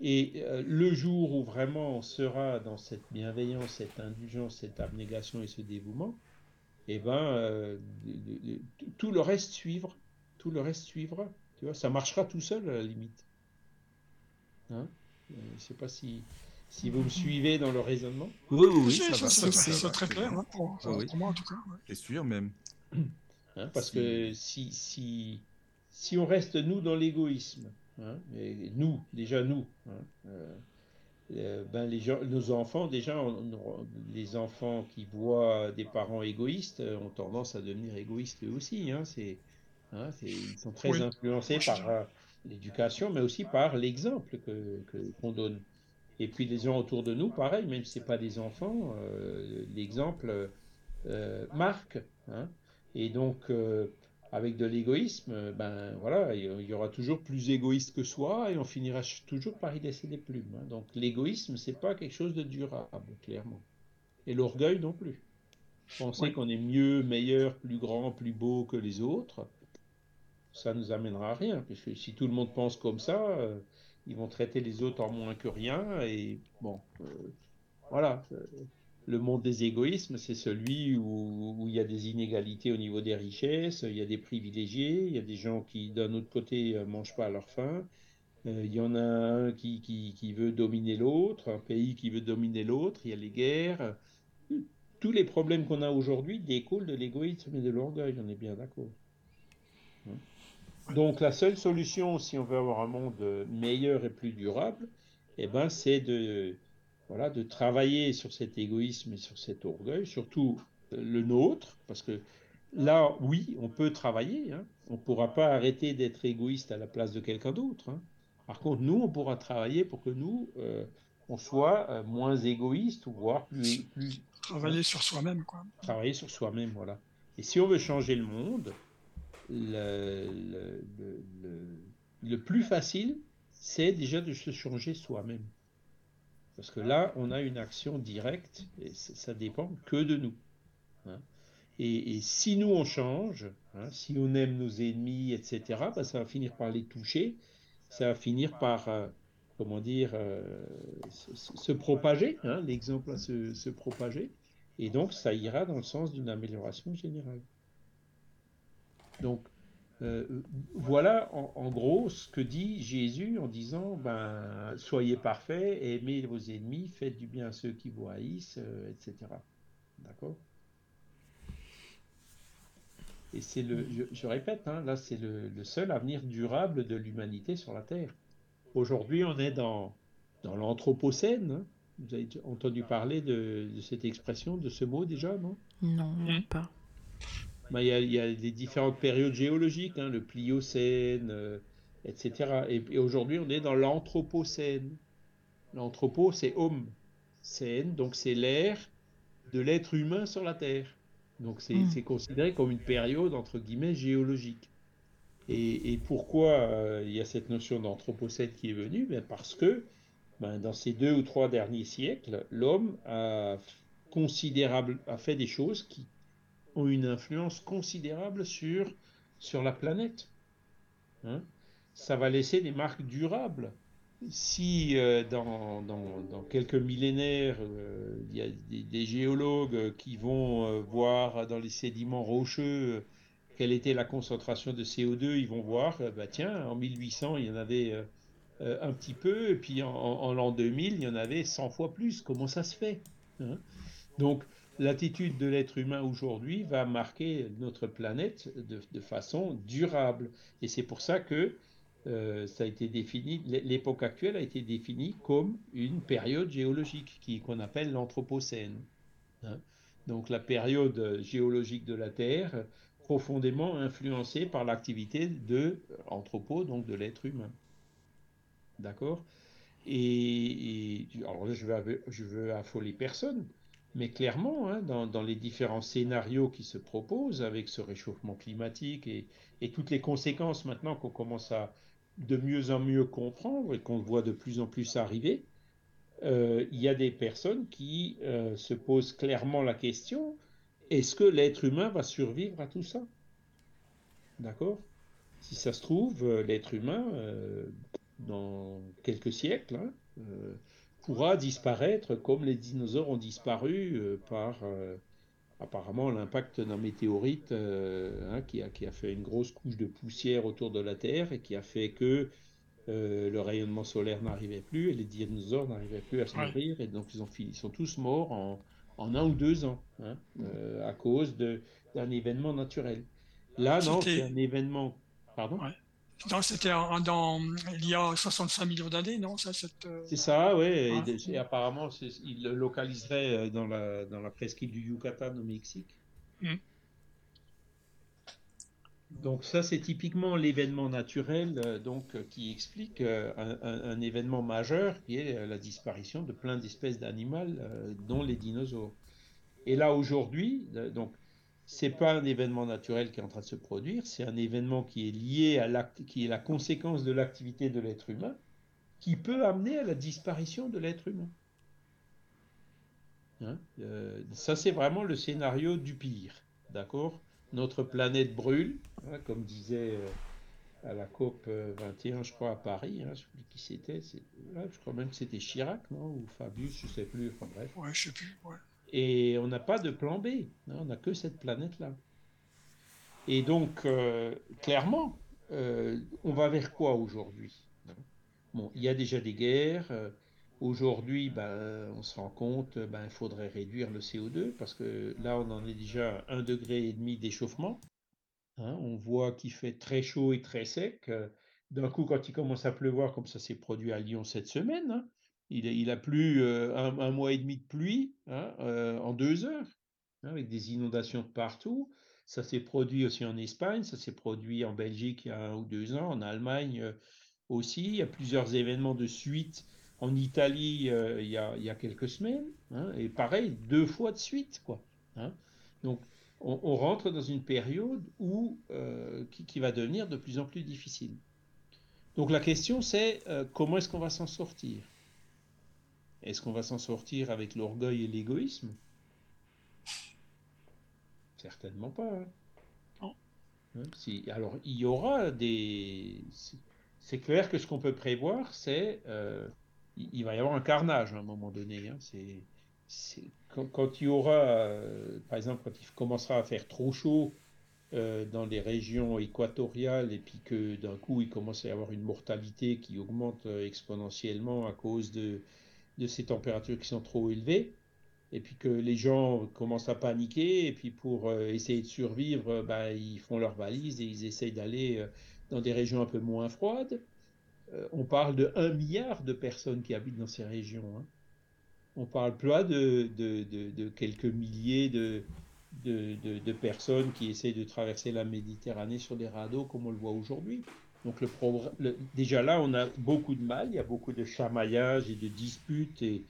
Et euh, le jour où vraiment on sera dans cette bienveillance, cette indulgence, cette abnégation et ce dévouement, eh ben, euh, tout le reste suivra. Tout le reste suivra. Tu vois, ça marchera tout seul à la limite. Hein? Je ne sais pas si, si vous me suivez dans le raisonnement. Oui, oui, oui, c'est très clair hein, pour, moi en tout cas. C'est sûr même. Hein, parce que si, si, si on reste, nous, dans l'égoïsme, hein, et nous, déjà nous, hein, euh, ben les gens, nos enfants, déjà, les enfants qui voient des parents égoïstes ont tendance à devenir égoïstes eux aussi. Hein, c'est, ils sont très influencés par l'éducation, mais aussi par l'exemple que, qu'on donne. Et puis les gens autour de nous, pareil, même si ce pas des enfants, euh, l'exemple euh, marque. Hein. Et donc, euh, avec de l'égoïsme, ben voilà, il y aura toujours plus égoïste que soi et on finira toujours par y laisser des plumes. Hein. Donc l'égoïsme, c'est pas quelque chose de durable, clairement. Et l'orgueil non plus. Penser qu'on est mieux, meilleur, plus grand, plus beau que les autres, ça nous amènera à rien. Parce que si tout le monde pense comme ça, ils vont traiter les autres en moins que rien. Et bon, euh, voilà. Le monde des égoïsmes, c'est celui où, il y a des inégalités au niveau des richesses, il y a des privilégiés, il y a des gens qui, d'un autre côté, ne euh, mangent pas à leur faim. Euh, il y en a un qui, qui, qui veut dominer l'autre, un pays qui veut dominer l'autre, il y a les guerres. Tous les problèmes qu'on a aujourd'hui découlent de l'égoïsme et de l'orgueil, on est bien d'accord. Donc la seule solution, si on veut avoir un monde meilleur et plus durable, eh ben, c'est de, voilà, de travailler sur cet égoïsme et sur cet orgueil, surtout le nôtre, parce que là, oui, on peut travailler. Hein. On ne pourra pas arrêter d'être égoïste à la place de quelqu'un d'autre. Hein. Par contre, nous, on pourra travailler pour que nous, euh, on soit euh, moins égoïste, ou voire plus... plus travailler sur soi-même, quoi. Travailler sur soi-même, voilà. Et si on veut changer le monde, le, le, plus facile, c'est déjà de se changer soi-même. Parce que là, on a une action directe et ça, dépend que de nous. Hein. Et, si nous on change, hein, si on aime nos ennemis, etc., ben, ça va finir par les toucher, ça va finir par, euh, comment dire, euh, se, propager, hein, l'exemple à se, se propager, et donc ça ira dans le sens d'une amélioration générale. Donc, euh, voilà en, gros ce que dit Jésus en disant ben, soyez parfaits, aimez vos ennemis, faites du bien à ceux qui vous haïssent, euh, etc. D'accord? Et c'est le, je, répète, hein, là c'est le, seul avenir durable de l'humanité sur la Terre. Aujourd'hui, on est dans, dans l'anthropocène. Hein. Vous avez entendu parler de, de, cette expression, de ce mot déjà, non? Non, pas. Bah, il y, a, des différentes périodes géologiques, hein, le Pliocène, euh, etc. Et, aujourd'hui, on est dans l'Anthropocène. L'anthropo, c'est homme. Cène, donc c'est l'ère de l'être humain sur la Terre. Donc c'est hmm. considéré comme une période, entre guillemets, géologique. Et, pourquoi euh, il y a cette notion d'Anthropocène qui est venue? Ben Parce que ben, dans ces deux ou trois derniers siècles, l'homme a, considérable, a fait des choses qui ont une influence considérable sur, sur la planète. Hein. Ça va laisser des marques durables. Si euh, dans, dans, quelques millénaires, euh, il y a des, géologues qui vont euh, voir dans les sédiments rocheux quelle était la concentration de CO2, ils vont voir, bah tiens, en 1800, il y en avait un petit peu, et puis en, l'an 2000, il y en avait 100 fois plus. Comment ça se fait hein? Donc, l'attitude de l'être humain aujourd'hui va marquer notre planète de, façon durable. Et c'est pour ça que euh, ça a été défini, l'époque actuelle a été définie comme une période géologique qu'on appelle l'Anthropocène. Hein. Donc la période géologique de la Terre profondément influencée par l'activité de l'anthropo, donc de l'être humain. D'accord? Et, alors là, je veux, je veux affoler personne. Mais clairement, hein, dans, les différents scénarios qui se proposent avec ce réchauffement climatique et, toutes les conséquences maintenant qu'on commence à de mieux en mieux comprendre et qu'on voit de plus en plus arriver, euh, il y a des personnes qui euh, se posent clairement la question, est-ce que l'être humain va survivre à tout ça? D'accord? Si ça se trouve, euh, l'être humain, dans quelques siècles, hein, pourra disparaître comme les dinosaures ont disparu euh, par euh, apparemment l'impact d'un météorite euh, hein, qui, a, qui, a, fait une grosse couche de poussière autour de la Terre et qui a fait que le rayonnement solaire n'arrivait plus et les dinosaures n'arrivaient plus à se nourrir et donc ils, ont fini, ils sont tous morts en, en un ou deux ans hein, à cause d'un événement naturel. Là, non, c'est un événement. Pardon? C'était dans, il y a 65 millions d'années, non ça, euh, C'est ça, oui. Et, apparemment, il le localiserait dans la, dans la presqu'île du Yucatan au Mexique. Hmm. Donc ça, c'est typiquement l'événement naturel euh, donc, euh, qui explique euh, un, événement majeur qui est la disparition de plein d'espèces d'animaux, dont les dinosaures. Et là, aujourd'hui, donc, c'est pas un événement naturel qui est en train de se produire, c'est un événement qui est lié à l'acte, qui est la conséquence de l'activité de l'être humain, qui peut amener à la disparition de l'être humain. Hein, ça, c'est vraiment le scénario du pire, d'accord? Notre planète brûle, hein, comme disait euh, à la COP 21, je crois, à Paris. Hein, je sais plus qui c'était. je crois même que c'était Chirac, non? Ou Fabius, je sais plus. Enfin bref. Ouais, je sais plus. Et on n'a pas de plan B. Hein, on n'a que cette planète-là. Et donc, euh, clairement, euh, on va vers quoi aujourd'hui Bon, il y a déjà des guerres. Aujourd'hui, ben, on se rend compte, ben, faudrait réduire le CO2 parce que là, on en est déjà à 1,5 degré d'échauffement. Hein. on voit qu'il fait très chaud et très sec. D'un coup, quand il commence à pleuvoir, comme ça s'est produit à Lyon cette semaine, hein, il, a plu euh, un, mois et demi de pluie hein, euh, en deux heures, avec des inondations de partout. Ça s'est produit aussi en Espagne, ça s'est produit en Belgique il y a un ou deux ans, en Allemagne euh, aussi. Il y a plusieurs événements de suite en Italie il, y a, quelques semaines, hein, et pareil, deux fois de suite. Quoi, hein. Donc, on, rentre dans une période où, qui, va devenir de plus en plus difficile. Donc, la question, c'est comment est-ce qu'on va s'en sortir? Est-ce qu'on va s'en sortir avec l'orgueil et l'égoïsme? Certainement pas. Hein. si, alors, il y aura des. C'est clair que ce qu'on peut prévoir, c'est il, va y avoir un carnage à un moment donné. Hein. C'est, quand, il y aura, euh, par exemple, quand il commencera à faire trop chaud euh, dans les régions équatoriales et puis que d'un coup il commence à y avoir une mortalité qui augmente euh, exponentiellement à cause de, de ces températures qui sont trop élevées, et puis que les gens commencent à paniquer, et puis pour essayer de survivre, ben, ils font leurs valises et ils essayent d'aller dans des régions un peu moins froides. Euh, on parle de 1 milliard de personnes qui habitent dans ces régions. Hein. On parle pas de, de, quelques milliers de, de, personnes qui essayent de traverser la Méditerranée sur des radeaux comme on le voit aujourd'hui. Donc le, déjà là, on a beaucoup de mal, il y a beaucoup de chamaillage et de disputes et,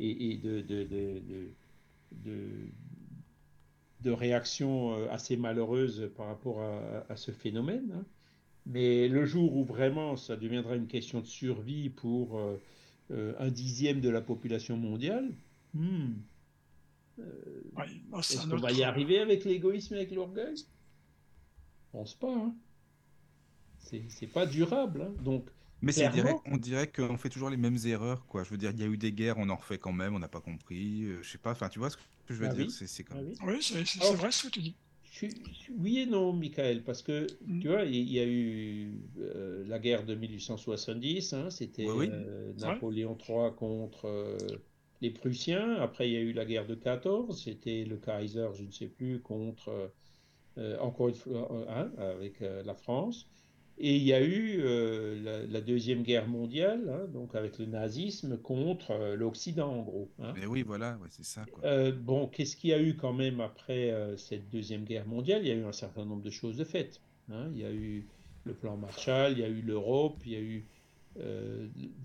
et, de, de, réactions euh, assez malheureuses par rapport à, ce phénomène. Hein. Mais le jour où vraiment ça deviendra une question de survie pour euh, euh, un dixième de la population mondiale, hmm, euh, bah, est-ce qu'on va y arriver avec l'égoïsme et avec l'orgueil? Je pense pas. Hein. C'est pas durable. Hein. Donc, mais on dirait qu'on fait toujours les mêmes erreurs, quoi. Je veux dire, il y a eu des guerres, on en refait quand même, on n'a pas compris. je sais pas, enfin, tu vois ce que je veux ah dire? C'est quand ah Oui, c'est vrai ce que tu dis oui et non, Michael, parce que mm. tu vois, il y, a eu euh, la guerre de 1870, hein, c'était euh, Napoléon III contre euh, les Prussiens. Après, il y a eu la guerre de 14, c'était le Kaiser, je ne sais plus, contre encore une fois hein, avec la France. Et il y a eu euh, la, Deuxième Guerre mondiale, hein, donc avec le nazisme contre euh, l'Occident, en gros. Hein. Mais oui, voilà, c'est ça. Euh, bon, qu'est-ce qu'il y a eu quand même après cette Deuxième Guerre mondiale? Il y a eu un certain nombre de choses de faites. Hein. Il y a eu le plan Marshall, il y a eu l'Europe, il y a eu...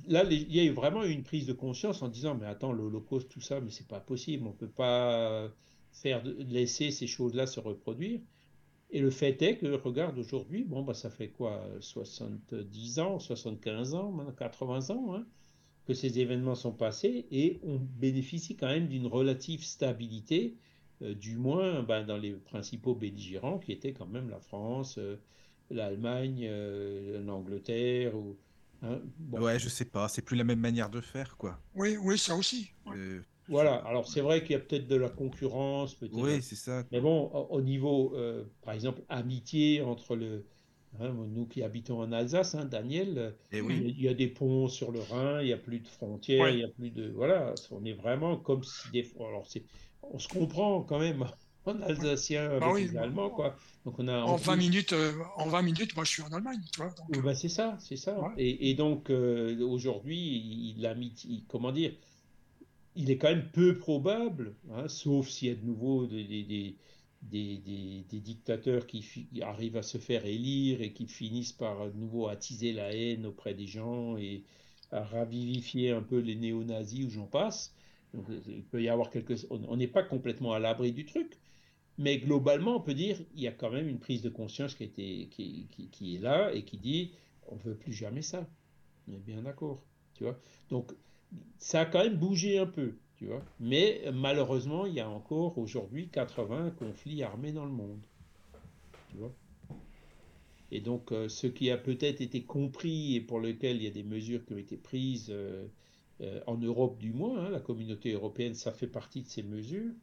là, il y a eu vraiment une prise de conscience en disant, mais attends, l'Holocauste, tout ça, mais c'est pas possible, on peut pas faire laisser ces choses-là se reproduire. Et le fait est que, regarde, aujourd'hui, bon, bah, ça fait quoi 70 ans, 75 ans, 80 ans hein, que ces événements sont passés et on bénéficie quand même d'une relative stabilité, euh, du moins bah, dans les principaux belligérants qui étaient quand même la France, euh, l'Allemagne, euh, l'Angleterre. Ou, hein, Ouais, je sais pas, c'est plus la même manière de faire, quoi. Oui, oui, ça aussi. Voilà, alors c'est vrai qu'il y a peut-être de la concurrence, peut-être. Oui, c'est ça. Mais bon, au, niveau, euh, par exemple, amitié entre le. Hein, nous qui habitons en Alsace, hein, Daniel, eh il, y a des ponts sur le Rhin, il n'y a plus de frontières, il y a plus de. Voilà, on est vraiment comme si des. Alors, on se comprend quand même en alsacien Bah avec oui, les Allemands, quoi. Donc on a En plus- 20 minutes, euh, en 20 minutes, moi je suis en Allemagne, tu vois. donc, Oui, bah, c'est ça, c'est ça. Ouais. Et, et donc euh, aujourd'hui, il- comment dire, il est quand même peu probable, hein, sauf s'il y a de nouveau des, dictateurs qui, arrivent à se faire élire et qui finissent par de nouveau attiser la haine auprès des gens et à ravivifier un peu les néo-nazis ou j'en passe. Euh, il peut y avoir quelque, on n'est pas complètement à l'abri du truc. Mais globalement, on peut dire il y a quand même une prise de conscience qui, est là et qui dit on ne veut plus jamais ça. On est bien d'accord, tu vois. Donc ça a quand même bougé un peu, tu vois. Mais euh, malheureusement, il y a encore aujourd'hui 80 conflits armés dans le monde, tu vois. Et donc euh, ce qui a peut-être été compris et pour lequel il y a des mesures qui ont été prises euh, en Europe du moins, hein, la communauté européenne, ça fait partie de ces mesures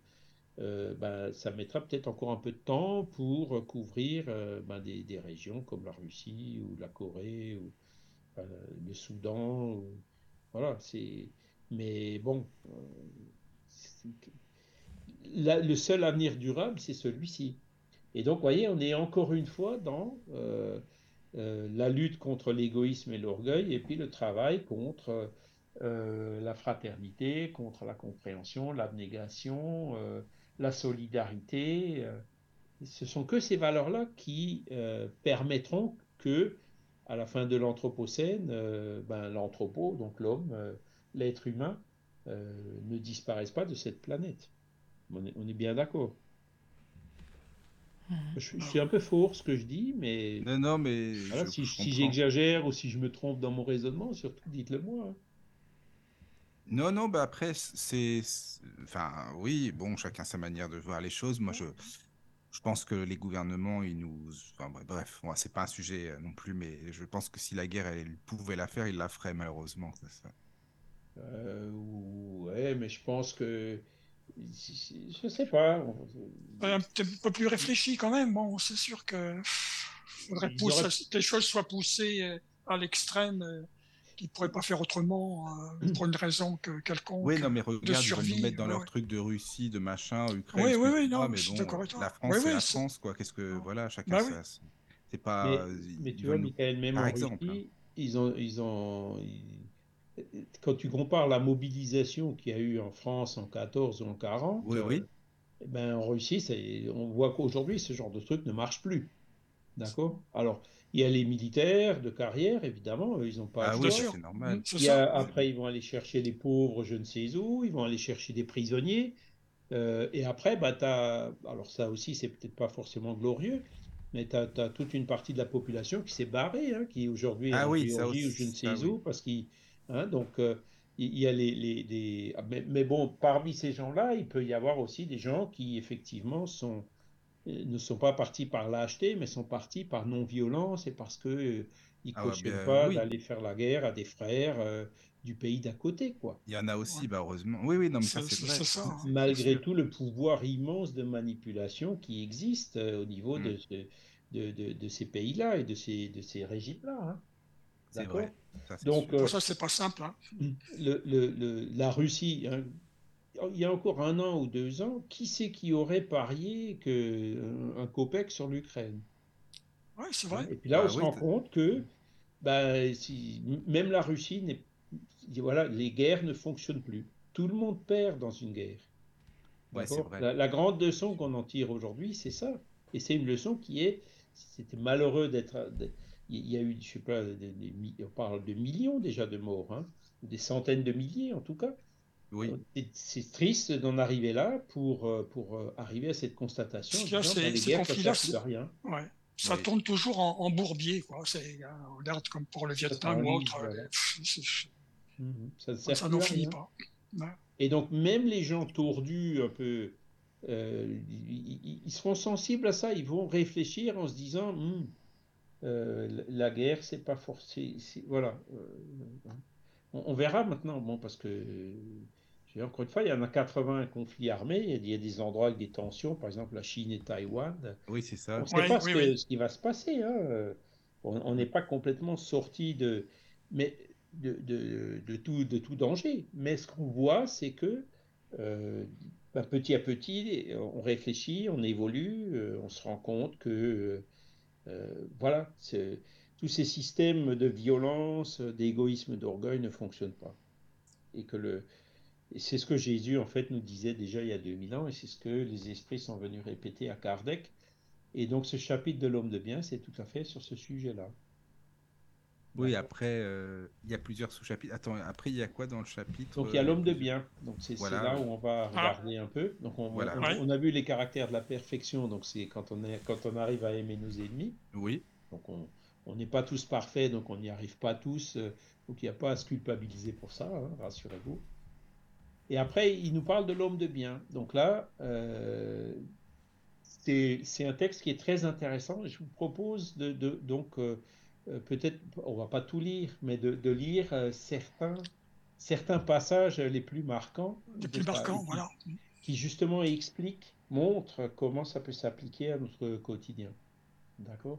ben, ça mettra peut-être encore un peu de temps pour couvrir ben, des, régions comme la Russie ou la Corée ou le Soudan. ou- Voilà, c'est. Mais bon, euh, le seul avenir durable, c'est celui-ci. Et donc, vous voyez, on est encore une fois dans euh, euh, la lutte contre l'égoïsme et l'orgueil, et puis le travail contre la fraternité, contre la compréhension, l'abnégation, la solidarité. ce sont que ces valeurs-là qui permettront que, à la fin de l'Anthropocène, euh, ben, l'anthropo, donc l'homme, euh, l'être humain, euh, ne disparaisse pas de cette planète. On est, on est bien d'accord. Je, je suis un peu fort ce que je dis, mais Non, non, mais voilà, je- si, je si comprends. j'exagère ou si je me trompe dans mon raisonnement, surtout dites-le moi. hein. Non, non, bah après, c'est. c'est- Enfin, oui, bon, chacun sa manière de voir les choses. Moi, je, je pense que les gouvernements, ils nous. Enfin, bref, moi, c'est pas un sujet euh, non plus, mais je pense que si la guerre, elle pouvait la faire, il la ferait, malheureusement. ça. Euh, ouais, mais je pense que. Je sais pas. un petit peu plus réfléchi quand même. Bon, c'est sûr que faudrait Ils pousser- auraient- que les choses soient poussées euh, à l'extrême, euh, qu'ils ne pourraient pas faire autrement euh, pour une raison que, quelconque. Oui, non, mais regarde, ils survie, nous mettre dans ouais, leur ouais. truc de Russie, de machin, Ukraine. Oui, oui, oui, non, mais bon, la France, Oui, c'est oui, la France, quoi. Qu'est-ce que. Voilà, chacun Bah oui. C'est pas. Mais, ils mais tu vois, nous- Michael, même par en exemple, hein. Ils ont, ils ont, ils- quand tu compares la mobilisation qu'il y a eu en France en 14 ou en 40, Oui, oui. euh, eh ben, en Russie, on voit qu'aujourd'hui, ce genre de truc ne marche plus. D'accord? Alors, il y a les militaires de carrière, évidemment, ils n'ont pas Ah oui, c'est normal. Mm, c'est Il y a- ça. après, ils vont aller chercher les pauvres, je ne sais où, ils vont aller chercher des prisonniers. Euh, et après, bah, t'as, alors ça aussi, c'est peut-être pas forcément glorieux, mais tu as, toute une partie de la population qui s'est barrée, hein, qui aujourd'hui est Ah en oui, ou aussi, je ne sais où, oui. parce qu'il, hein, donc euh, il y a les, les, les- ah, mais, mais bon, parmi ces gens-là, il peut y avoir aussi des gens qui effectivement sont euh, ne sont pas partis par lâcheté, mais sont partis par non-violence et parce que euh, ils Ah cautionnent bien, pas oui. d'aller faire la guerre à des frères euh, du pays d'à côté, quoi. Il y en a aussi, Ouais. bah, heureusement. Oui, oui, non, mais ça, C'est vrai. ça. hein, Malgré tout le pouvoir immense de manipulation qui existe euh, au niveau Mm. de, ce- de, de- de ces pays-là et de ces, de ces régimes-là. hein. C'est D'accord? Vrai. Ça, Donc, euh, Pour ça, c'est pas simple. hein. le, le- le- la Russie, hein, il y a encore un an ou deux ans, qui c'est qui aurait parié que, euh, un COPEC sur l'Ukraine? Ouais, c'est vrai. Et puis là, Bah on se oui, rend compte que bah, si, même la Russie, n'est- voilà, les guerres ne fonctionnent plus. Tout le monde perd dans une guerre. Ouais, vrai. la, la grande leçon qu'on en tire aujourd'hui, c'est ça. Et c'est une leçon qui est, c'était malheureux d'être, il y a eu, je sais pas, des- on parle de millions déjà de morts, hein, des centaines de milliers en tout cas. Oui. Et C'est triste d'en arriver là pour, euh, pour euh, arriver à cette constatation. Disant, c'est- les ces conflits-là, rien. Ouais. Ça Oui. tourne toujours en, en bourbier. Quoi. C'est, on regarde comme pour le Vietnam ou autre. voilà. euh, pff, Mhm. Ça ne sert n'en finit rien. pas. Ouais. Et donc, même les gens tordus, un peu, euh, ils, seront sensibles à ça. Ils vont réfléchir en se disant, Hmm, euh, la guerre, c'est pas forcé. Voilà. Euh, on, on verra maintenant. Bon, parce que, encore une fois, il y en a 80 conflits armés. Il y a, il y a des endroits avec des tensions, par exemple la Chine et Taïwan. Oui, c'est ça. On ne sait Ouais, pas ce, oui, que- oui. ce qui va se passer. hein. Euh, On n'est pas complètement sorti de, mais de, de- de tout, de tout danger. Mais ce qu'on voit, c'est que euh, ben, petit à petit, on réfléchit, on évolue, on se rend compte que voilà, tous ces systèmes de violence, d'égoïsme, d'orgueil ne fonctionnent pas. Et que le, c'est ce que Jésus en fait nous disait déjà il y a 2000 ans, et c'est ce que les esprits sont venus répéter à Kardec. Et donc ce chapitre de l'homme de bien, c'est tout à fait sur ce sujet-là. Oui, après, euh, il y a plusieurs sous-chapitres. Attends, après, il y a quoi dans le chapitre Donc, il y a l'homme de bien. Donc, c'est là où on va ah. regarder un peu. Donc, on, on, a vu les caractères de la perfection. Donc, c'est quand, on est, quand on arrive à aimer nos ennemis. Oui. Donc, on n'est pas tous parfaits, donc on n'y arrive pas tous. Euh, donc, il n'y a pas à se culpabiliser pour ça, hein, rassurez-vous. Et après, il nous parle de l'homme de bien. Donc là, euh, c'est un texte qui est très intéressant. Je vous propose de, donc euh, euh, peut-être, on va pas tout lire, mais de, lire certains, certains passages les plus marquants. Les plus marquants, voilà. Qui justement expliquent, montrent comment ça peut s'appliquer à notre quotidien. D'accord?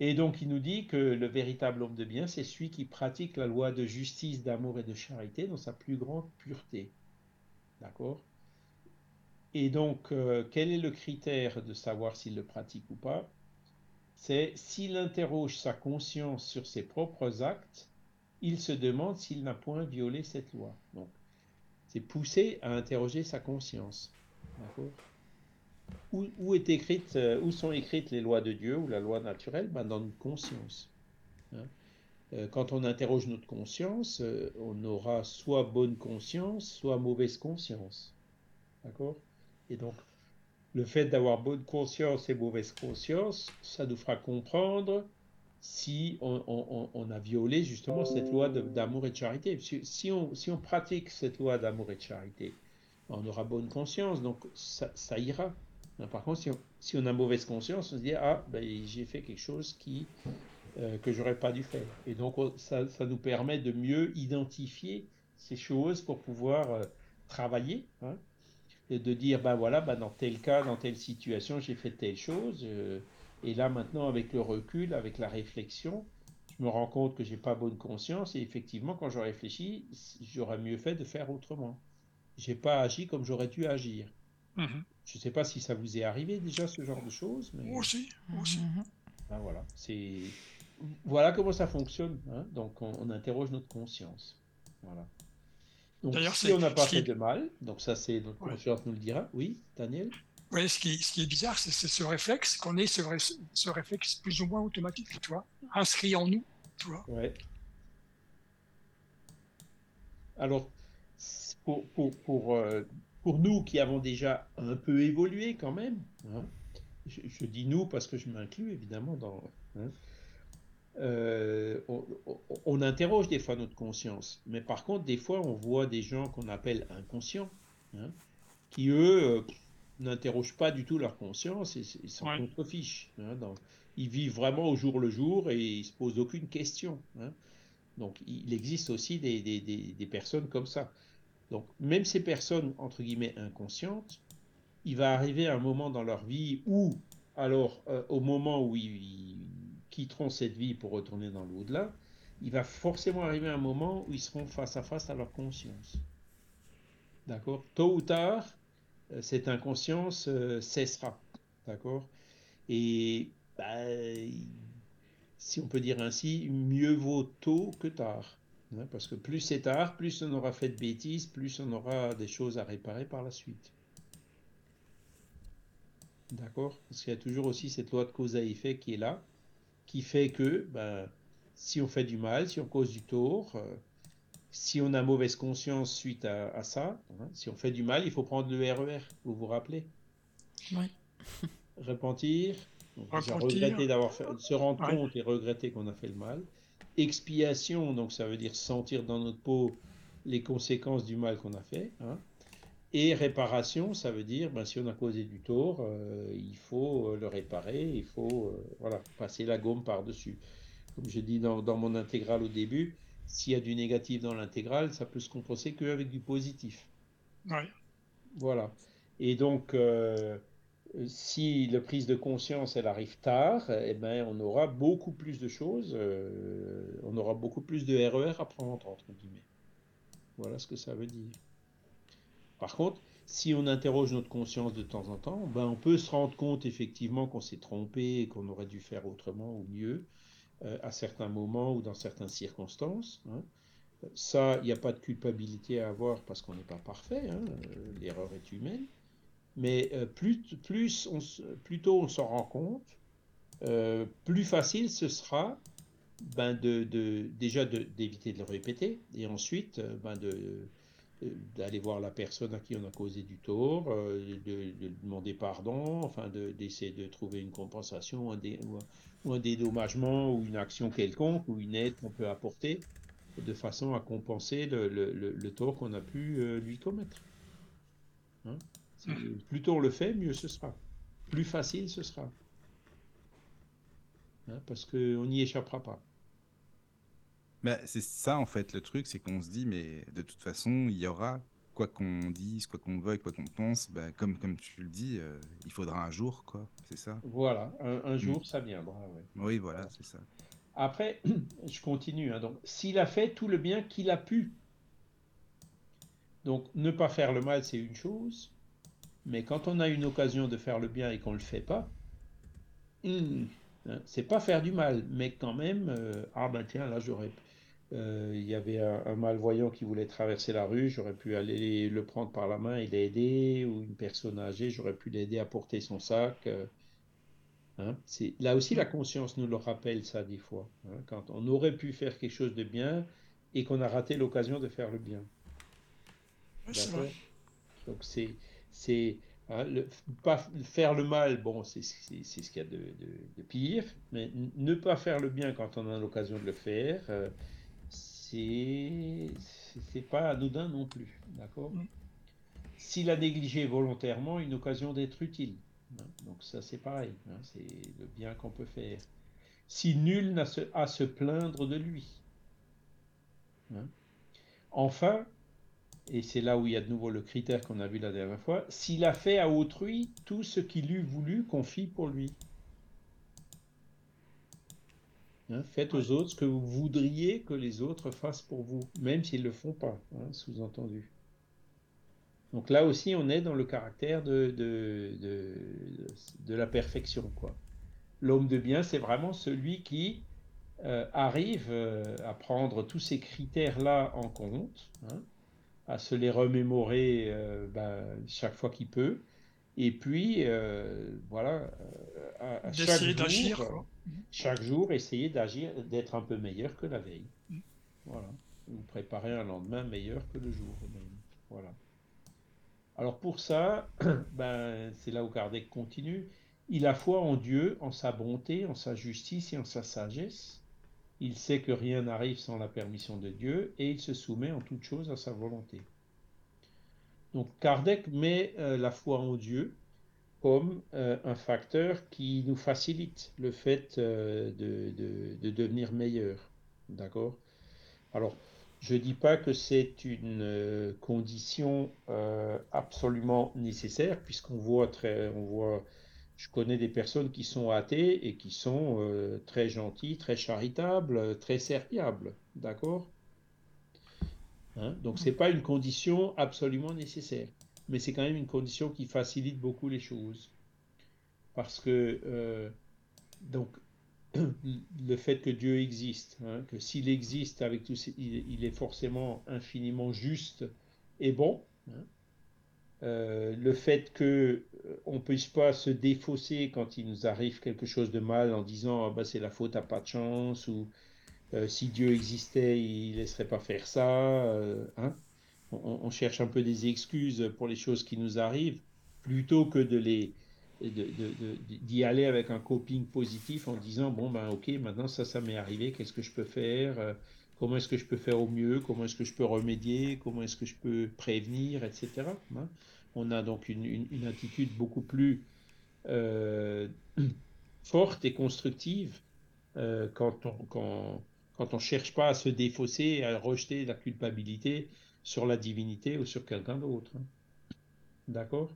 Et donc il nous dit que le véritable homme de bien, c'est celui qui pratique la loi de justice, d'amour et de charité dans sa plus grande pureté. D'accord? Et donc, euh, quel est le critère de savoir s'il le pratique ou pas? C'est s'il interroge sa conscience sur ses propres actes, il se demande s'il n'a point violé cette loi. Donc, c'est pousser à interroger sa conscience. D'accord? Euh, où sont écrites les lois de Dieu ou la loi naturelle? Ben, Dans notre conscience. Hein. Euh, quand on interroge notre conscience, euh, on aura soit bonne conscience, soit mauvaise conscience. D'accord? Et donc, le fait d'avoir bonne conscience et mauvaise conscience, ça nous fera comprendre si on, a violé justement cette loi d'amour et de charité. Si, on, si on pratique cette loi d'amour et de charité, on aura bonne conscience, donc ça ira par contre, si on, a mauvaise conscience, on se dit ah ben, j'ai fait quelque chose qui euh, que j'aurais pas dû faire. Et donc ça, nous permet de mieux identifier ces choses pour pouvoir euh, travailler hein, et de dire ben voilà ben, dans tel cas, dans telle situation, j'ai fait telle chose. Euh, et là maintenant avec le recul, avec la réflexion, je me rends compte que j'ai pas bonne conscience et effectivement quand je réfléchis, j'aurais mieux fait de faire autrement. J'ai pas agi comme j'aurais dû agir. Mm-hmm. Je ne sais pas si ça vous est arrivé déjà ce genre de choses. Mais... Aussi, aussi. Ben voilà, c'est voilà comment ça fonctionne. Hein. Donc on, interroge notre conscience. Voilà. Donc si on n'a pas fait de mal, donc ça c'est notre conscience nous le dira. Oui, Daniel? Oui, ce qui, ce qui est bizarre, c'est ce réflexe qu'on ait ce, ce, réflexe plus ou moins automatique, tu vois, inscrit en nous, tu vois. Ouais. Alors pour, pour, pour euh, pour nous qui avons déjà un peu évolué quand même, hein, je, dis nous parce que je m'inclus évidemment dans... Hein, euh, on, interroge des fois notre conscience, mais par contre, des fois, on voit des gens qu'on appelle inconscients, hein, qui eux euh, n'interrogent pas du tout leur conscience et s'en contrefichent. ils vivent vraiment au jour le jour et ils se posent aucune question. Donc, il existe aussi des, des personnes comme ça. Donc, même ces personnes, entre guillemets, inconscientes, il va arriver un moment dans leur vie où, alors, euh, au moment où ils, quitteront cette vie pour retourner dans l'au-delà, il va forcément arriver un moment où ils seront face à face à leur conscience. D'accord? Tôt ou tard, euh, cette inconscience euh, cessera. D'accord? Et bah, si on peut dire ainsi, mieux vaut tôt que tard. Hein, parce que plus c'est tard, plus on aura fait de bêtises, plus on aura des choses à réparer par la suite. D'accord? Parce qu'il y a toujours aussi cette loi de cause à effet qui est là, qui fait que ben, si on fait du mal, si on cause du tort, euh, si on a mauvaise conscience suite à, ça, hein, si on fait du mal, il faut prendre le RER, e vous vous rappelez? Oui. Repentir, regretter d'avoir fait, se rendre compte et regretter qu'on a fait le mal. Expiation, donc ça veut dire sentir dans notre peau les conséquences du mal qu'on a fait. Hein. Et réparation, ça veut dire, ben, si on a causé du tort, euh, il faut euh, le réparer, il faut euh, voilà, passer la gomme par-dessus. Comme je dis dans, dans, mon intégrale au début, s'il y a du négatif dans l'intégrale, ça peut se compenser qu'avec du positif. Voilà. Et donc, si la prise de conscience elle arrive tard, eh ben, on aura beaucoup plus de choses, euh, on aura beaucoup plus de RER e à prendre entre guillemets. Voilà ce que ça veut dire. Par contre, si on interroge notre conscience de temps en temps, ben on peut se rendre compte effectivement qu'on s'est trompé et qu'on aurait dû faire autrement ou mieux euh, à certains moments ou dans certaines circonstances. Hein. Ça, il n'y a pas de culpabilité à avoir parce qu'on n'est pas parfait, hein, euh, l'erreur est humaine. Mais euh, plus, plus, on, plus tôt on s'en rend compte, plus facile ce sera ben de, de, déjà d'éviter de, le répéter et ensuite ben de, d'aller voir la personne à qui on a causé du tort, euh, de, demander pardon, enfin d'essayer de, trouver une compensation un ou, un, dédommagement ou une action quelconque ou une aide qu'on peut apporter de façon à compenser le, le, tort qu'on a pu euh, lui commettre. Hein? Plus tôt on le fait, mieux ce sera. Plus facile ce sera. Hein, parce qu'on n'y échappera pas. Bah, c'est ça, en fait, le truc, c'est qu'on se dit, mais de toute façon, il y aura, quoi qu'on dise, quoi qu'on veuille, quoi qu'on pense, bah, comme, comme tu le dis, euh, il faudra un jour, quoi. C'est ça? Voilà, un, jour, mm. ça viendra. Oui, voilà, c'est ça. Après, je continue. Hein. donc, s'il a fait tout le bien qu'il a pu, donc ne pas faire le mal, c'est une chose, mais quand on a une occasion de faire le bien et qu'on ne le fait pas, hmm, hein, c'est pas faire du mal, mais quand même, euh, ah ben tiens, là j'aurais euh, il y avait un, malvoyant qui voulait traverser la rue, j'aurais pu aller le prendre par la main et l'aider, ou une personne âgée, j'aurais pu l'aider à porter son sac. Euh, hein. c'est, là aussi, la conscience nous le rappelle ça des fois, hein, quand on aurait pu faire quelque chose de bien et qu'on a raté l'occasion de faire le bien. Donc c'est, c'est hein, pas faire le mal, bon, c'est, ce qu'il y a de, de, pire, mais ne pas faire le bien quand on a l'occasion de le faire. Euh, c'est pas anodin non plus, d'accord? Mm. S'il a négligé volontairement une occasion d'être utile, hein, donc ça c'est pareil, hein, c'est le bien qu'on peut faire. Si nul n'a à se plaindre de lui. Enfin, et c'est là où il y a de nouveau le critère qu'on a vu la dernière fois, s'il a fait à autrui tout ce qu'il eût voulu qu'on fît pour lui. Hein, faites aux autres ce que vous voudriez que les autres fassent pour vous, même s'ils ne le font pas, hein, sous-entendu. Donc là aussi, on est dans le caractère de, de, la perfection. quoi. L'homme de bien, c'est vraiment celui qui euh, arrive euh, à prendre tous ces critères-là en compte, hein, à se les remémorer euh, ben, chaque fois qu'il peut, et puis, voilà, à, chaque jour, chaque jour, essayer d'agir, d'être un peu meilleur que la veille. Mm. Voilà. Vous préparez un lendemain meilleur que le jour. Voilà. Alors pour ça, ben, c'est là où Kardec continue. Il a foi en Dieu, en sa bonté, en sa justice et en sa sagesse. Il sait que rien n'arrive sans la permission de Dieu et il se soumet en toute chose à sa volonté. Donc Kardec met euh, la foi en Dieu comme euh, un facteur qui nous facilite le fait euh, de, devenir meilleur. D'accord? Alors, je ne dis pas que c'est une condition absolument nécessaire, puisqu'on voit très, on voit, je connais des personnes qui sont athées et qui sont très gentilles, très charitables, très serviables. D'accord? Hein? Donc, ce n'est pas une condition absolument nécessaire mais c'est quand même une condition qui facilite beaucoup les choses. Parce que, euh, donc, le fait que Dieu existe, hein, que s'il existe avec tout, il, est forcément infiniment juste et bon. Hein. Euh, le fait que euh, on puisse pas se défausser quand il nous arrive quelque chose de mal en disant ah bah, c'est la faute à pas de chance ou si Dieu existait il laisserait pas faire ça hein. On, cherche un peu des excuses pour les choses qui nous arrivent, plutôt que de les d'y aller avec un coping positif en disant bon ben ok maintenant ça ça m'est arrivé qu'est-ce que je peux faire euh, comment est-ce que je peux faire au mieux? Comment est-ce que je peux remédier? Comment est-ce que je peux prévenir etc hein? on a donc une, attitude beaucoup plus euh, forte et constructive euh, quand on quand, quand on cherche pas à se défausser à rejeter la culpabilité sur la divinité ou sur quelqu'un d'autre. Hein. D'accord?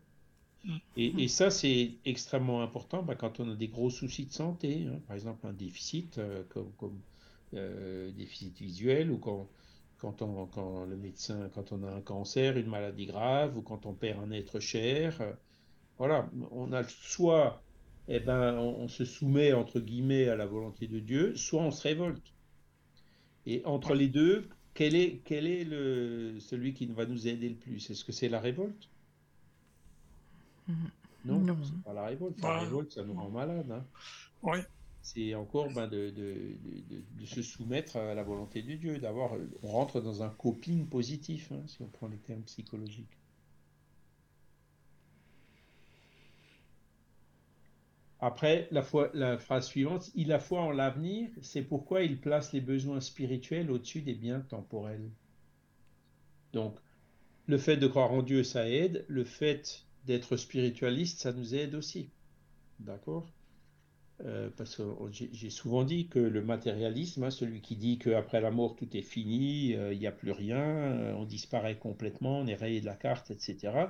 Et, ça, c'est extrêmement important bah, quand on a des gros soucis de santé, hein. par exemple un déficit, euh, comme euh, déficit visuel, ou quand, quand, on, quand le médecin, quand on a un cancer, une maladie grave, ou quand on perd un être cher. Voilà, on a soit eh ben, on, se soumet entre guillemets à la volonté de Dieu, soit on se révolte. Et entre les deux, quel est, quel est le, celui qui va nous aider le plus? Est-ce que c'est la révolte? Non, non. c'est pas la révolte. La bah, révolte, ça nous rend malade. Hein. C'est encore ben, de, se soumettre à la volonté de Dieu, d'avoir, on rentre dans un coping positif, hein, si on prend les termes psychologiques. Après, la, la phrase suivante, il a foi en l'avenir, c'est pourquoi il place les besoins spirituels au-dessus des biens temporels. Donc, le fait de croire en Dieu, ça aide. Le fait d'être spiritualiste, ça nous aide aussi. D'accord? Euh, Parce que j'ai souvent dit que le matérialisme, hein, celui qui dit qu'après la mort, tout est fini, euh, il n'y a plus rien, euh, on disparaît complètement, on est rayé de la carte, etc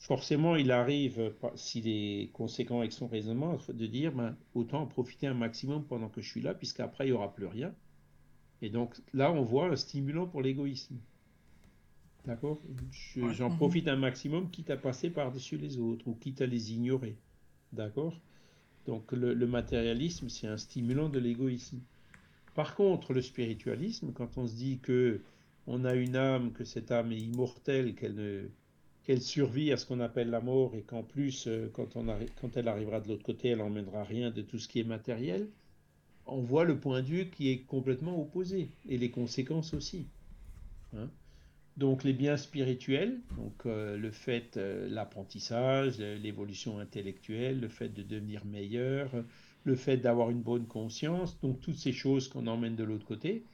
forcément, il arrive, s'il est conséquent avec son raisonnement, de dire ben, autant en profiter un maximum pendant que je suis là, puisqu'après, il n'y aura plus rien. Et donc là, on voit un stimulant pour l'égoïsme. D'accord? J'en profite un maximum, quitte à passer par-dessus les autres, ou quitte à les ignorer. D'accord? Donc le, matérialisme, c'est un stimulant de l'égoïsme. Par contre, le spiritualisme, quand on se dit que on a une âme, que cette âme est immortelle, qu'elle survit à ce qu'on appelle la mort et qu'en plus, euh, quand elle arrivera de l'autre côté, elle n'emmènera rien de tout ce qui est matériel, on voit le point de vue qui est complètement opposé et les conséquences aussi. Hein. Donc les biens spirituels, donc euh, le fait, euh, l'apprentissage, l'évolution intellectuelle, le fait de devenir meilleur, le fait d'avoir une bonne conscience, donc toutes ces choses qu'on emmène de l'autre côté,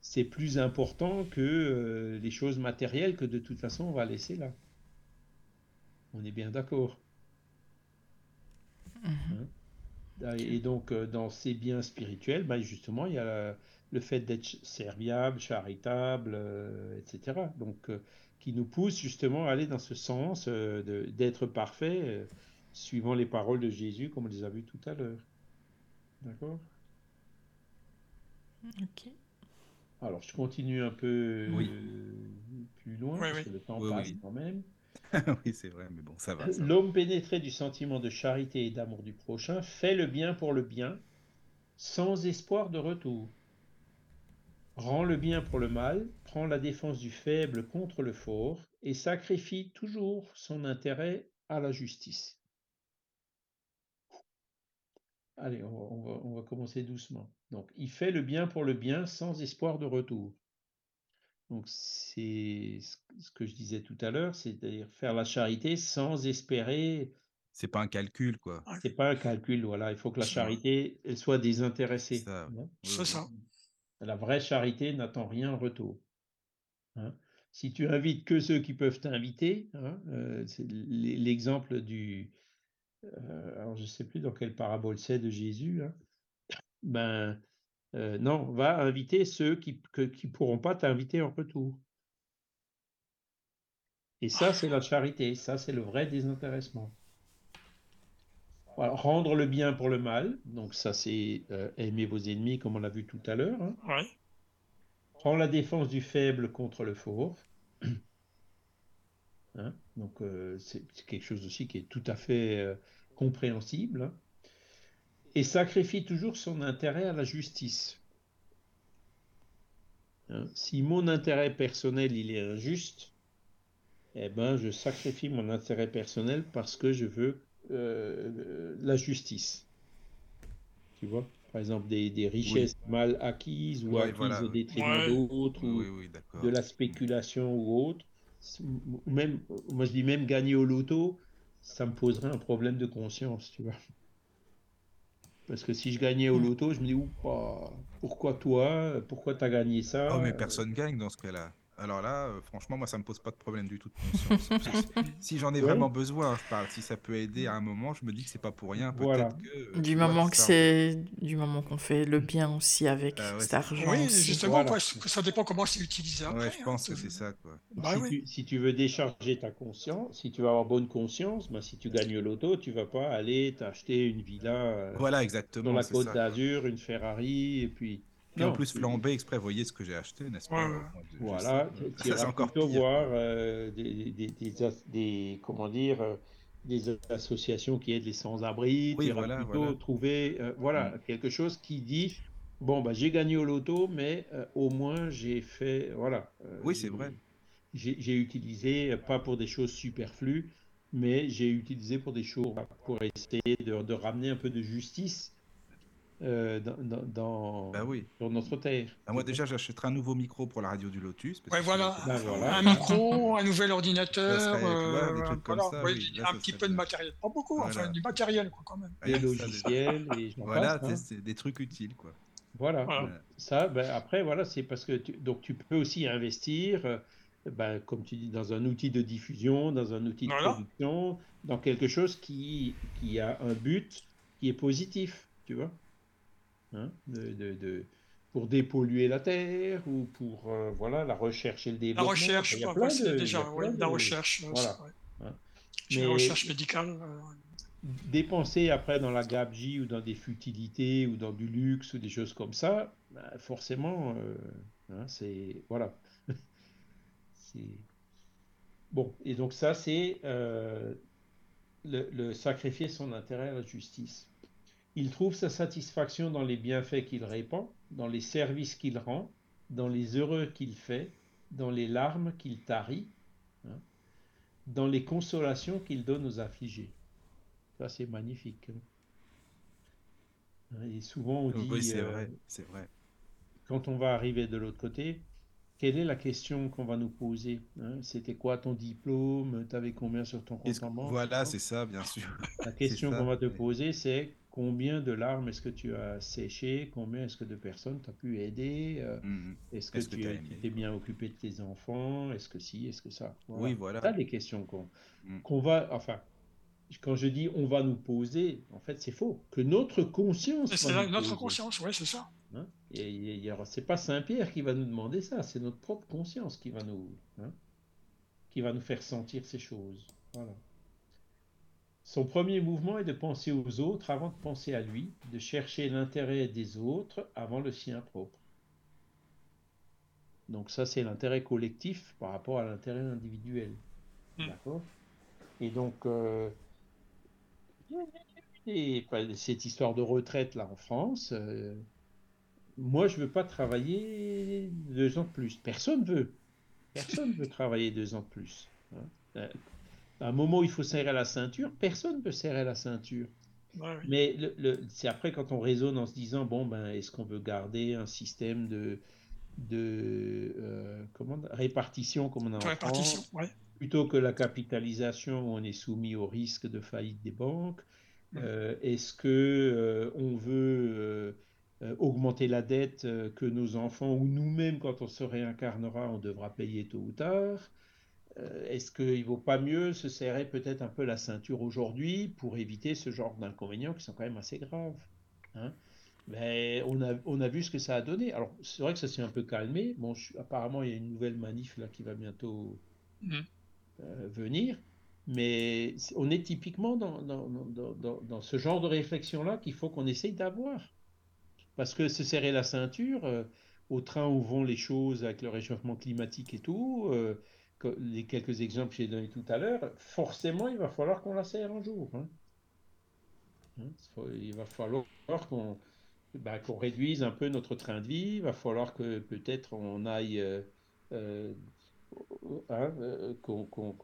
c'est plus important que les choses matérielles que de toute façon on va laisser là. On est bien d'accord. Mhm. Hein? Et donc, euh, dans ces biens spirituels, ben, justement, il y a le fait d'être serviable, charitable, euh, etc. Donc, euh, qui nous pousse justement à aller dans ce sens d'être parfait, suivant les paroles de Jésus, comme on les a vues tout à l'heure. D'accord? Ok. Alors, je continue un peu plus loin, parce que le temps passe quand même. oui, c'est vrai, mais bon, ça va. L'homme pénétré du sentiment de charité et d'amour du prochain fait le bien pour le bien, sans espoir de retour. Rend le bien pour le mal, prend la défense du faible contre le fort, et sacrifie toujours son intérêt à la justice. Allez, on va, on va commencer doucement. Donc, il fait le bien pour le bien sans espoir de retour. Donc c'est ce que je disais tout à l'heure, c'est-à-dire faire la charité sans espérer. C'est pas un calcul, quoi. C'est pas un calcul, voilà. Il faut que la charité elle soit désintéressée. C'est ça. La vraie charité n'attend rien en retour. Hein. Si tu invites que ceux qui peuvent t'inviter, hein, euh, c'est l'exemple du. Euh, alors je sais plus dans quelle parabole c'est de Jésus. Hein, ben euh, non, va inviter ceux qui ne pourront pas t'inviter en retour. Et ça, c'est la charité, ça, c'est le vrai désintéressement. Rendre le bien pour le mal, donc ça, c'est euh, aimer vos ennemis, comme on l'a vu tout à l'heure. Hein. Prendre la défense du faible contre le fort. Hein, donc, euh, c'est quelque chose aussi qui est tout à fait compréhensible. Hein et sacrifie toujours son intérêt à la justice. Hein, si mon intérêt personnel il est injuste, eh ben je sacrifie mon intérêt personnel parce que je veux euh, la justice. Tu vois Par exemple, des, richesses mal acquises ou acquises au détriment d'autres, ou de la spéculation ou autre. Même, moi je dis même gagner au loto, ça me poserait un problème de conscience, tu vois. Parce que si je gagnais au loto, je me dis, pourquoi toi Pourquoi tu as gagné ça? Oh, mais personne gagne dans ce cas-là. Alors là, euh, franchement, moi, ça me pose pas de problème du tout de conscience. si j'en ai vraiment besoin, je parle. Si ça peut aider à un moment, je me dis que c'est pas pour rien. Peut-être que. Euh, du moment que c'est, du moment qu'on fait le bien aussi avec ah cet argent. Oui, justement, ça dépend comment c'est utilisé. Après, je hein, pense que c'est ça, quoi. Bah si, tu, si, tu, veux décharger ta conscience, si tu veux avoir bonne conscience, bah, si tu gagnes le loto, tu vas pas aller t'acheter une villa. voilà, exactement. Dans la Côte d'Azur, une Ferrari, et puis Et en plus, flambé exprès, voyez ce que j'ai acheté, n'est-ce pas Voilà, tu vas encore plutôt voir euh, des, des, des, comment dire, euh, des associations qui aident les sans-abri. Oui, voilà, plutôt voilà. trouver euh, voilà, mm. quelque chose qui dit bon, bah, j'ai gagné au loto, mais au moins j'ai fait. Voilà. oui, c'est vrai. J'ai utilisé, pas pour des choses superflues, mais j'ai utilisé pour des choses, pour essayer de, de ramener un peu de justice euh, dans, dans, bah oui. sur notre terre. Bah moi déjà j'achèterai un nouveau micro pour la radio du Lotus. Ouais, voilà. Bah, voilà. Un micro, un nouvel ordinateur, serait, euh, voilà. ça, oui. un petit peu de matériel. Pas beaucoup, voilà. enfin du matériel quoi, quand même. Des logiciels, et Voilà, passe, hein. c'est des trucs utiles quoi. Voilà. voilà. Ça, ben, après voilà, c'est parce que tu, donc tu peux aussi investir. Ben, comme tu dis, dans un outil de diffusion, dans un outil de voilà. production, dans quelque chose qui, qui a un but qui est positif, tu vois. Hein, de, de, de, pour dépolluer la terre ou pour euh, voilà la recherche et le développement. La recherche, il y a plein de, déjà, il y a ouais, de, la recherche. Voilà. Hein. Mais la recherche médicale. Euh... Dépenser après dans la gabegie ou dans des futilités ou dans du luxe ou des choses comme ça, bah, forcément, euh, hein, c'est voilà. bon et donc ça c'est euh, le, le sacrifier son intérêt à la justice. Il trouve sa satisfaction dans les bienfaits qu'il répand, dans les services qu'il rend, dans les heureux qu'il fait, dans les larmes qu'il tarit, hein, dans les consolations qu'il donne aux affligés. Ça, c'est magnifique. Hein. Et souvent, on dit. Oui, c'est euh, vrai, c'est vrai. Quand on va arriver de l'autre côté, quelle est la question qu'on va nous poser hein? C'était quoi ton diplôme? Tu avais combien sur ton compte en banque? Voilà, c'est ça, bien sûr. La question qu'on va te poser, c'est combien de larmes est-ce que tu as séché Combien est-ce que de personnes tu as pu aider euh, mmh. Est-ce que, est tu que t'es bien occupé de tes enfants Est-ce que si Est-ce que ça? Voilà. Oui, voilà. C'est des questions qu'on mmh. qu va. Enfin, quand je dis on va nous poser, en fait, c'est faux. Que notre conscience. C'est notre poser. conscience, oui, c'est ça. Hein? Et c'est pas Saint Pierre qui va nous demander ça, c'est notre propre conscience qui va nous, hein, qui va nous faire sentir ces choses. Voilà. Son premier mouvement est de penser aux autres avant de penser à lui, de chercher l'intérêt des autres avant le sien propre. Donc ça, c'est l'intérêt collectif par rapport à l'intérêt individuel. Mmh. D'accord? Et donc, euh, et, cette histoire de retraite là en France, euh, moi, je veux pas travailler deux ans de plus. Personne veut. Personne veut travailler deux ans de plus. Hein. À un moment où il faut serrer la ceinture, personne ne veut serrer la ceinture. Ouais, oui. Mais le, le, c'est après quand on raisonne en se disant bon ben est-ce qu'on veut garder un système de de euh, comment répartition comme on a en France, ouais. plutôt que la capitalisation où on est soumis au risque de faillite des banques. Mmh. Euh, est-ce que euh, on veut augmenter la dette que nos enfants ou nous-mêmes, quand on se réincarnera, on devra payer tôt ou tard? Est-ce qu'il ne vaut pas mieux se serrer peut-être un peu la ceinture aujourd'hui pour éviter ce genre d'inconvénients qui sont quand même assez graves hein? Mais on a, on a vu ce que ça a donné. Alors, c'est vrai que ça s'est un peu calmé. Bon, je, apparemment, il y a une nouvelle manif là qui va bientôt mmh. euh, venir. Mais on est typiquement dans, dans, dans, dans, dans ce genre de réflexion-là qu'il faut qu'on essaye d'avoir. Parce que se serrer la ceinture, euh, au train où vont les choses avec le réchauffement climatique et tout, euh, les quelques exemples que j'ai donnés tout à l'heure, forcément, il va falloir qu'on la serre un jour. Hein. Hein, il va falloir qu'on bah, qu réduise un peu notre train de vie, il va falloir que peut-être on aille, euh, euh, hein, qu'on qu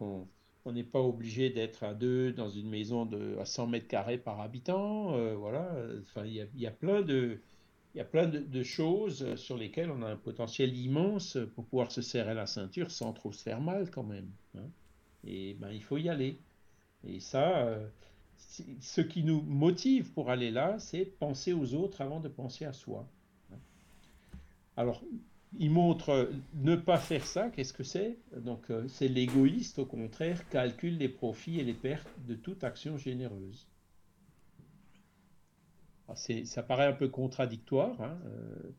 qu n'est pas obligé d'être à deux dans une maison de, à 100 mètres carrés par habitant. Euh, voilà, enfin, il y a plein de il y a plein de, choses sur lesquelles on a un potentiel immense pour pouvoir se serrer la ceinture sans trop se faire mal quand même. Hein. Et ben il faut y aller. Et ça, euh, ce qui nous motive pour aller là, c'est penser aux autres avant de penser à soi. Hein. Alors, il montre ne pas faire ça, qu'est-ce que c'est? Donc, euh, c'est l'égoïste, au contraire, calcule les profits et les pertes de toute action généreuse. Ça paraît un peu contradictoire. Hein, euh,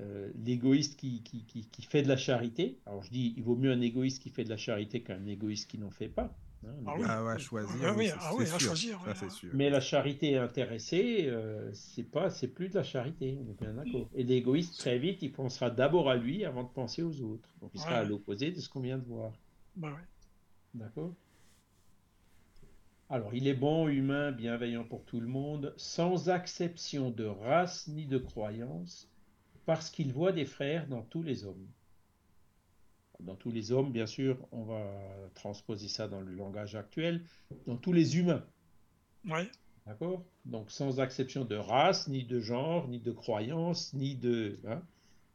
euh, l'égoïste qui, qui, qui, qui, fait de la charité. Alors je dis, il vaut mieux un égoïste qui fait de la charité qu'un égoïste qui n'en fait pas. Hein, Ah oui. Ah ouais, à choisir. Ah oui, c'est- ah oui, c'est à sûr. choisir, Ça, ouais, c'est ouais. sûr. Mais la charité intéressée, euh, c'est pas, c'est plus de la charité, on est bien d'accord. Et l'égoïste, très vite, il pensera d'abord à lui avant de penser aux autres. Donc il sera Ouais. à l'opposé de ce qu'on vient de voir. Bah ouais. D'accord? Alors, il est bon, humain, bienveillant pour tout le monde, sans exception de race ni de croyance, parce qu'il voit des frères dans tous les hommes. Dans tous les hommes, bien sûr, on va transposer ça dans le langage actuel, dans tous les humains. Ouais. D'accord? Donc, sans exception de race, ni de genre, ni de croyance, ni de. hein,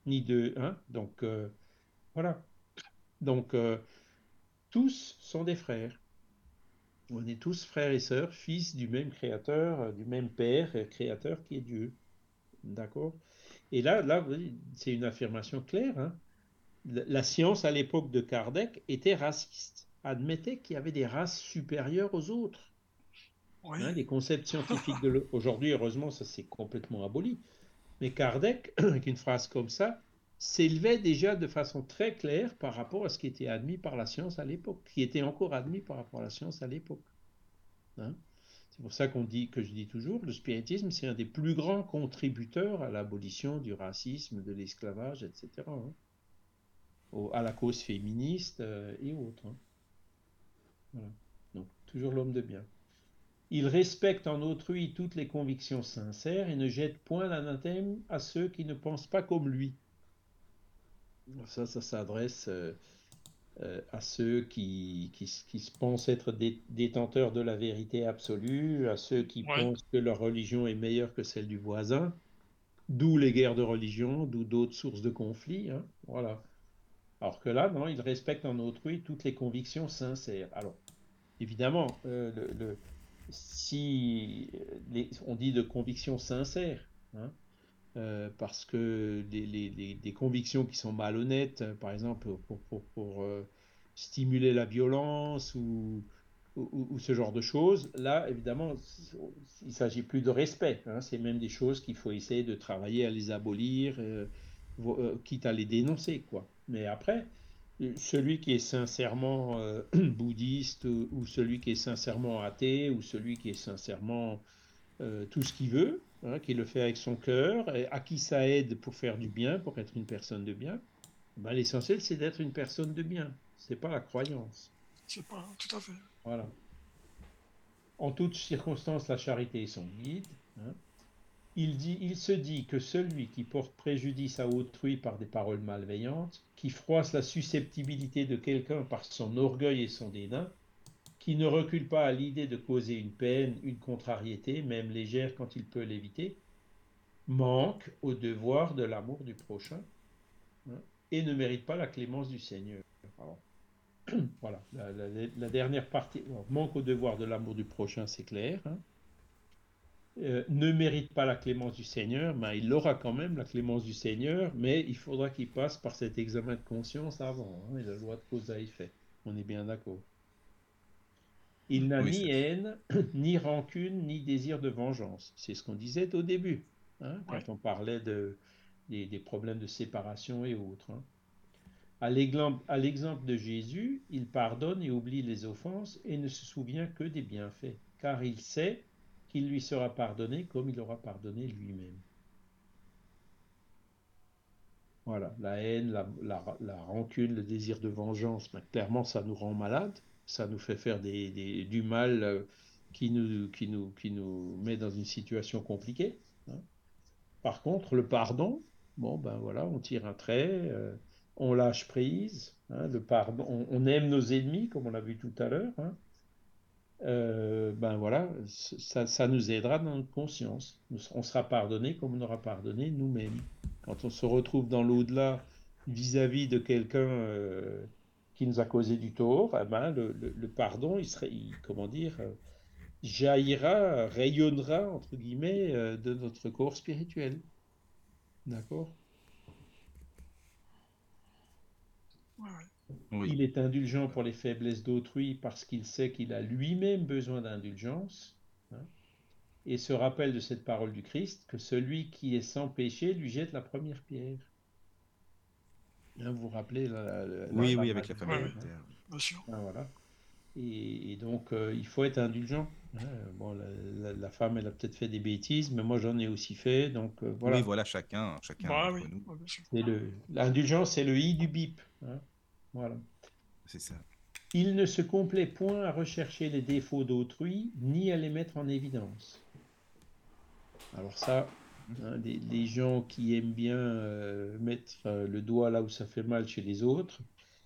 ni de. hein, donc, euh, voilà. Donc, euh, tous sont des frères. On est tous frères et sœurs, fils du même créateur, euh, du même Père, euh, créateur qui est Dieu. D'accord? Et là, là, c'est une affirmation claire. hein. La science, à l'époque de Kardec, était raciste. Admettait qu'il y avait des races supérieures aux autres. Oui. Hein, les concepts scientifiques de aujourd'hui, heureusement, ça s'est complètement aboli. Mais Kardec, avec une phrase comme ça, s'élevait déjà de façon très claire par rapport à ce qui était admis par la science à l'époque, qui était encore admis par rapport à la science à l'époque. Hein c'est pour ça qu'on dit, que je dis toujours, le spiritisme, c'est un des plus grands contributeurs à l'abolition du racisme, de l'esclavage, etc. hein. À la cause féministe euh, et autres. hein. Donc, toujours l'homme de bien. Il respecte en autrui toutes les convictions sincères et ne jette point l'anathème à ceux qui ne pensent pas comme lui. Ça, ça s'adresse euh, euh, à ceux qui, qui, qui se pensent être dé- détenteurs de la vérité absolue, à ceux qui Ouais. pensent que leur religion est meilleure que celle du voisin, d'où les guerres de religion, d'où d'autres sources de conflits. hein. Voilà. Alors que là, non, il respecte en autrui toutes les convictions sincères. Alors, évidemment, euh, le, le- si les- on dit de convictions sincères, hein, euh, parce que les, les- des convictions qui sont malhonnêtes, euh, par exemple pour, pour- pour, euh, stimuler la violence ou, ou- ce genre de choses, là, évidemment, il ne s'agit plus de respect. hein, c'est même des choses qu'il faut essayer de travailler à les abolir, quitte à les dénoncer, quoi. Mais après, celui qui est sincèrement bouddhiste ou, celui qui est sincèrement athée ou celui qui est sincèrement tout ce qu'il veut, hein, qui le fait avec son cœur, et à qui ça aide pour faire du bien, pour être une personne de bien, ben, l'essentiel c'est d'être une personne de bien, c'est pas la croyance. C'est pas tout à fait. Voilà. En toutes circonstances, la charité est son guide. hein. Il, dit, il se dit que celui qui porte préjudice à autrui par des paroles malveillantes, qui froisse la susceptibilité de quelqu'un par son orgueil et son dédain, qui ne recule pas à l'idée de causer une peine, une contrariété, même légère quand il peut l'éviter, manque au devoir de l'amour du prochain hein, et ne mérite pas la clémence du Seigneur. Voilà, la, dernière partie, manque au devoir de l'amour du prochain, c'est clair. hein. Euh, ne mérite pas la clémence du Seigneur, mais il aura quand même la clémence du Seigneur, mais il faudra qu'il passe par cet examen de conscience avant, hein, et la loi de cause à effet. On est bien d'accord. Il n'a Oui, ni haine, ni rancune, ni désir de vengeance. C'est ce qu'on disait au début, hein, quand Ouais. on parlait de, des, des problèmes de séparation et autres. hein. À l'exemple de Jésus, il pardonne et oublie les offenses et ne se souvient que des bienfaits, car il sait qu'il lui sera pardonné comme il aura pardonné lui-même. Voilà, la haine, la, la- la rancune, le désir de vengeance, ben, clairement, ça nous rend malades, ça nous fait faire du mal euh, qui nous, met dans une situation compliquée. hein. Par contre, le pardon, bon, ben voilà, on tire un trait, euh, on lâche prise, hein, le pardon, on, aime nos ennemis, comme on l'a vu tout à l'heure. hein. Euh, ben voilà, ça, nous aidera dans notre conscience. On sera pardonné comme on aura pardonné nous-mêmes. Quand on se retrouve dans l'au-delà vis-à-vis de quelqu'un qui nous a causé du tort, eh ben, le, le- le pardon, il serait, il- comment dire, euh, jaillira, rayonnera, entre guillemets, euh, de notre corps spirituel. D'accord? Ouais, ouais. Oui. Il est indulgent pour les faiblesses d'autrui parce qu'il sait qu'il a lui-même besoin d'indulgence. hein, et se rappelle de cette parole du Christ que celui qui est sans péché lui jette la première pierre. Vous vous rappelez la, la- la- Oui, la- oui, la- avec la famille. ouais. Bien sûr. Ah, voilà. Et, donc, euh, il faut être indulgent. Hein. Bon, la, femme, elle a peut-être fait des bêtises, mais moi, j'en ai aussi fait. Donc, euh, voilà. Oui, voilà, chacun, chacun bah, oui. L'indulgence, c'est le i du bip. Hein. Voilà. C'est ça. Il ne se complaît point à rechercher les défauts d'autrui, ni à les mettre en évidence. Alors ça, hein, des, gens qui aiment bien euh, mettre le doigt là où ça fait mal chez les autres,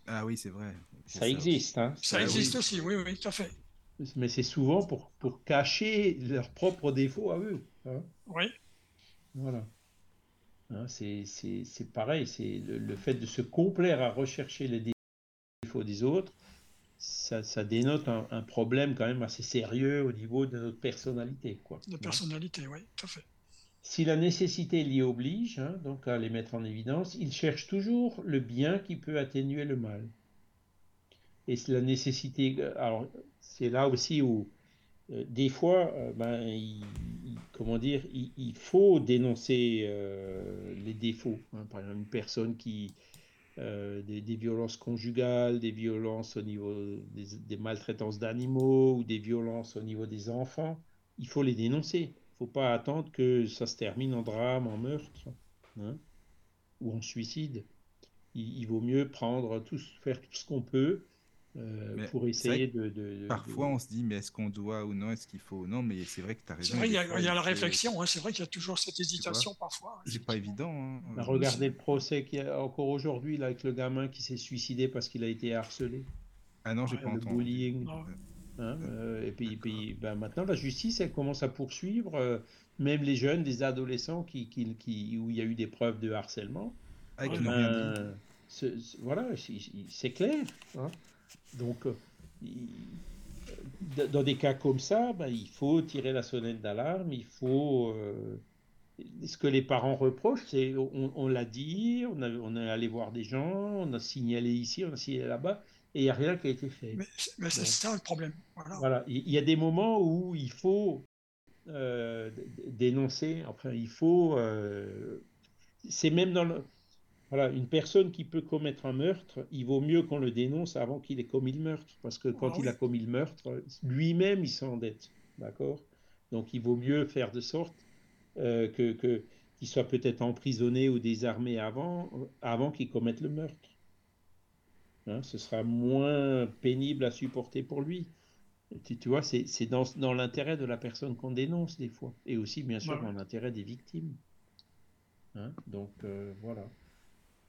ah oui, c'est vrai. Ça, existe. Hein. Ça, existe aussi, oui, oui, tout à fait. Mais c'est souvent pour, pour cacher leurs propres défauts à eux. Hein. Oui. Voilà. Hein, c'est pareil, c'est le, fait de se complaire à rechercher les défauts des autres, ça, ça dénote un, un, problème quand même assez sérieux au niveau de notre personnalité. Quoi. De personnalité, oui, tout à fait. Si la nécessité l'y oblige, hein, donc à les mettre en évidence, il cherche toujours le bien qui peut atténuer le mal. Et la nécessité, alors c'est là aussi où euh, des fois, euh, ben, il, comment dire, il, faut dénoncer euh, les défauts. Hein. par exemple, une personne qui des, violences conjugales, des violences au niveau des maltraitances d'animaux ou des violences au niveau des enfants, il faut les dénoncer faut pas attendre que ça se termine en drame, en meurtre hein, ou en suicide. Il, vaut mieux prendre tout, faire tout ce qu'on peut euh, pour essayer de, Parfois, on se dit, mais est-ce qu'on doit ou non, est-ce qu'il faut ou non, mais c'est vrai que tu as raison. C'est vrai, il y a, la réflexion, hein, c'est vrai qu'il y a toujours cette hésitation parfois. C'est pas évident. Hein. Bah, regardez le procès qu'il y a encore aujourd'hui avec le gamin qui s'est suicidé parce qu'il a été harcelé. Ah non, j'ai pas le Bullying. Hein, euh, et puis, puis ben maintenant, la justice, elle commence à poursuivre euh, même les jeunes, des adolescents qui, qui, qui, où il y a eu des preuves de harcèlement. Ah, ben, voilà, c'est clair. Hein. Donc, euh, dans des cas comme ça, ben, il faut tirer la sonnette d'alarme, il faut... ce que les parents reprochent, c'est on, on l'a dit, on, on est allé voir des gens, on a signalé ici, on a signalé là-bas et il n'y a rien qui a été fait. Mais, c'est ça le problème. Voilà. Il y a des moments où il faut euh, dénoncer, enfin, il faut. Euh, c'est même dans le. Voilà, une personne qui peut commettre un meurtre, il vaut mieux qu'on le dénonce avant qu'il ait commis le meurtre. Parce que quand ah il a commis le meurtre, lui-même, il s'endette. D'accord? Donc il vaut mieux faire de sorte euh, que qu'il soit peut-être emprisonné ou désarmé avant, avant qu'il commette le meurtre. Hein, ce sera moins pénible à supporter pour lui. Tu, tu vois, c'est dans, dans l'intérêt de la personne qu'on dénonce des fois, et aussi bien sûr dans l'intérêt des victimes. Hein, donc euh, voilà.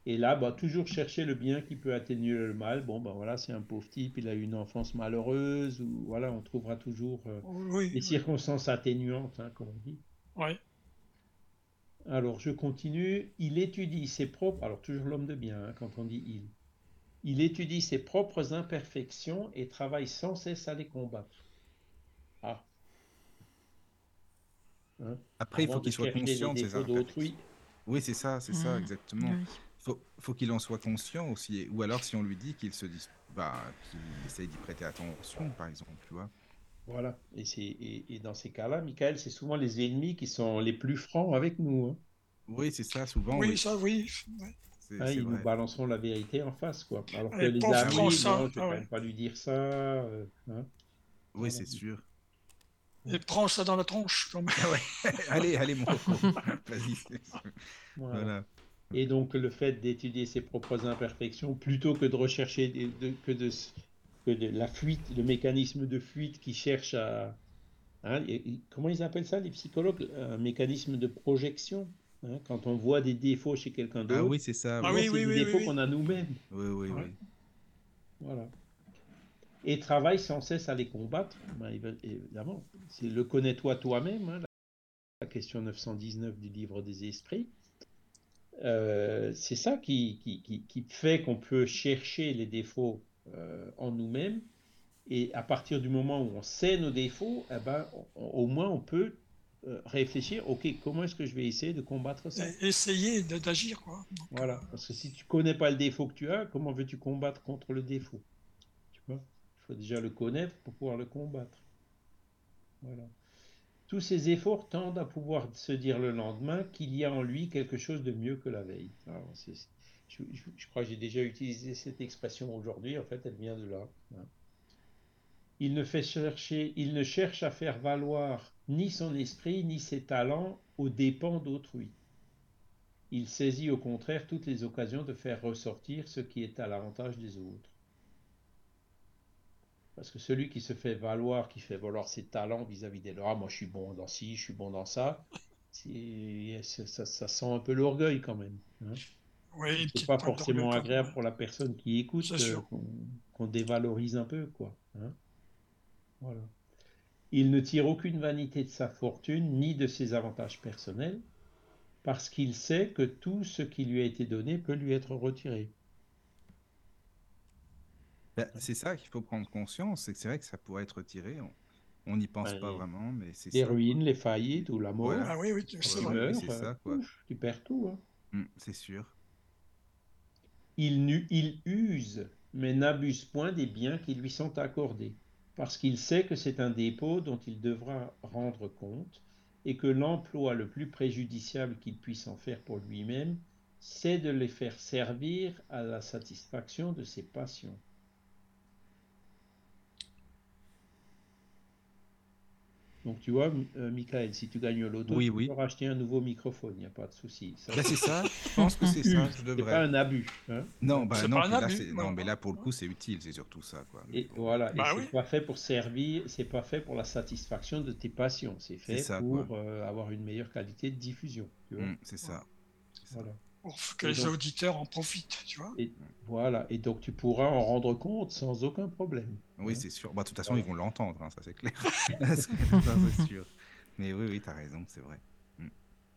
Et là, bah, toujours chercher le bien qui peut atténuer le mal. Bon, ben voilà, c'est un pauvre type, il a eu une enfance malheureuse, ou voilà, on trouvera toujours euh, des circonstances atténuantes, hein, comme on dit. Oui. Alors, je continue. Il étudie ses propres. Alors, toujours l'homme de bien, quand on dit il. Il étudie ses propres imperfections et travaille sans cesse à les combattre. Ah. Hein? Après, il faut qu'il soit conscient de ses imperfections. Oui, c'est ça, c'est ça, exactement. Il faut, qu'il en soit conscient aussi. Ou alors, si on lui dit qu'il se dit, bah, qu'il essaye d'y prêter attention, par exemple, tu vois. Voilà. Et, et, dans ces cas-là, Michael, c'est souvent les ennemis qui sont les plus francs avec nous. Hein. Oui, c'est ça, souvent. Oui, ça, oui. Ah, ils nous balanceront la vérité en face, quoi. Alors que les amis, non, je ne ah pas lui dire ça. Euh, hein. oui, c'est sûr. Et prends ça dans la tronche. Quand même. Allez, allez, mon Vas-y. Voilà. Et donc, le fait d'étudier ses propres imperfections, plutôt que de rechercher de, que, de, que de la fuite, le mécanisme de fuite qui cherche à. Hein, comment ils appellent ça, les psychologues? Un mécanisme de projection. Hein, quand on voit des défauts chez quelqu'un d'autre. Ah oui, c'est ça. Ah, oui, oui, des défauts qu'on a nous-mêmes. Oui, oui, oui. Voilà. Et travaille sans cesse à les combattre. Ben, évidemment, c'est le connais-toi toi-même, hein, la question 919 du livre des esprits. Euh, c'est ça qui, qui, qui, fait qu'on peut chercher les défauts euh, en nous-mêmes. Et à partir du moment où on sait nos défauts, eh ben, au moins on peut euh, réfléchir, ok, comment est-ce que je vais essayer de combattre ça? Essayer d'agir, quoi. Voilà, euh, parce que si tu connais pas le défaut que tu as, comment veux-tu combattre contre le défaut? Tu vois? Il faut déjà le connaître pour pouvoir le combattre. Voilà. Tous ces efforts tendent à pouvoir se dire le lendemain qu'il y a en lui quelque chose de mieux que la veille. je, crois que j'ai déjà utilisé cette expression aujourd'hui, en fait, elle vient de là. Hein. Il ne, fait chercher, il ne cherche à faire valoir ni son esprit ni ses talents aux dépens d'autrui. Il saisit au contraire toutes les occasions de faire ressortir ce qui est à l'avantage des autres. Parce que celui qui se fait valoir, qui fait valoir ses talents vis-à-vis des autres, ah, moi je suis bon dans ci, je suis bon dans ça, ça, ça, sent un peu l'orgueil quand même. Hein. Oui, c'est pas forcément agréable pour la personne qui écoute euh, qu'on dévalorise un peu, quoi. Hein. Voilà. Il ne tire aucune vanité de sa fortune ni de ses avantages personnels, parce qu'il sait que tout ce qui lui a été donné peut lui être retiré. Ben, c'est ça qu'il faut prendre conscience, c'est que c'est vrai que ça pourrait être retiré. On n'y pense pas vraiment, mais c'est Les ruines, les faillites ou la mort. Ah oui, oui, c'est ça, quoi. tu perds tout. Hein. Mmh, c'est sûr. Il, il use, mais n'abuse point des biens qui lui sont accordés, parce qu'il sait que c'est un dépôt dont il devra rendre compte, et que l'emploi le plus préjudiciable qu'il puisse en faire pour lui-même, c'est de les faire servir à la satisfaction de ses passions. Donc tu vois, euh, Michael, si tu gagnes l'auto, tu peux racheter un nouveau microphone, il n'y a pas de souci. C'est ça, je pense que c'est ça, je devrais. pas un abus. Hein non, bah, non, là, non, mais là pour le coup c'est utile, c'est surtout ça. Quoi. Et voilà, bah c'est pas fait pour servir, c'est pas fait pour la satisfaction de tes passions, c'est fait pour euh, avoir une meilleure qualité de diffusion. Mmh, c'est ça. Voilà pour que les auditeurs en profitent, tu vois. Et, voilà, et donc tu pourras en rendre compte sans aucun problème. Oui, hein. c'est sûr. Bah, de toute façon, ils vont l'entendre, hein, ça c'est clair. c'est sûr. Mais oui, oui, tu as raison, c'est vrai. Mm.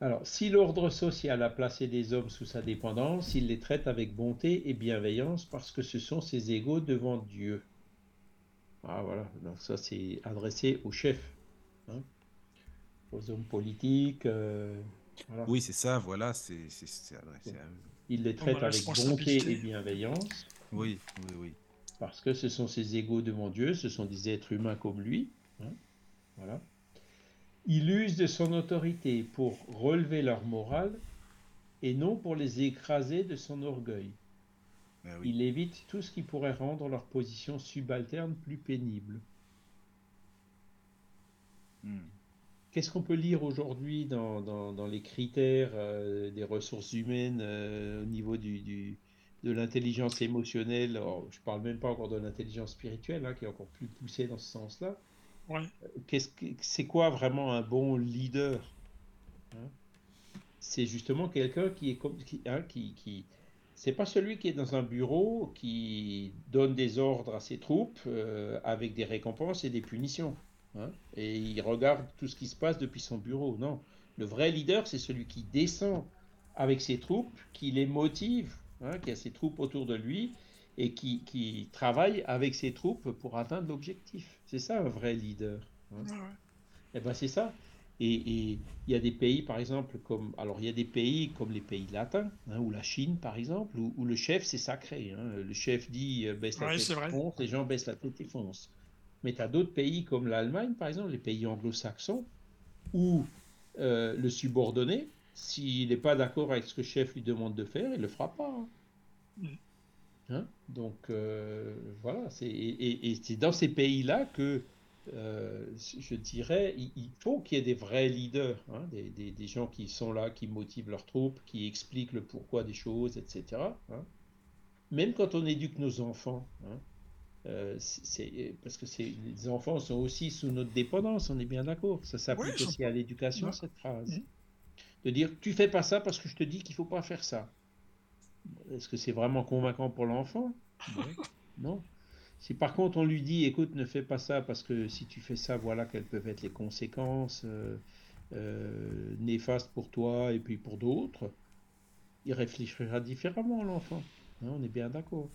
Alors, si l'ordre social a placé des hommes sous sa dépendance, il les traite avec bonté et bienveillance parce que ce sont ses égaux devant Dieu. Ah voilà, donc ça c'est adressé aux chefs, hein, aux hommes politiques, euh, oui, c'est ça, voilà, c'est adressé à eux. Il les traite avec bonté et bienveillance. Oui, oui, oui. Parce que ce sont ses égaux devant Dieu, ce sont des êtres humains comme lui. Hein, voilà. Il use de son autorité pour relever leur morale et non pour les écraser de son orgueil. Ah Il évite tout ce qui pourrait rendre leur position subalterne plus pénible. Hmm. Qu'est-ce qu'on peut lire aujourd'hui dans, dans, les critères euh, des ressources humaines euh, au niveau du, de l'intelligence émotionnelle? Je ne parle même pas encore de l'intelligence spirituelle, hein, qui est encore plus poussée dans ce sens-là. Ouais. Euh, c'est quoi vraiment un bon leader hein? C'est justement quelqu'un qui est comme qui, hein, qui, qui c'est pas celui qui est dans un bureau qui donne des ordres à ses troupes avec des récompenses et des punitions. Hein, et il regarde tout ce qui se passe depuis son bureau. Non, le vrai leader, c'est celui qui descend avec ses troupes, qui les motive, hein, qui a ses troupes autour de lui et qui, qui travaille avec ses troupes pour atteindre l'objectif. C'est ça un vrai leader. Hein. Et eh ben c'est ça. Et il y a des pays, par exemple, comme alors il y a des pays comme les pays latins, ou la Chine, par exemple, où, le chef c'est sacré. Le chef dit euh, baisse la tête, fonce, les gens baissent la tête et foncent. Mais tu as d'autres pays comme l'Allemagne, par exemple, les pays anglo-saxons, où euh, le subordonné, s'il n'est pas d'accord avec ce que le chef lui demande de faire, il ne le fera pas. Hein. Mm. Hein? Donc euh, voilà, et, c'est dans ces pays-là que euh, je dirais, il, faut qu'il y ait des vrais leaders, hein, des, des, gens qui sont là, qui motivent leurs troupes, qui expliquent le pourquoi des choses, etc. Même quand on éduque nos enfants, euh, c'est parce que les enfants sont aussi sous notre dépendance, on est bien d'accord. Ça s'applique aussi à l'éducation, cette phrase. Mmh. De dire tu fais pas ça parce que je te dis qu'il faut pas faire ça. Est-ce que c'est vraiment convaincant pour l'enfant? Non. Si par contre on lui dit écoute, ne fais pas ça parce que si tu fais ça, voilà quelles peuvent être les conséquences euh, euh, néfastes pour toi et puis pour d'autres, il réfléchira différemment l'enfant. Hein, on est bien d'accord.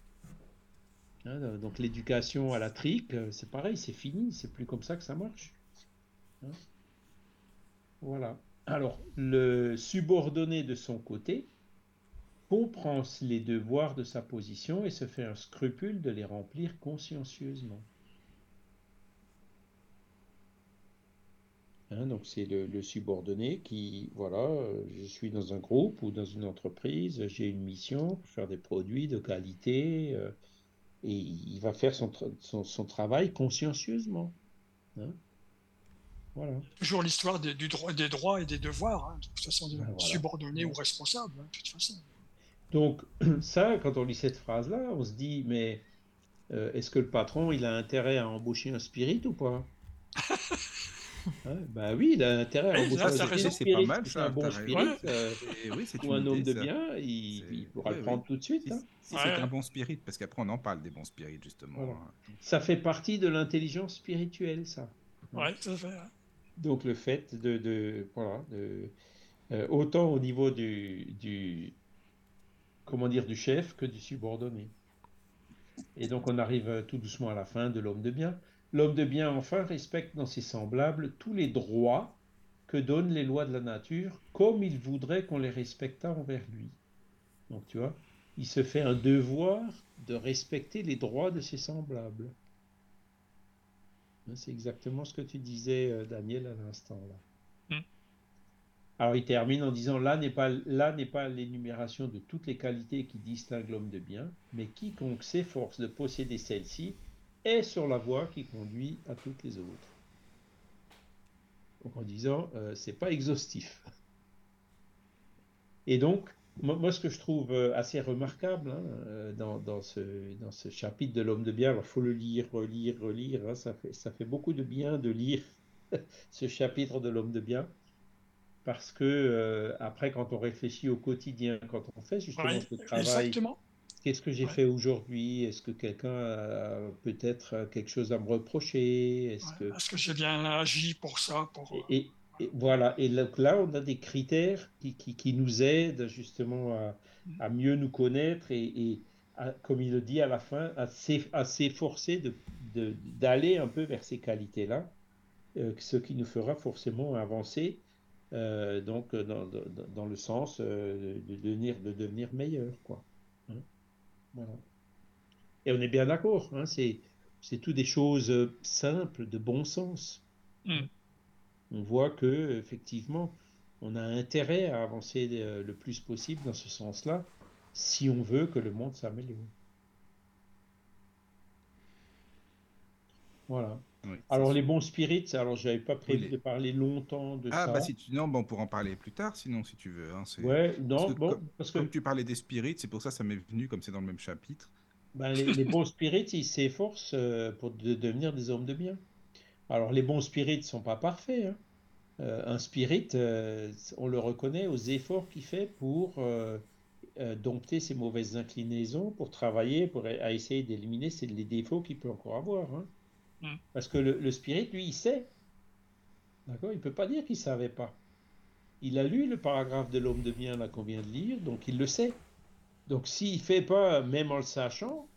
Hein, donc l'éducation à la trique, euh, c'est pareil, c'est fini, c'est plus comme ça que ça marche. Hein. voilà. Alors, le subordonné de son côté comprend les devoirs de sa position et se fait un scrupule de les remplir consciencieusement. Hein, donc c'est le, subordonné qui, voilà, euh, je suis dans un groupe ou dans une entreprise, j'ai une mission pour faire des produits de qualité. Euh, et il va faire son, son, travail consciencieusement. Hein. voilà. Toujours l'histoire des, droits et des devoirs, hein, de toute façon, ben subordonnés ou responsables, hein, de toute façon. Donc, ça, quand on lit cette phrase-là, on se dit, mais euh, est-ce que le patron, il a intérêt à embaucher un spirit ou pas? Bah oui, il a intérêt à embaucher un spirit. C'est pas mal, ça. Un bon spirit, euh, ou un homme de bien, il, pourra le prendre tout de suite. Hein. Si c'est un bon spirit, parce qu'après on en parle des bons spirits, justement. Hein. Ça fait partie de l'intelligence spirituelle, ça. Ouais, ça fait. Donc le fait de, de voilà, de, euh, autant au niveau du, du, comment dire, du chef que du subordonné. Et donc on arrive euh, tout doucement à la fin de l'homme de bien. L'homme de bien, enfin, respecte dans ses semblables tous les droits que donnent les lois de la nature, comme il voudrait qu'on les respectât envers lui. Donc tu vois, il se fait un devoir de respecter les droits de ses semblables. C'est exactement ce que tu disais, euh, Daniel, à l'instant. là. Alors il termine en disant là n'est pas là n'est pas l'énumération de toutes les qualités qui distinguent l'homme de bien, mais quiconque s'efforce de posséder celle-ci est sur la voie qui conduit à toutes les autres. Donc en disant euh, c'est pas exhaustif. Et donc moi, ce que je trouve euh, assez remarquable hein, euh, dans, ce, dans ce chapitre de l'homme de bien, il faut le lire, relire, relire, hein, ça, fait, ça fait beaucoup de bien de lire ce chapitre de l'homme de bien parce que euh, après, quand on réfléchit au quotidien, quand on fait justement ce travail, qu'est-ce que j'ai fait aujourd'hui? Est-ce que quelqu'un a peut-être quelque chose à me reprocher? Est-ce que, que j'ai bien agi pour ça pour... Et, voilà, et là, on a des critères qui, qui, nous aident justement à, mm. à, mieux nous connaître et, comme il le dit à la fin, à s'efforcer d'aller de, un peu vers ces qualités-là, euh, ce qui nous fera forcément avancer euh, donc dans, dans, le sens euh, de, devenir, de devenir meilleur. Quoi. Voilà. Et on est bien d'accord, hein, c'est, c'est tout des choses simples, de bon sens. Mm. On voit que effectivement, on a intérêt à avancer euh, le plus possible dans ce sens-là, si on veut que le monde s'améliore. Voilà. Alors les bons spirits, alors j'avais pas prévu de parler longtemps de ah, ça. bah si tu non, bon, on pourra en parler plus tard, sinon si tu veux. Hein, ouais, non, parce que, bon, comme, parce que tu parlais des spirits, c'est pour ça que ça m'est venu comme c'est dans le même chapitre. Ben, les, bons spirits, ils s'efforcent euh, pour devenir des hommes de bien. Alors les bons spirits ne sont pas parfaits. Hein. Euh, un spirit, euh, on le reconnaît aux efforts qu'il fait pour dompter ses mauvaises inclinaisons, pour travailler, pour à essayer d'éliminer les défauts qu'il peut encore avoir. Hein. Mm. Parce que le, spirit, lui, il sait. D'accord Il ne peut pas dire qu'il ne savait pas. Il a lu le paragraphe de l'homme de bien là qu'on vient de lire, donc il le sait. Donc s'il fait pas, même en le sachant,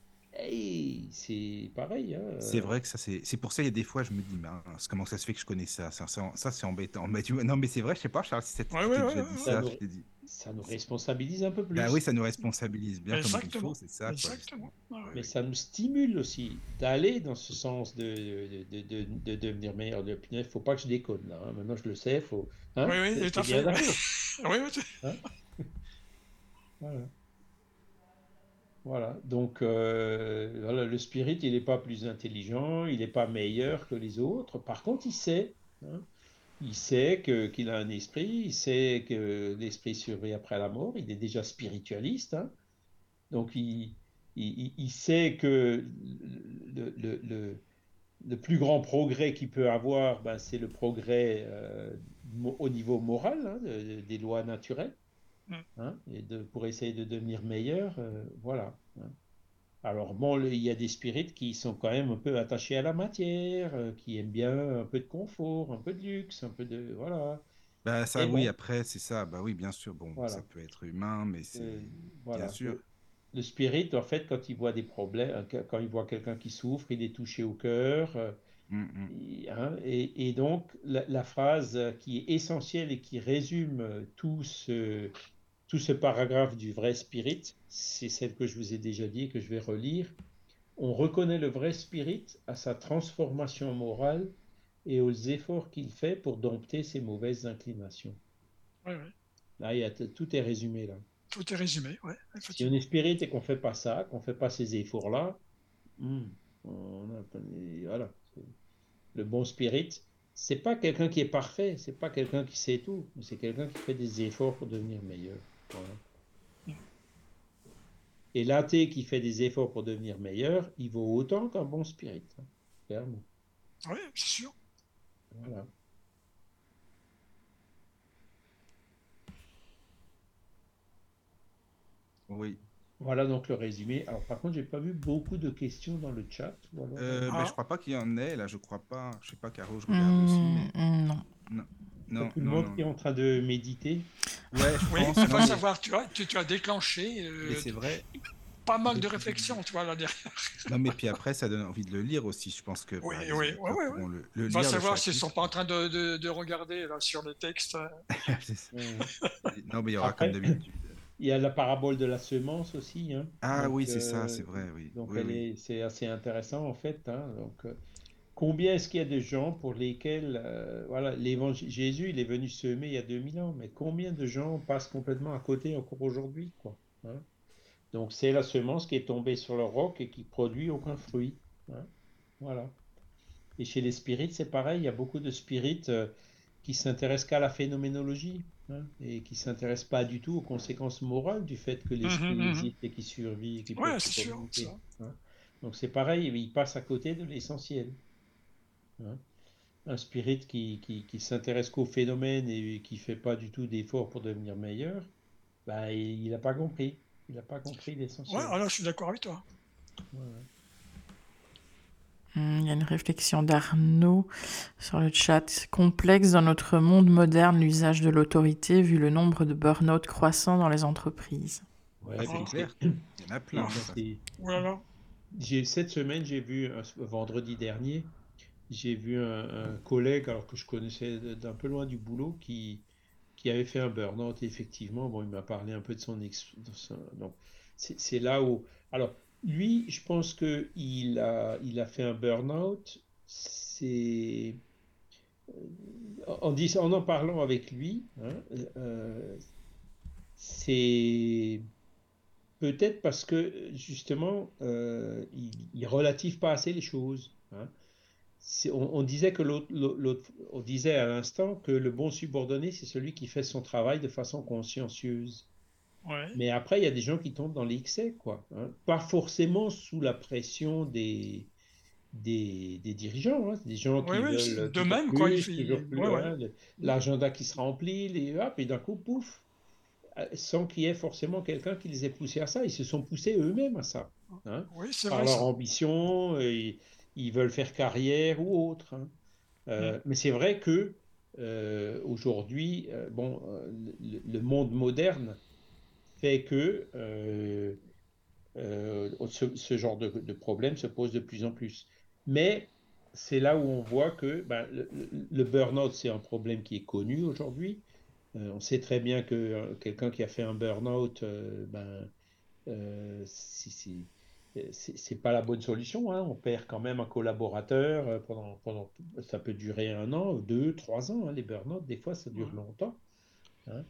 c'est pareil. Hein. C'est vrai que ça, c'est pour ça, il y a des fois, je me dis, mince, comment ça se fait que je connais ça? Ça, ça c'est embêtant. Mais non, mais c'est vrai, je sais pas, Charles, si c'est ouais, ouais, dit ça, je dit ça nous responsabilise un peu plus. Bah oui, ça nous responsabilise bien Exactement. comme il faut, c'est ça. Exactement. Mais ça nous stimule aussi d'aller dans ce sens de, de, de, de devenir meilleur. Il ne faut pas que je déconne là. Hein. Maintenant, je le sais. Faut... Hein oui, oui, tout à fait. oui, oui. Hein voilà. Voilà. Donc, euh, le spirit, il n'est pas plus intelligent, il n'est pas meilleur que les autres. Par contre, il sait. Hein. Il sait qu'il a un esprit, il sait que l'esprit survit après la mort, il est déjà spiritualiste. Hein. Donc il, il, sait que le, le, plus grand progrès qu'il peut avoir, ben, c'est le progrès euh, au niveau moral, hein, des lois naturelles. Hein, et de, pour essayer de devenir meilleur. Euh, voilà. Alors bon, il y a des spirites qui sont quand même un peu attachés à la matière, euh, qui aiment bien un peu de confort, un peu de luxe, un peu de voilà. Bah ça oui, après c'est ça. Bah oui, bien sûr. Bon, ça peut être humain, mais c'est euh, bien sûr. Le, spirit, en fait, quand il voit des problèmes, euh, quand il voit quelqu'un qui souffre, il est touché au cœur. Mmh, mmh. Hein, et, donc la, la, phrase qui est essentielle et qui résume tout ce tout ce paragraphe du vrai spirit, c'est celle que je vous ai déjà dit et que je vais relire. On reconnaît le vrai spirit à sa transformation morale et aux efforts qu'il fait pour dompter ses mauvaises inclinations. Oui, oui. Là, il y a tout est résumé là. Tout est résumé, oui. Si on est spirit et qu'on ne fait pas ça, qu'on ne fait pas ces efforts-là, Hmm. voilà. Le bon spirit, c'est pas quelqu'un qui est parfait, c'est pas quelqu'un qui sait tout, mais c'est quelqu'un qui fait des efforts pour devenir meilleur. Et l'athée qui fait des efforts pour devenir meilleur, il vaut autant qu'un bon spirit, hein, clairement. Oui, c'est sûr. Voilà. Oui. Voilà donc le résumé. Alors par contre, j'ai pas vu beaucoup de questions dans le chat. Euh, ben, je crois pas qu'il y en ait là. Je crois pas. Je sais pas, Caro, je regarde aussi. Hmm, non. Non. Non, tout le monde qui est en train de méditer. Ouais, je oui, pense. il faut savoir, tu as, tu, as déclenché. Euh, c'est vrai. Pas mal de réflexions, tu vois, là derrière. Non, mais puis après, ça donne envie de le lire aussi. Je pense que. Oui, oui, oui. oui, Le, le savoir s'ils ne sont pas en train de, de, de regarder là, sur les textes. non, mais il y aura comme d'habitude. Il y a la parabole de la semence aussi. Hein. Ah oui, c'est ça, euh, c'est vrai, oui. Donc oui, c'est assez intéressant en fait. Hein. Donc, euh, combien est-ce qu'il y a de gens pour lesquels, euh, voilà, Jésus, il est venu semer il y a 2000 ans, mais combien de gens passent complètement à côté encore aujourd'hui, quoi. Hein? Donc c'est la semence qui est tombée sur le roc et qui produit aucun fruit. Hein? Voilà. Et chez les spirites, c'est pareil. Il y a beaucoup de spirites qui s'intéressent qu'à la phénoménologie. Hein, et qui ne s'intéresse pas du tout aux conséquences morales du fait que l'esprit mmh, existe et qui survit. Et ouais, c'est sûr. Donc c'est pareil, il passe à côté de l'essentiel. Hein. Un spirit qui, qui, qui s'intéresse qu'au phénomène et qui ne fait pas du tout d'efforts pour devenir meilleur, bah, il n'a pas compris. Il n'a pas compris l'essentiel. Ouais, alors je suis d'accord avec toi. Hmm, il y a une réflexion d'Arnaud sur le chat. Complexe dans notre monde moderne l'usage de l'autorité vu le nombre de burn-out croissant dans les entreprises. Ouais, c'est clair. Il y en a plein. Voilà. J'ai, cette semaine, j'ai vu, vendredi dernier, j'ai vu un, collègue, alors que je connaissais d'un peu loin du boulot, qui, qui avait fait un burn-out. Effectivement, bon, il m'a parlé un peu de son... Ex... Donc, c'est, là où... Alors, lui, je pense qu'il a, il a fait un burn-out. C'est. Euh, en, en, en parlant avec lui, hein, euh, c'est peut-être parce que justement, euh, il, il, relative pas assez les choses. Hein. On, on, disait que l'autre, on disait à l'instant que le bon subordonné, c'est celui qui fait son travail de façon consciencieuse. Mais après, il y a des gens qui tombent dans l'excès, quoi. Hein. Pas forcément sous la pression des, des, des dirigeants, hein. des gens qui veulent de même, quoi. Hein, l'agenda qui se remplit, les, hop, et d'un coup, pouf, euh, sans qu'il y ait forcément quelqu'un qui les ait poussés à ça. Ils se sont poussés eux-mêmes à ça. par leur ambition, et, ils veulent faire carrière ou autre. Euh, mm. Mais c'est vrai que euh, aujourd'hui, bon, le, monde moderne fait que euh, euh, ce, genre de, problème se pose de plus en plus. Mais c'est là où on voit que ben, le, burn-out, c'est un problème qui est connu aujourd'hui. Euh, on sait très bien que quelqu'un qui a fait un burn-out, ben, c'est pas la bonne solution. Hein. On perd quand même un collaborateur pendant, pendant, ça peut durer un an, deux, trois ans. Hein, les burn-out, des fois, ça dure longtemps. Hein.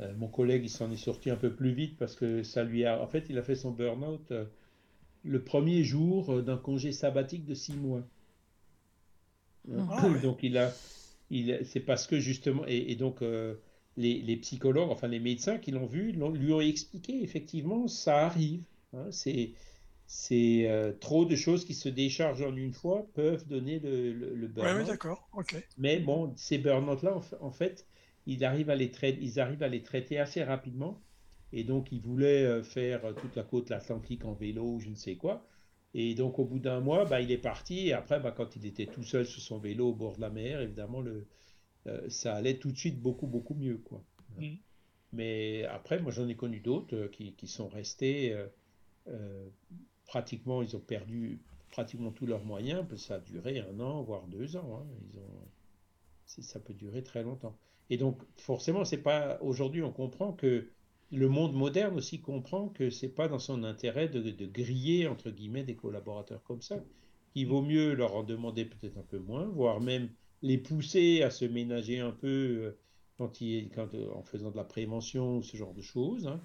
Euh, mon collègue, il s'en est sorti un peu plus vite parce que ça lui a. En fait, il a fait son burn-out euh, le premier jour euh, d'un congé sabbatique de six mois. Ah donc, il a. Il, c'est parce que justement. Et, donc, les, psychologues, enfin les médecins qui l'ont vu, lui ont expliqué effectivement, ça arrive. Hein, c'est. C'est trop de choses qui se déchargent en une fois peuvent donner le, le, burn-out. Oui, d'accord, ok. Mais bon, ces burn-out-là, en fait, ils arrivent à les traiter, ils arrivent à les traiter assez rapidement. Et donc, ils voulaient euh, faire euh, toute la côte atlantique en vélo, je ne sais quoi. Et donc, au bout d'un mois, bah, il est parti. Et après, bah, quand il était tout seul sur son vélo au bord de la mer, évidemment, le, euh, ça allait tout de suite beaucoup, beaucoup mieux. Quoi. Mm. Mais après, moi, j'en ai connu d'autres qui, qui, sont restés pratiquement, ils ont perdu pratiquement tous leurs moyens. Ça a duré un an, voire deux ans. Hein. Ils ont, ça peut durer très longtemps. Et donc, forcément, c'est pas aujourd'hui, on comprend que le monde moderne aussi comprend que c'est pas dans son intérêt de, griller entre guillemets des collaborateurs comme ça. Il vaut mieux leur en demander peut-être un peu moins, voire même les pousser à se ménager un peu euh, quand il, quand, euh, en faisant de la prévention ou ce genre de choses. Hein.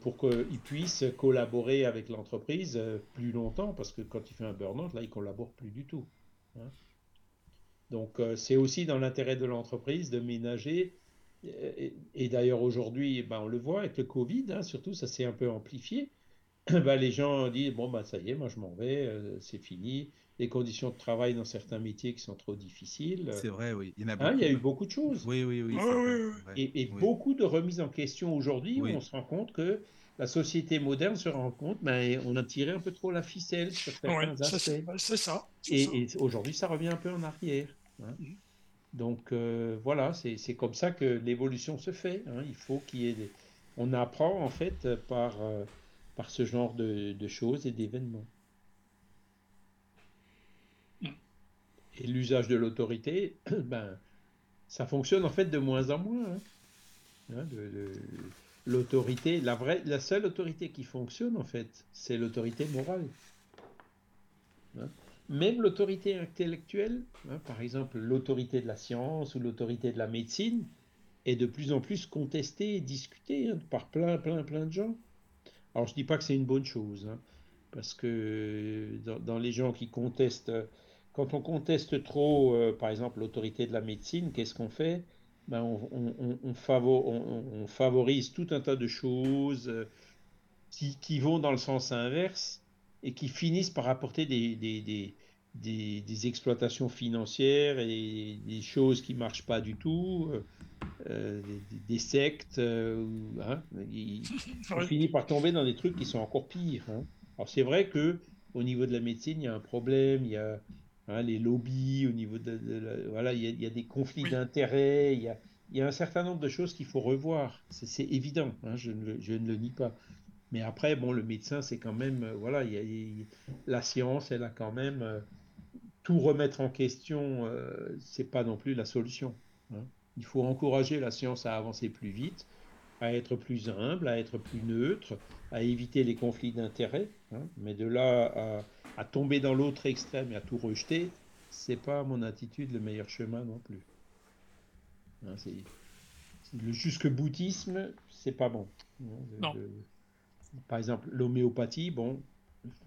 Pour qu'il puisse collaborer avec l'entreprise plus longtemps, parce que quand il fait un burn-out, là, il collabore plus du tout. Hein. Donc, c'est aussi dans l'intérêt de l'entreprise de ménager. Et, d'ailleurs, aujourd'hui, ben, on le voit avec le Covid, hein, surtout, ça s'est un peu amplifié. Ben, les gens disent Bon, ben, ça y est, moi, je m'en vais, c'est fini les conditions de travail dans certains métiers qui sont trop difficiles. C'est vrai, oui. Il y, en a beaucoup. Hein, il y a eu beaucoup de choses. Oui, oui, oui. et, beaucoup de remises en question aujourd'hui où on se rend compte que la société moderne se rend compte, mais on a tiré un peu trop la ficelle sur certains aspects. C'est ça. Et, aujourd'hui, ça revient un peu en arrière. Hein. Mm. Donc euh, voilà, c'est comme ça que l'évolution se fait. Hein. Il faut qu'il y ait des... On apprend en fait par, euh, par ce genre de, de choses et d'événements. Et l'usage de l'autorité, ben, ça fonctionne en fait de moins en moins. Hein. Hein, l'autorité, la vraie, la seule autorité qui fonctionne en fait, c'est l'autorité morale. Hein. Même l'autorité intellectuelle, par exemple l'autorité de la science ou l'autorité de la médecine, est de plus en plus contestée et discutée par plein, plein, plein de gens. Alors je dis pas que c'est une bonne chose, parce que dans, les gens qui contestent quand on conteste trop, euh, par exemple, l'autorité de la médecine, qu'est-ce qu'on fait? Ben, on, favorise tout un tas de choses euh, qui, vont dans le sens inverse et qui finissent par apporter des, des, exploitations financières et des choses qui ne marchent pas du tout, euh, des, sectes. Hein, on finit par tomber dans des trucs qui sont encore pires. Hein. Alors c'est vrai que au niveau de la médecine, il y a un problème, il y a, Hein, les lobbies, au niveau de, voilà, il y, a des conflits d'intérêts, il y a, un certain nombre de choses qu'il faut revoir. C'est évident, hein, je, ne le, je, ne le, nie pas. Mais après, bon, le médecin, c'est quand même, euh, voilà, il y a, la science, elle a quand même euh, tout remettre en question. Euh, c'est pas non plus la solution. Hein. Il faut encourager la science à avancer plus vite, à être plus humble, à être plus neutre, à éviter les conflits d'intérêts. Hein. Mais de là à à tomber dans l'autre extrême et à tout rejeter, c'est pas mon attitude le meilleur chemin non plus. Hein, le jusque boutisme, c'est pas bon. non. par exemple, l'homéopathie, bon,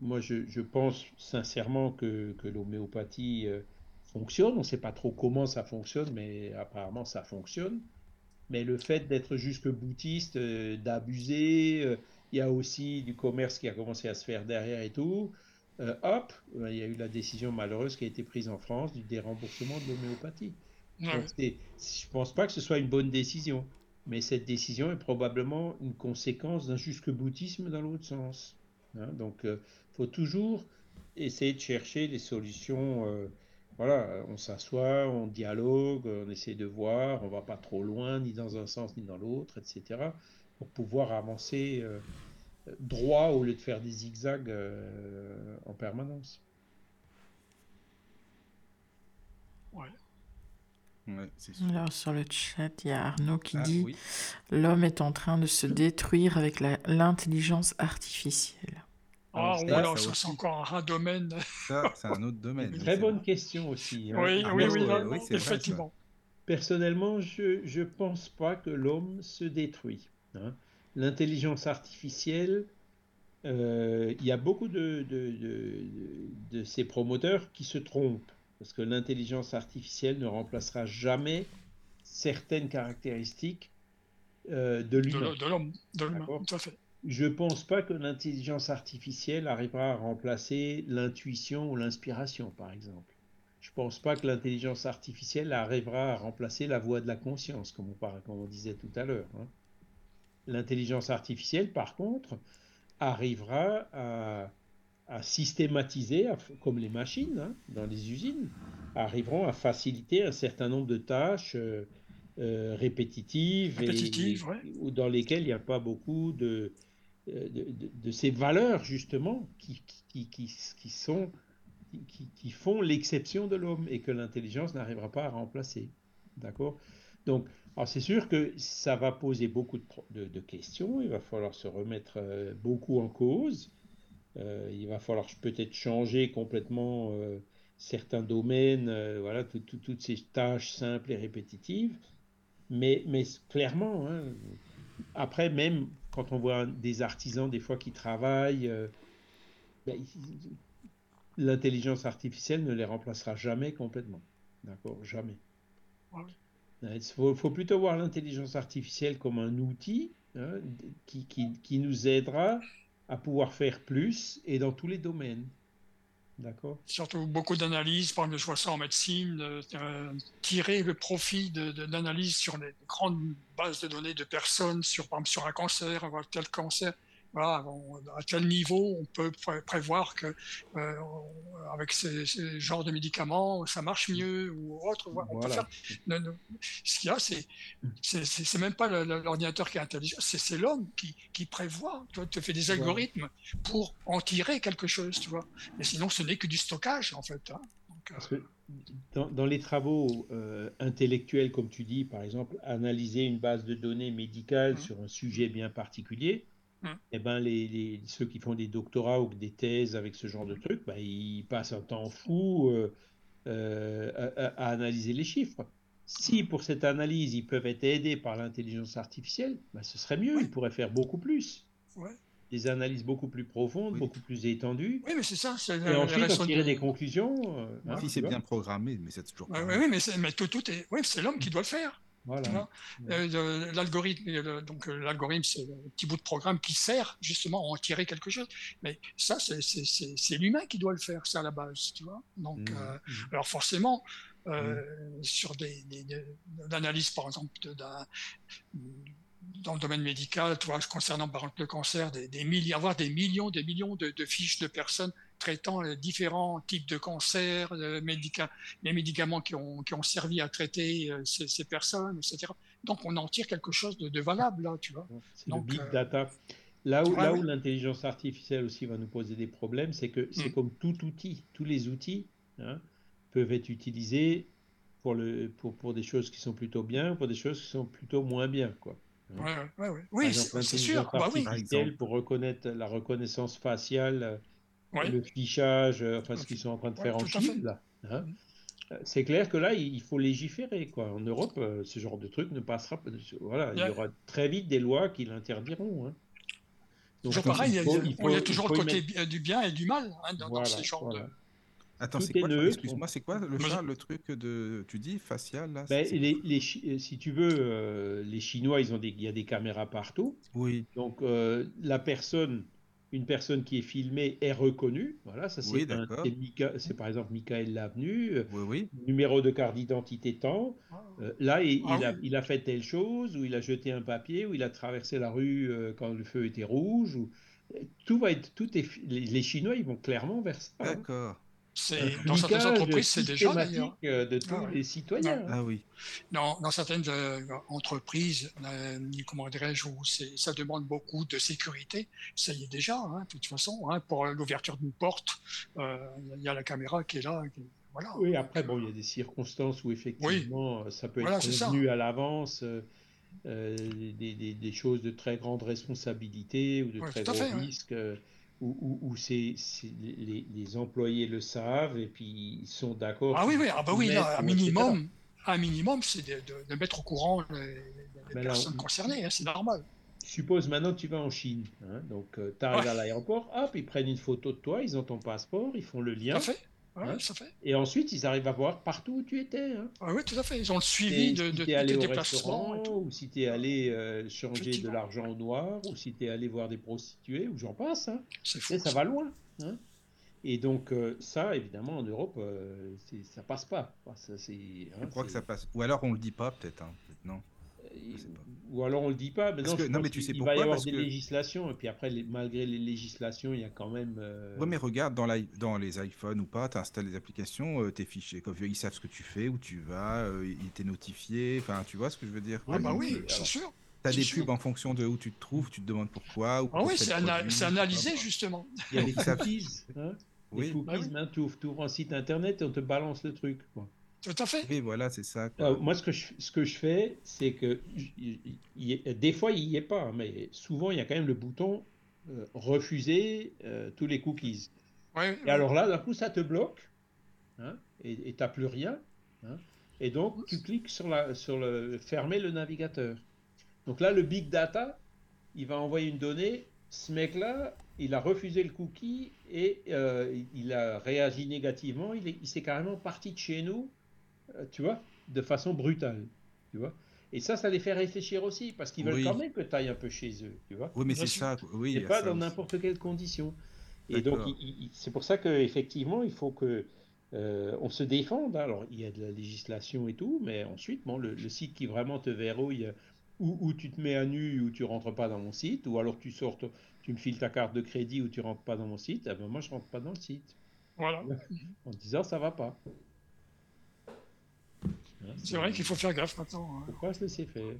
moi je, pense sincèrement que, l'homéopathie euh, fonctionne. On ne sait pas trop comment ça fonctionne, mais apparemment ça fonctionne. Mais le fait d'être jusque boutiste, euh, d'abuser, euh, il y a aussi du commerce qui a commencé à se faire derrière et tout. Euh, hop, euh, il y a eu la décision malheureuse qui a été prise en France du déremboursement de l'homéopathie. je ne pense pas que ce soit une bonne décision, mais cette décision est probablement une conséquence d'un jusque-boutisme dans l'autre sens. Hein. donc, il euh, faut toujours essayer de chercher des solutions. voilà, on s'assoit, on dialogue, on essaie de voir, on va pas trop loin, ni dans un sens ni dans l'autre, etc., pour pouvoir avancer droit au lieu de faire des zigzags euh, en permanence. Ouais. Alors sur le chat, il y a Arnaud qui ah, dit L'homme est en train de se détruire avec l'intelligence artificielle. Ah, ah ça, c'est encore un domaine. Ça, c'est un autre domaine. Très bonne question aussi. Hein. Oui, oui, oui, effectivement. Personnellement, je ne pense pas que l'homme se détruit. Hein l'intelligence artificielle, euh, il y a beaucoup de, de, ces promoteurs qui se trompent, parce que l'intelligence artificielle ne remplacera jamais certaines caractéristiques euh, de l'humain. De l'homme, tout à fait. Je ne pense pas que l'intelligence artificielle arrivera à remplacer l'intuition ou l'inspiration, par exemple. Je ne pense pas que l'intelligence artificielle arrivera à remplacer la voix de la conscience, comme on, comme on disait tout à l'heure. Hein. L'intelligence artificielle, par contre, arrivera à, systématiser, comme les machines hein, dans les usines, arriveront à faciliter un certain nombre de tâches euh, euh, répétitives, ou dans lesquelles il n'y a pas beaucoup de, euh, de, ces valeurs, justement, qui, qui, qui, qui sont, qui, font l'exception de l'homme et que l'intelligence n'arrivera pas à remplacer. D'accord? Donc, alors c'est sûr que ça va poser beaucoup de, questions, il va falloir se remettre euh, beaucoup en cause, euh, il va falloir peut-être changer complètement euh, certains domaines, voilà, toutes ces tâches simples et répétitives, mais, clairement, hein, après même quand on voit des artisans des fois qui travaillent, ben, l'intelligence artificielle ne les remplacera jamais complètement. D'accord? Jamais. Il faut, plutôt voir l'intelligence artificielle comme un outil hein, qui, qui, nous aidera à pouvoir faire plus et dans tous les domaines. D'accord? Surtout beaucoup d'analyses, par exemple, je vois ça en médecine, euh, tirer le profit d'analyse sur les grandes bases de données de personnes, sur, par exemple, sur un cancer, avoir tel cancer à quel niveau on peut prévoir que euh, avec ces, genres de médicaments ça marche mieux ou autre. ce qu'il y a, c'est c'est même pas l'ordinateur qui est intelligent, c'est l'homme qui, qui, prévoit. Tu te fait des algorithmes pour en tirer quelque chose, tu vois. Mais sinon, ce n'est que du stockage en fait. Hein. Euh, dans, les travaux euh, intellectuels, comme tu dis, par exemple, analyser une base de données médicale mmh. sur un sujet bien particulier, et mm. eh ben les, ceux qui font des doctorats ou des thèses avec ce genre de trucs, ben, ils passent un temps fou euh, euh, à, analyser les chiffres. Si pour cette analyse, ils peuvent être aidés par l'intelligence artificielle, ben, ce serait mieux, ils pourraient faire beaucoup plus. Des analyses beaucoup plus profondes, beaucoup plus étendues. Oui, mais c'est ça. Et ensuite, tirer des conclusions. Euh, hein, si c'est bien programmé, mais c'est toujours. Oui, oui, mais, mais tout, tout est. Oui, c'est l'homme qui doit le faire. Voilà. Euh, l'algorithme, euh, donc euh, l'algorithme, c'est un petit bout de programme qui sert justement à en tirer quelque chose. Mais ça, c'est l'humain qui doit le faire, ça à la base, tu vois. Donc, mmh, mmh. alors forcément, mmh. sur des, analyses, par exemple, dans le domaine médical, tu vois, concernant par exemple le cancer, des, des avoir des millions, des millions de, de fiches de personnes traitant les différents types de cancers, les médicaments qui ont, qui ont servi à traiter euh, ces, personnes, etc. Donc on en tire quelque chose de, valable, là, tu vois. C'est le big euh, data. Là où, là où l'intelligence artificielle aussi va nous poser des problèmes, c'est que c'est mm. comme tout outil. Tous les outils hein, peuvent être utilisés pour, le, pour, pour des choses qui sont plutôt bien, pour des choses qui sont plutôt moins bien, quoi. Ouais, ouais, ouais. Oui, c'est sûr. Bah, oui. Pour reconnaître la reconnaissance faciale le fichage, euh, enfin ce qu'ils sont en train de faire en Chine, là. Hein. Euh, c'est clair que là, il faut légiférer. Quoi. En Europe, euh, ce genre de truc ne passera pas. Voilà, il y aura très vite des lois qui l'interdiront. Hein. Donc, pareil, il, y a, toujours le côté du bien et du mal hein, dans, ces genres de. Attends, c'est quoi Excuse-moi, c'est quoi le, le truc de tu dis facial là ben, les, les, Si tu veux, les Chinois, ils ont des, il y a des caméras partout. Oui. Donc la personne une personne qui est filmée est reconnue. Voilà, ça c'est c'est par exemple Michael Lavenu, euh, oui, numéro de carte d'identité tant. Ah. Euh, là, il, ah a, il, a, fait telle chose, ou il a jeté un papier, ou il a traversé la rue euh, quand le feu était rouge. Ou... Tout va être, tout est, les, Chinois, ils vont clairement vers ça. Hein. D'accord. Dans certaines entreprises, c'est déjà d'ailleurs euh, de tous ah les citoyens. Ah oui. Non, dans certaines euh, entreprises, euh, comment dirais-je, où ça demande beaucoup de sécurité, ça y est déjà. Hein, de toute façon, hein, pour l'ouverture d'une porte, il y a la caméra qui est là. voilà. Oui, après, bon, il y a des circonstances où effectivement, ça peut être prévenu à l'avance. des, des, des, choses de très grande responsabilité ou de très gros risques où, les, les, employés le savent et puis ils sont d'accord. Ah oui, oui, ah bah oui, un minimum, un minimum, c'est de, de, mettre au courant les, personnes concernées, hein, c'est normal. Suppose maintenant tu vas en Chine, hein, donc euh, tu arrives à l'aéroport, hop, ils prennent une photo de toi, ils ont ton passeport, ils font le lien. fait. Hein fait. Et ensuite, ils arrivent à voir partout où tu étais. Hein. Ah oui, tout à fait. Ils ont le suivi de, de, tes déplacements. Ou si tu es allé euh, changer de l'argent au noir, ou si tu es allé voir des prostituées, ou j'en passe. Hein. Fou, ça, va loin. Hein. Et donc, euh, ça, évidemment, en Europe, euh, ça passe pas. Ça, Je crois que ça passe. Ou alors on le dit pas, peut-être. non ou alors on le dit pas, mais non, non mais tu sais il va y avoir des législations, et puis après, malgré les législations, il y a quand même. Euh... Ouais, mais regarde, dans, dans les iPhones ou pas, tu installes les applications, euh, tes fichiers, comme ils savent ce que tu fais, où tu vas, euh, il t'est notifié, enfin, tu vois ce que je veux dire? Ah, bah oui, c'est sûr. Tu as des pubs en fonction de où tu te trouves, tu te demandes pourquoi. Ou ah oui, c'est analysé justement. Il y a des cookies. Hein oui. cookies, bah oui. tu ouvres un site internet et on te balance le truc. Quoi. Tout à fait. Oui, voilà, c'est ça. Euh, moi, ce que je, ce que je fais, c'est que des fois, il n'y est pas, mais souvent, il y a quand même le bouton euh, refuser euh, tous les cookies. et alors là, d'un coup, ça te bloque hein, et tu n'as plus rien. Hein, et donc, tu cliques sur, la, sur le fermer le navigateur. Donc là, le big data, il va envoyer une donnée. Ce mec-là, il a refusé le cookie et euh, il a réagi négativement. Il, il s'est carrément parti de chez nous, tu vois, de façon brutale, tu vois. Et ça, ça les fait réfléchir aussi, parce qu'ils veulent quand même que tu ailles un peu chez eux, tu vois. Oui, mais c'est ça. Oui, c'est pas dans n'importe quelle condition. Et donc, c'est pour ça qu'effectivement, il faut que euh, on se défende. Alors, il y a de la législation et tout, mais ensuite, bon, le, site qui vraiment te verrouille, ou, tu te mets à nu, ou tu rentres pas dans mon site, ou alors tu sortes, tu me files ta carte de crédit, ou tu rentres pas dans mon site, eh ben moi, je rentre pas dans le site. Voilà. en disant, ça va pas. C'est vrai qu'il faut faire gaffe maintenant. Hein. Faut pas se laisser faire.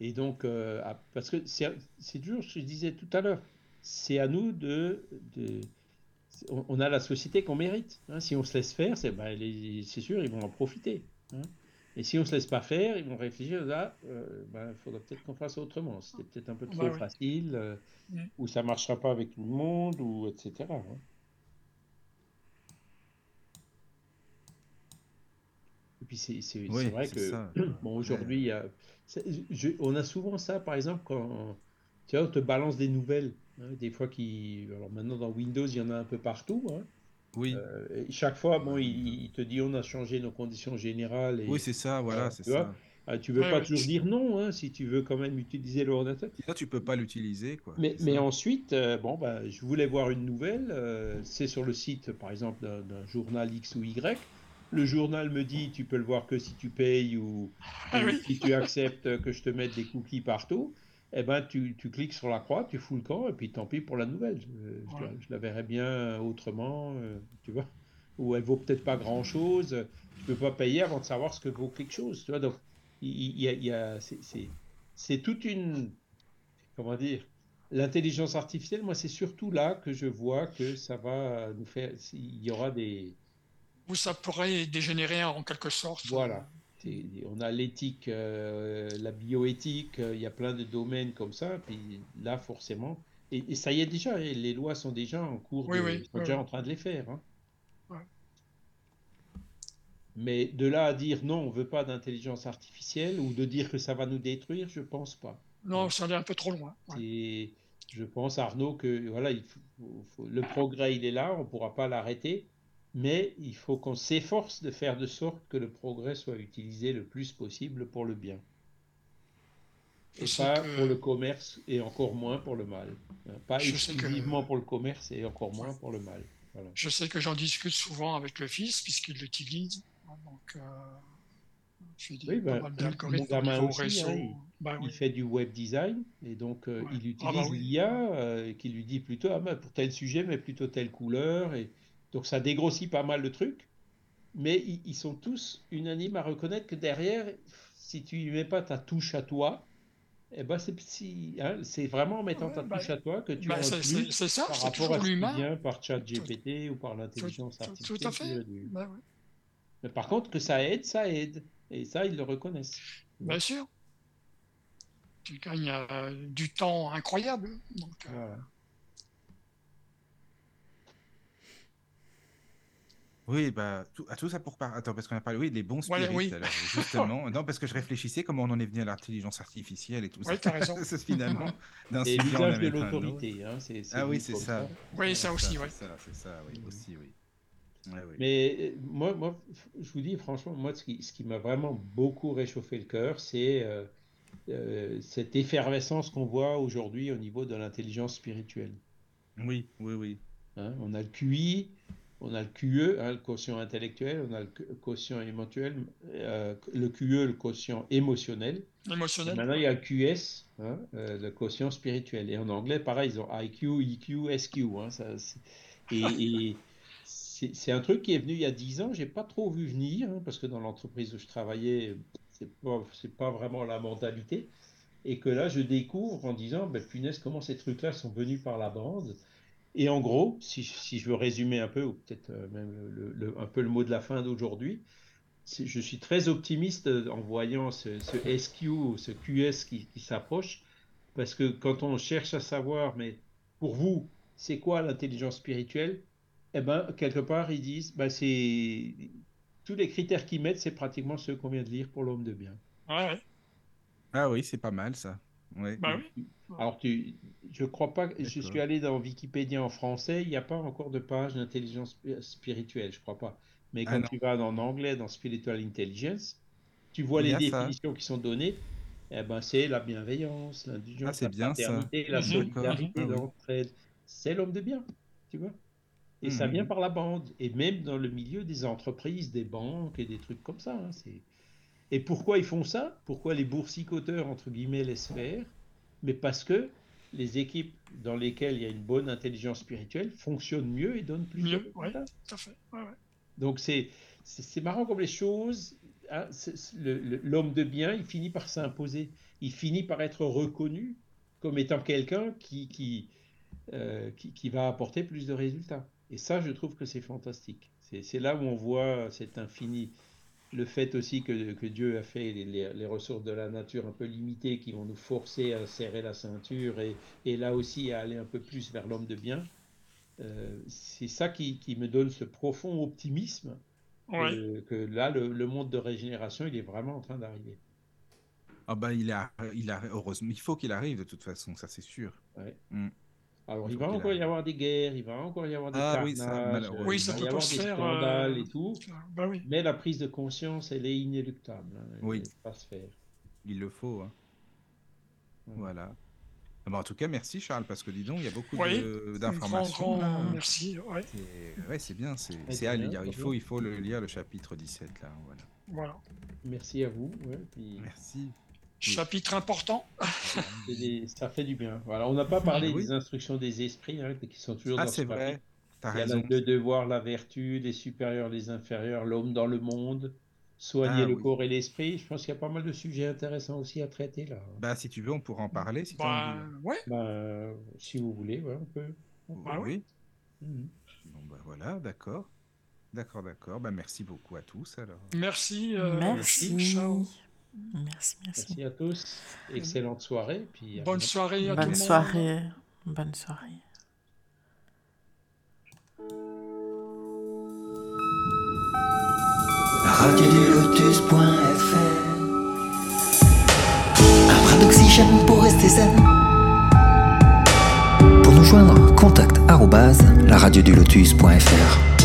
Et donc, euh, parce que c'est toujours ce que je disais tout à l'heure, c'est à nous de, de on, a la société qu'on mérite. Hein. Si on se laisse faire, c'est ben, sûr, ils vont en profiter. Hein. Et si on se laisse pas faire, ils vont réfléchir là, il euh, ben, faudra peut-être qu'on fasse autrement. C'était peut-être un peu trop facile, euh, mm. ou ça marchera pas avec tout le monde, ou etc. Hein. Et puis c'est vrai que bon aujourd'hui, on a souvent ça, par exemple, quand tu vois, on te balance des nouvelles, hein, des fois qui, alors maintenant dans Windows, il y en a un peu partout. Hein. Oui. Euh, chaque fois, bon, il, te dit on a changé nos conditions générales. Et, oui, c'est ça, voilà, c'est ça. Ah, tu veux pas toujours dire non, hein, si tu veux quand même utiliser l'ordinateur. Là, tu peux pas l'utiliser, quoi. Mais, mais ensuite, euh, bon, bah, je voulais voir une nouvelle. Euh, c'est sur le site, par exemple, d'un journal X ou Y. Le journal me dit tu peux le voir que si tu payes ou, ah si tu acceptes que je te mette des cookies partout. Eh ben, tu, tu, cliques sur la croix, tu fous le camp, et puis tant pis pour la nouvelle. Je, la verrais bien autrement, euh, tu vois. Ou elle vaut peut-être pas grand-chose. Tu peux pas payer avant de savoir ce que vaut quelque chose, tu vois. Donc, il y, a, y a c'est toute une, comment dire, l'intelligence artificielle. Moi, c'est surtout là que je vois que ça va nous faire. Il y aura des où ça pourrait dégénérer en quelque sorte. Voilà. On a l'éthique, euh, la bioéthique, euh, il y a plein de domaines comme ça. Puis là, forcément, et, ça y est déjà, les lois sont déjà en cours, oui, oui, sont déjà en train de les faire. Hein. Mais de là à dire non, on veut pas d'intelligence artificielle ou de dire que ça va nous détruire, je pense pas. Non, ça allait un peu trop loin. Et je pense, Arnaud, que voilà, il le progrès, il est là, on ne pourra pas l'arrêter mais il faut qu'on s'efforce de faire de sorte que le progrès soit utilisé le plus possible pour le bien. Et pas pour le commerce et encore moins pour le mal. Pas exclusivement pour le commerce et encore moins pour le mal. Je sais que j'en discute souvent avec le fils puisqu'il l'utilise. Donc, euh, oui, ben, mon gamin aussi, hein, il, bah fait du web design et donc euh, il ah, bah utilise l'IA euh, qui lui dit plutôt ah, ben, pour tel sujet mais plutôt telle couleur et donc ça dégrossit pas mal de trucs, mais ils, sont tous unanimes à reconnaître que derrière, si tu ne mets pas ta touche à toi, eh ben c'est hein, vraiment en mettant ta bah, touche à toi que tu bah, as plus ça, par rapport à ce qui vient par chat GPT ou par l'intelligence artificielle. Tout à fait. Bah mais par contre, que ça aide, ça aide. Et ça, ils le reconnaissent. Bien sûr. Tu gagnes euh, du temps incroyable. Donc, euh, voilà. Oui, bah, tout, à tout ça pour parler. Attends, parce qu'on a parlé, oui, des bons spirites, alors, justement. non, parce que je réfléchissais comment on en est venu à l'intelligence artificielle et tout ça. Oui, t'as raison. finalement, d'un sujet, l'usage de l'autorité. Hein, ah oui, c'est ça. Oui, ça aussi, oui. C'est ça, c'est ça, oui, aussi, oui. Mais euh, moi, moi, je vous dis franchement, moi, ce qui, ce qui m'a vraiment beaucoup réchauffé le cœur, c'est euh, euh, cette effervescence qu'on voit aujourd'hui au niveau de l'intelligence spirituelle. Oui, oui, oui. Hein, on a le QI, on a le QE, hein, le quotient intellectuel, on a le quotient émotionnel, euh, le QE, le quotient émotionnel. Émotionnel. maintenant, il y a le QS, hein, euh, le quotient spirituel. Et en anglais, pareil, ils ont IQ, EQ, SQ. Hein, et, c'est un truc qui est venu il y a 10 ans, j'ai pas trop vu venir, parce que dans l'entreprise où je travaillais, c'est pas, pas vraiment la mentalité. Et que là, je découvre en disant, ben, punaise, comment ces trucs-là sont venus par la bande. Et en gros, si, je veux résumer un peu, ou peut-être euh, même le, un peu le mot de la fin d'aujourd'hui, je suis très optimiste en voyant ce, SQ, ce QS qui, s'approche, parce que quand on cherche à savoir, mais pour vous, c'est quoi l'intelligence spirituelle Eh bien, quelque part, ils disent, bah, c'est tous les critères qu'ils mettent, c'est pratiquement ceux qu'on vient de lire pour l'homme de bien. Ouais. Ah oui, c'est pas mal ça. Ouais. Bah oui. Alors, tu, je crois pas. Je suis allé dans Wikipédia en français. Il n'y a pas encore de page d'intelligence spi- spirituelle, je crois pas. Mais Ah quand tu vas en anglais, dans Spiritual Intelligence, tu vois les ça. définitions qui sont données. Eh ben, c'est la bienveillance, l'indulgence, Ah, la bien ça. fraternité, la Mhm. solidarité, Ah l'entraide. C'est l'homme de bien, tu vois. Et ça Mhm. vient par la bande. Et même dans le milieu des entreprises, des banques et des trucs comme ça. hein, c'est... Et pourquoi ils font ça? Pourquoi les boursicoteurs, entre guillemets, laissent faire? Mais parce que les équipes dans lesquelles il y a une bonne intelligence spirituelle fonctionnent mieux et donnent plus de ouais. résultats. Tout à fait. Ouais, ouais. Donc c'est c'est marrant comme les choses. hein, le- L'homme de bien, il finit par s'imposer. Il finit par être reconnu comme étant quelqu'un qui, qui, euh, qui, qui va apporter plus de résultats. Et ça, je trouve que c'est fantastique. C'est c'est là où on voit cet infini. Le fait aussi que, que Dieu a fait les, les- les ressources de la nature un peu limitées qui vont nous forcer à serrer la ceinture et, et là aussi à aller un peu plus vers l'homme de bien. Euh, c'est ça qui, qui me donne ce profond optimisme Ouais. que, que là, le, le monde de régénération, il est vraiment en train d'arriver. Ah bah il a, il a, heureusement, il faut qu'il arrive de toute façon, ça c'est sûr. Ouais. Mm. Alors, Il il va encore y avoir des guerres, il va encore y avoir des Ah oui, ça, Oui, il ça va peut y pas avoir se des faire. scandales euh, et tout. Bah oui. Mais la prise de conscience, elle est inéluctable. hein, elle Oui. ne peut pas se faire. Il le faut. hein. Voilà. Voilà. Ah bah, en tout cas, merci Charles, parce que dis donc, il y a beaucoup Oui, d'informations. là. merci. Ouais. C'est- Ouais, c'est bien, c'est à lire. Il faut, il faut le lire le chapitre 17 là. Voilà. Voilà. Merci à vous. ouais, puis Merci. Chapitre important. des- ça fait du bien. Voilà, on n'a pas parlé Oui. des instructions des esprits, hein, qui sont toujours Ah, dans ce vrai. T'as Il y a raison. le devoir, la vertu, les supérieurs, les inférieurs, l'homme dans le monde, soigner Ah, le oui. corps et l'esprit. Je pense qu'il y a pas mal de sujets intéressants aussi à traiter là. Bah, si tu veux, on pourra en parler si Bah ouais. Ben, si vous voulez, ouais, on peut. bah oui. Mhm. Bon, bah voilà, d'accord. D'accord, d'accord. Bah, merci beaucoup à tous alors. Merci. euh, Merci. Ciao. Merci, merci. Merci à tous. Excellente soirée. Puis à Bonne soirée à tout Bonne le monde. soirée. Bonne soirée. Radio du lotus.fr Un brin d'oxygène pour rester zen. Pour nous joindre, contact arrobase la radio du lotus.fr.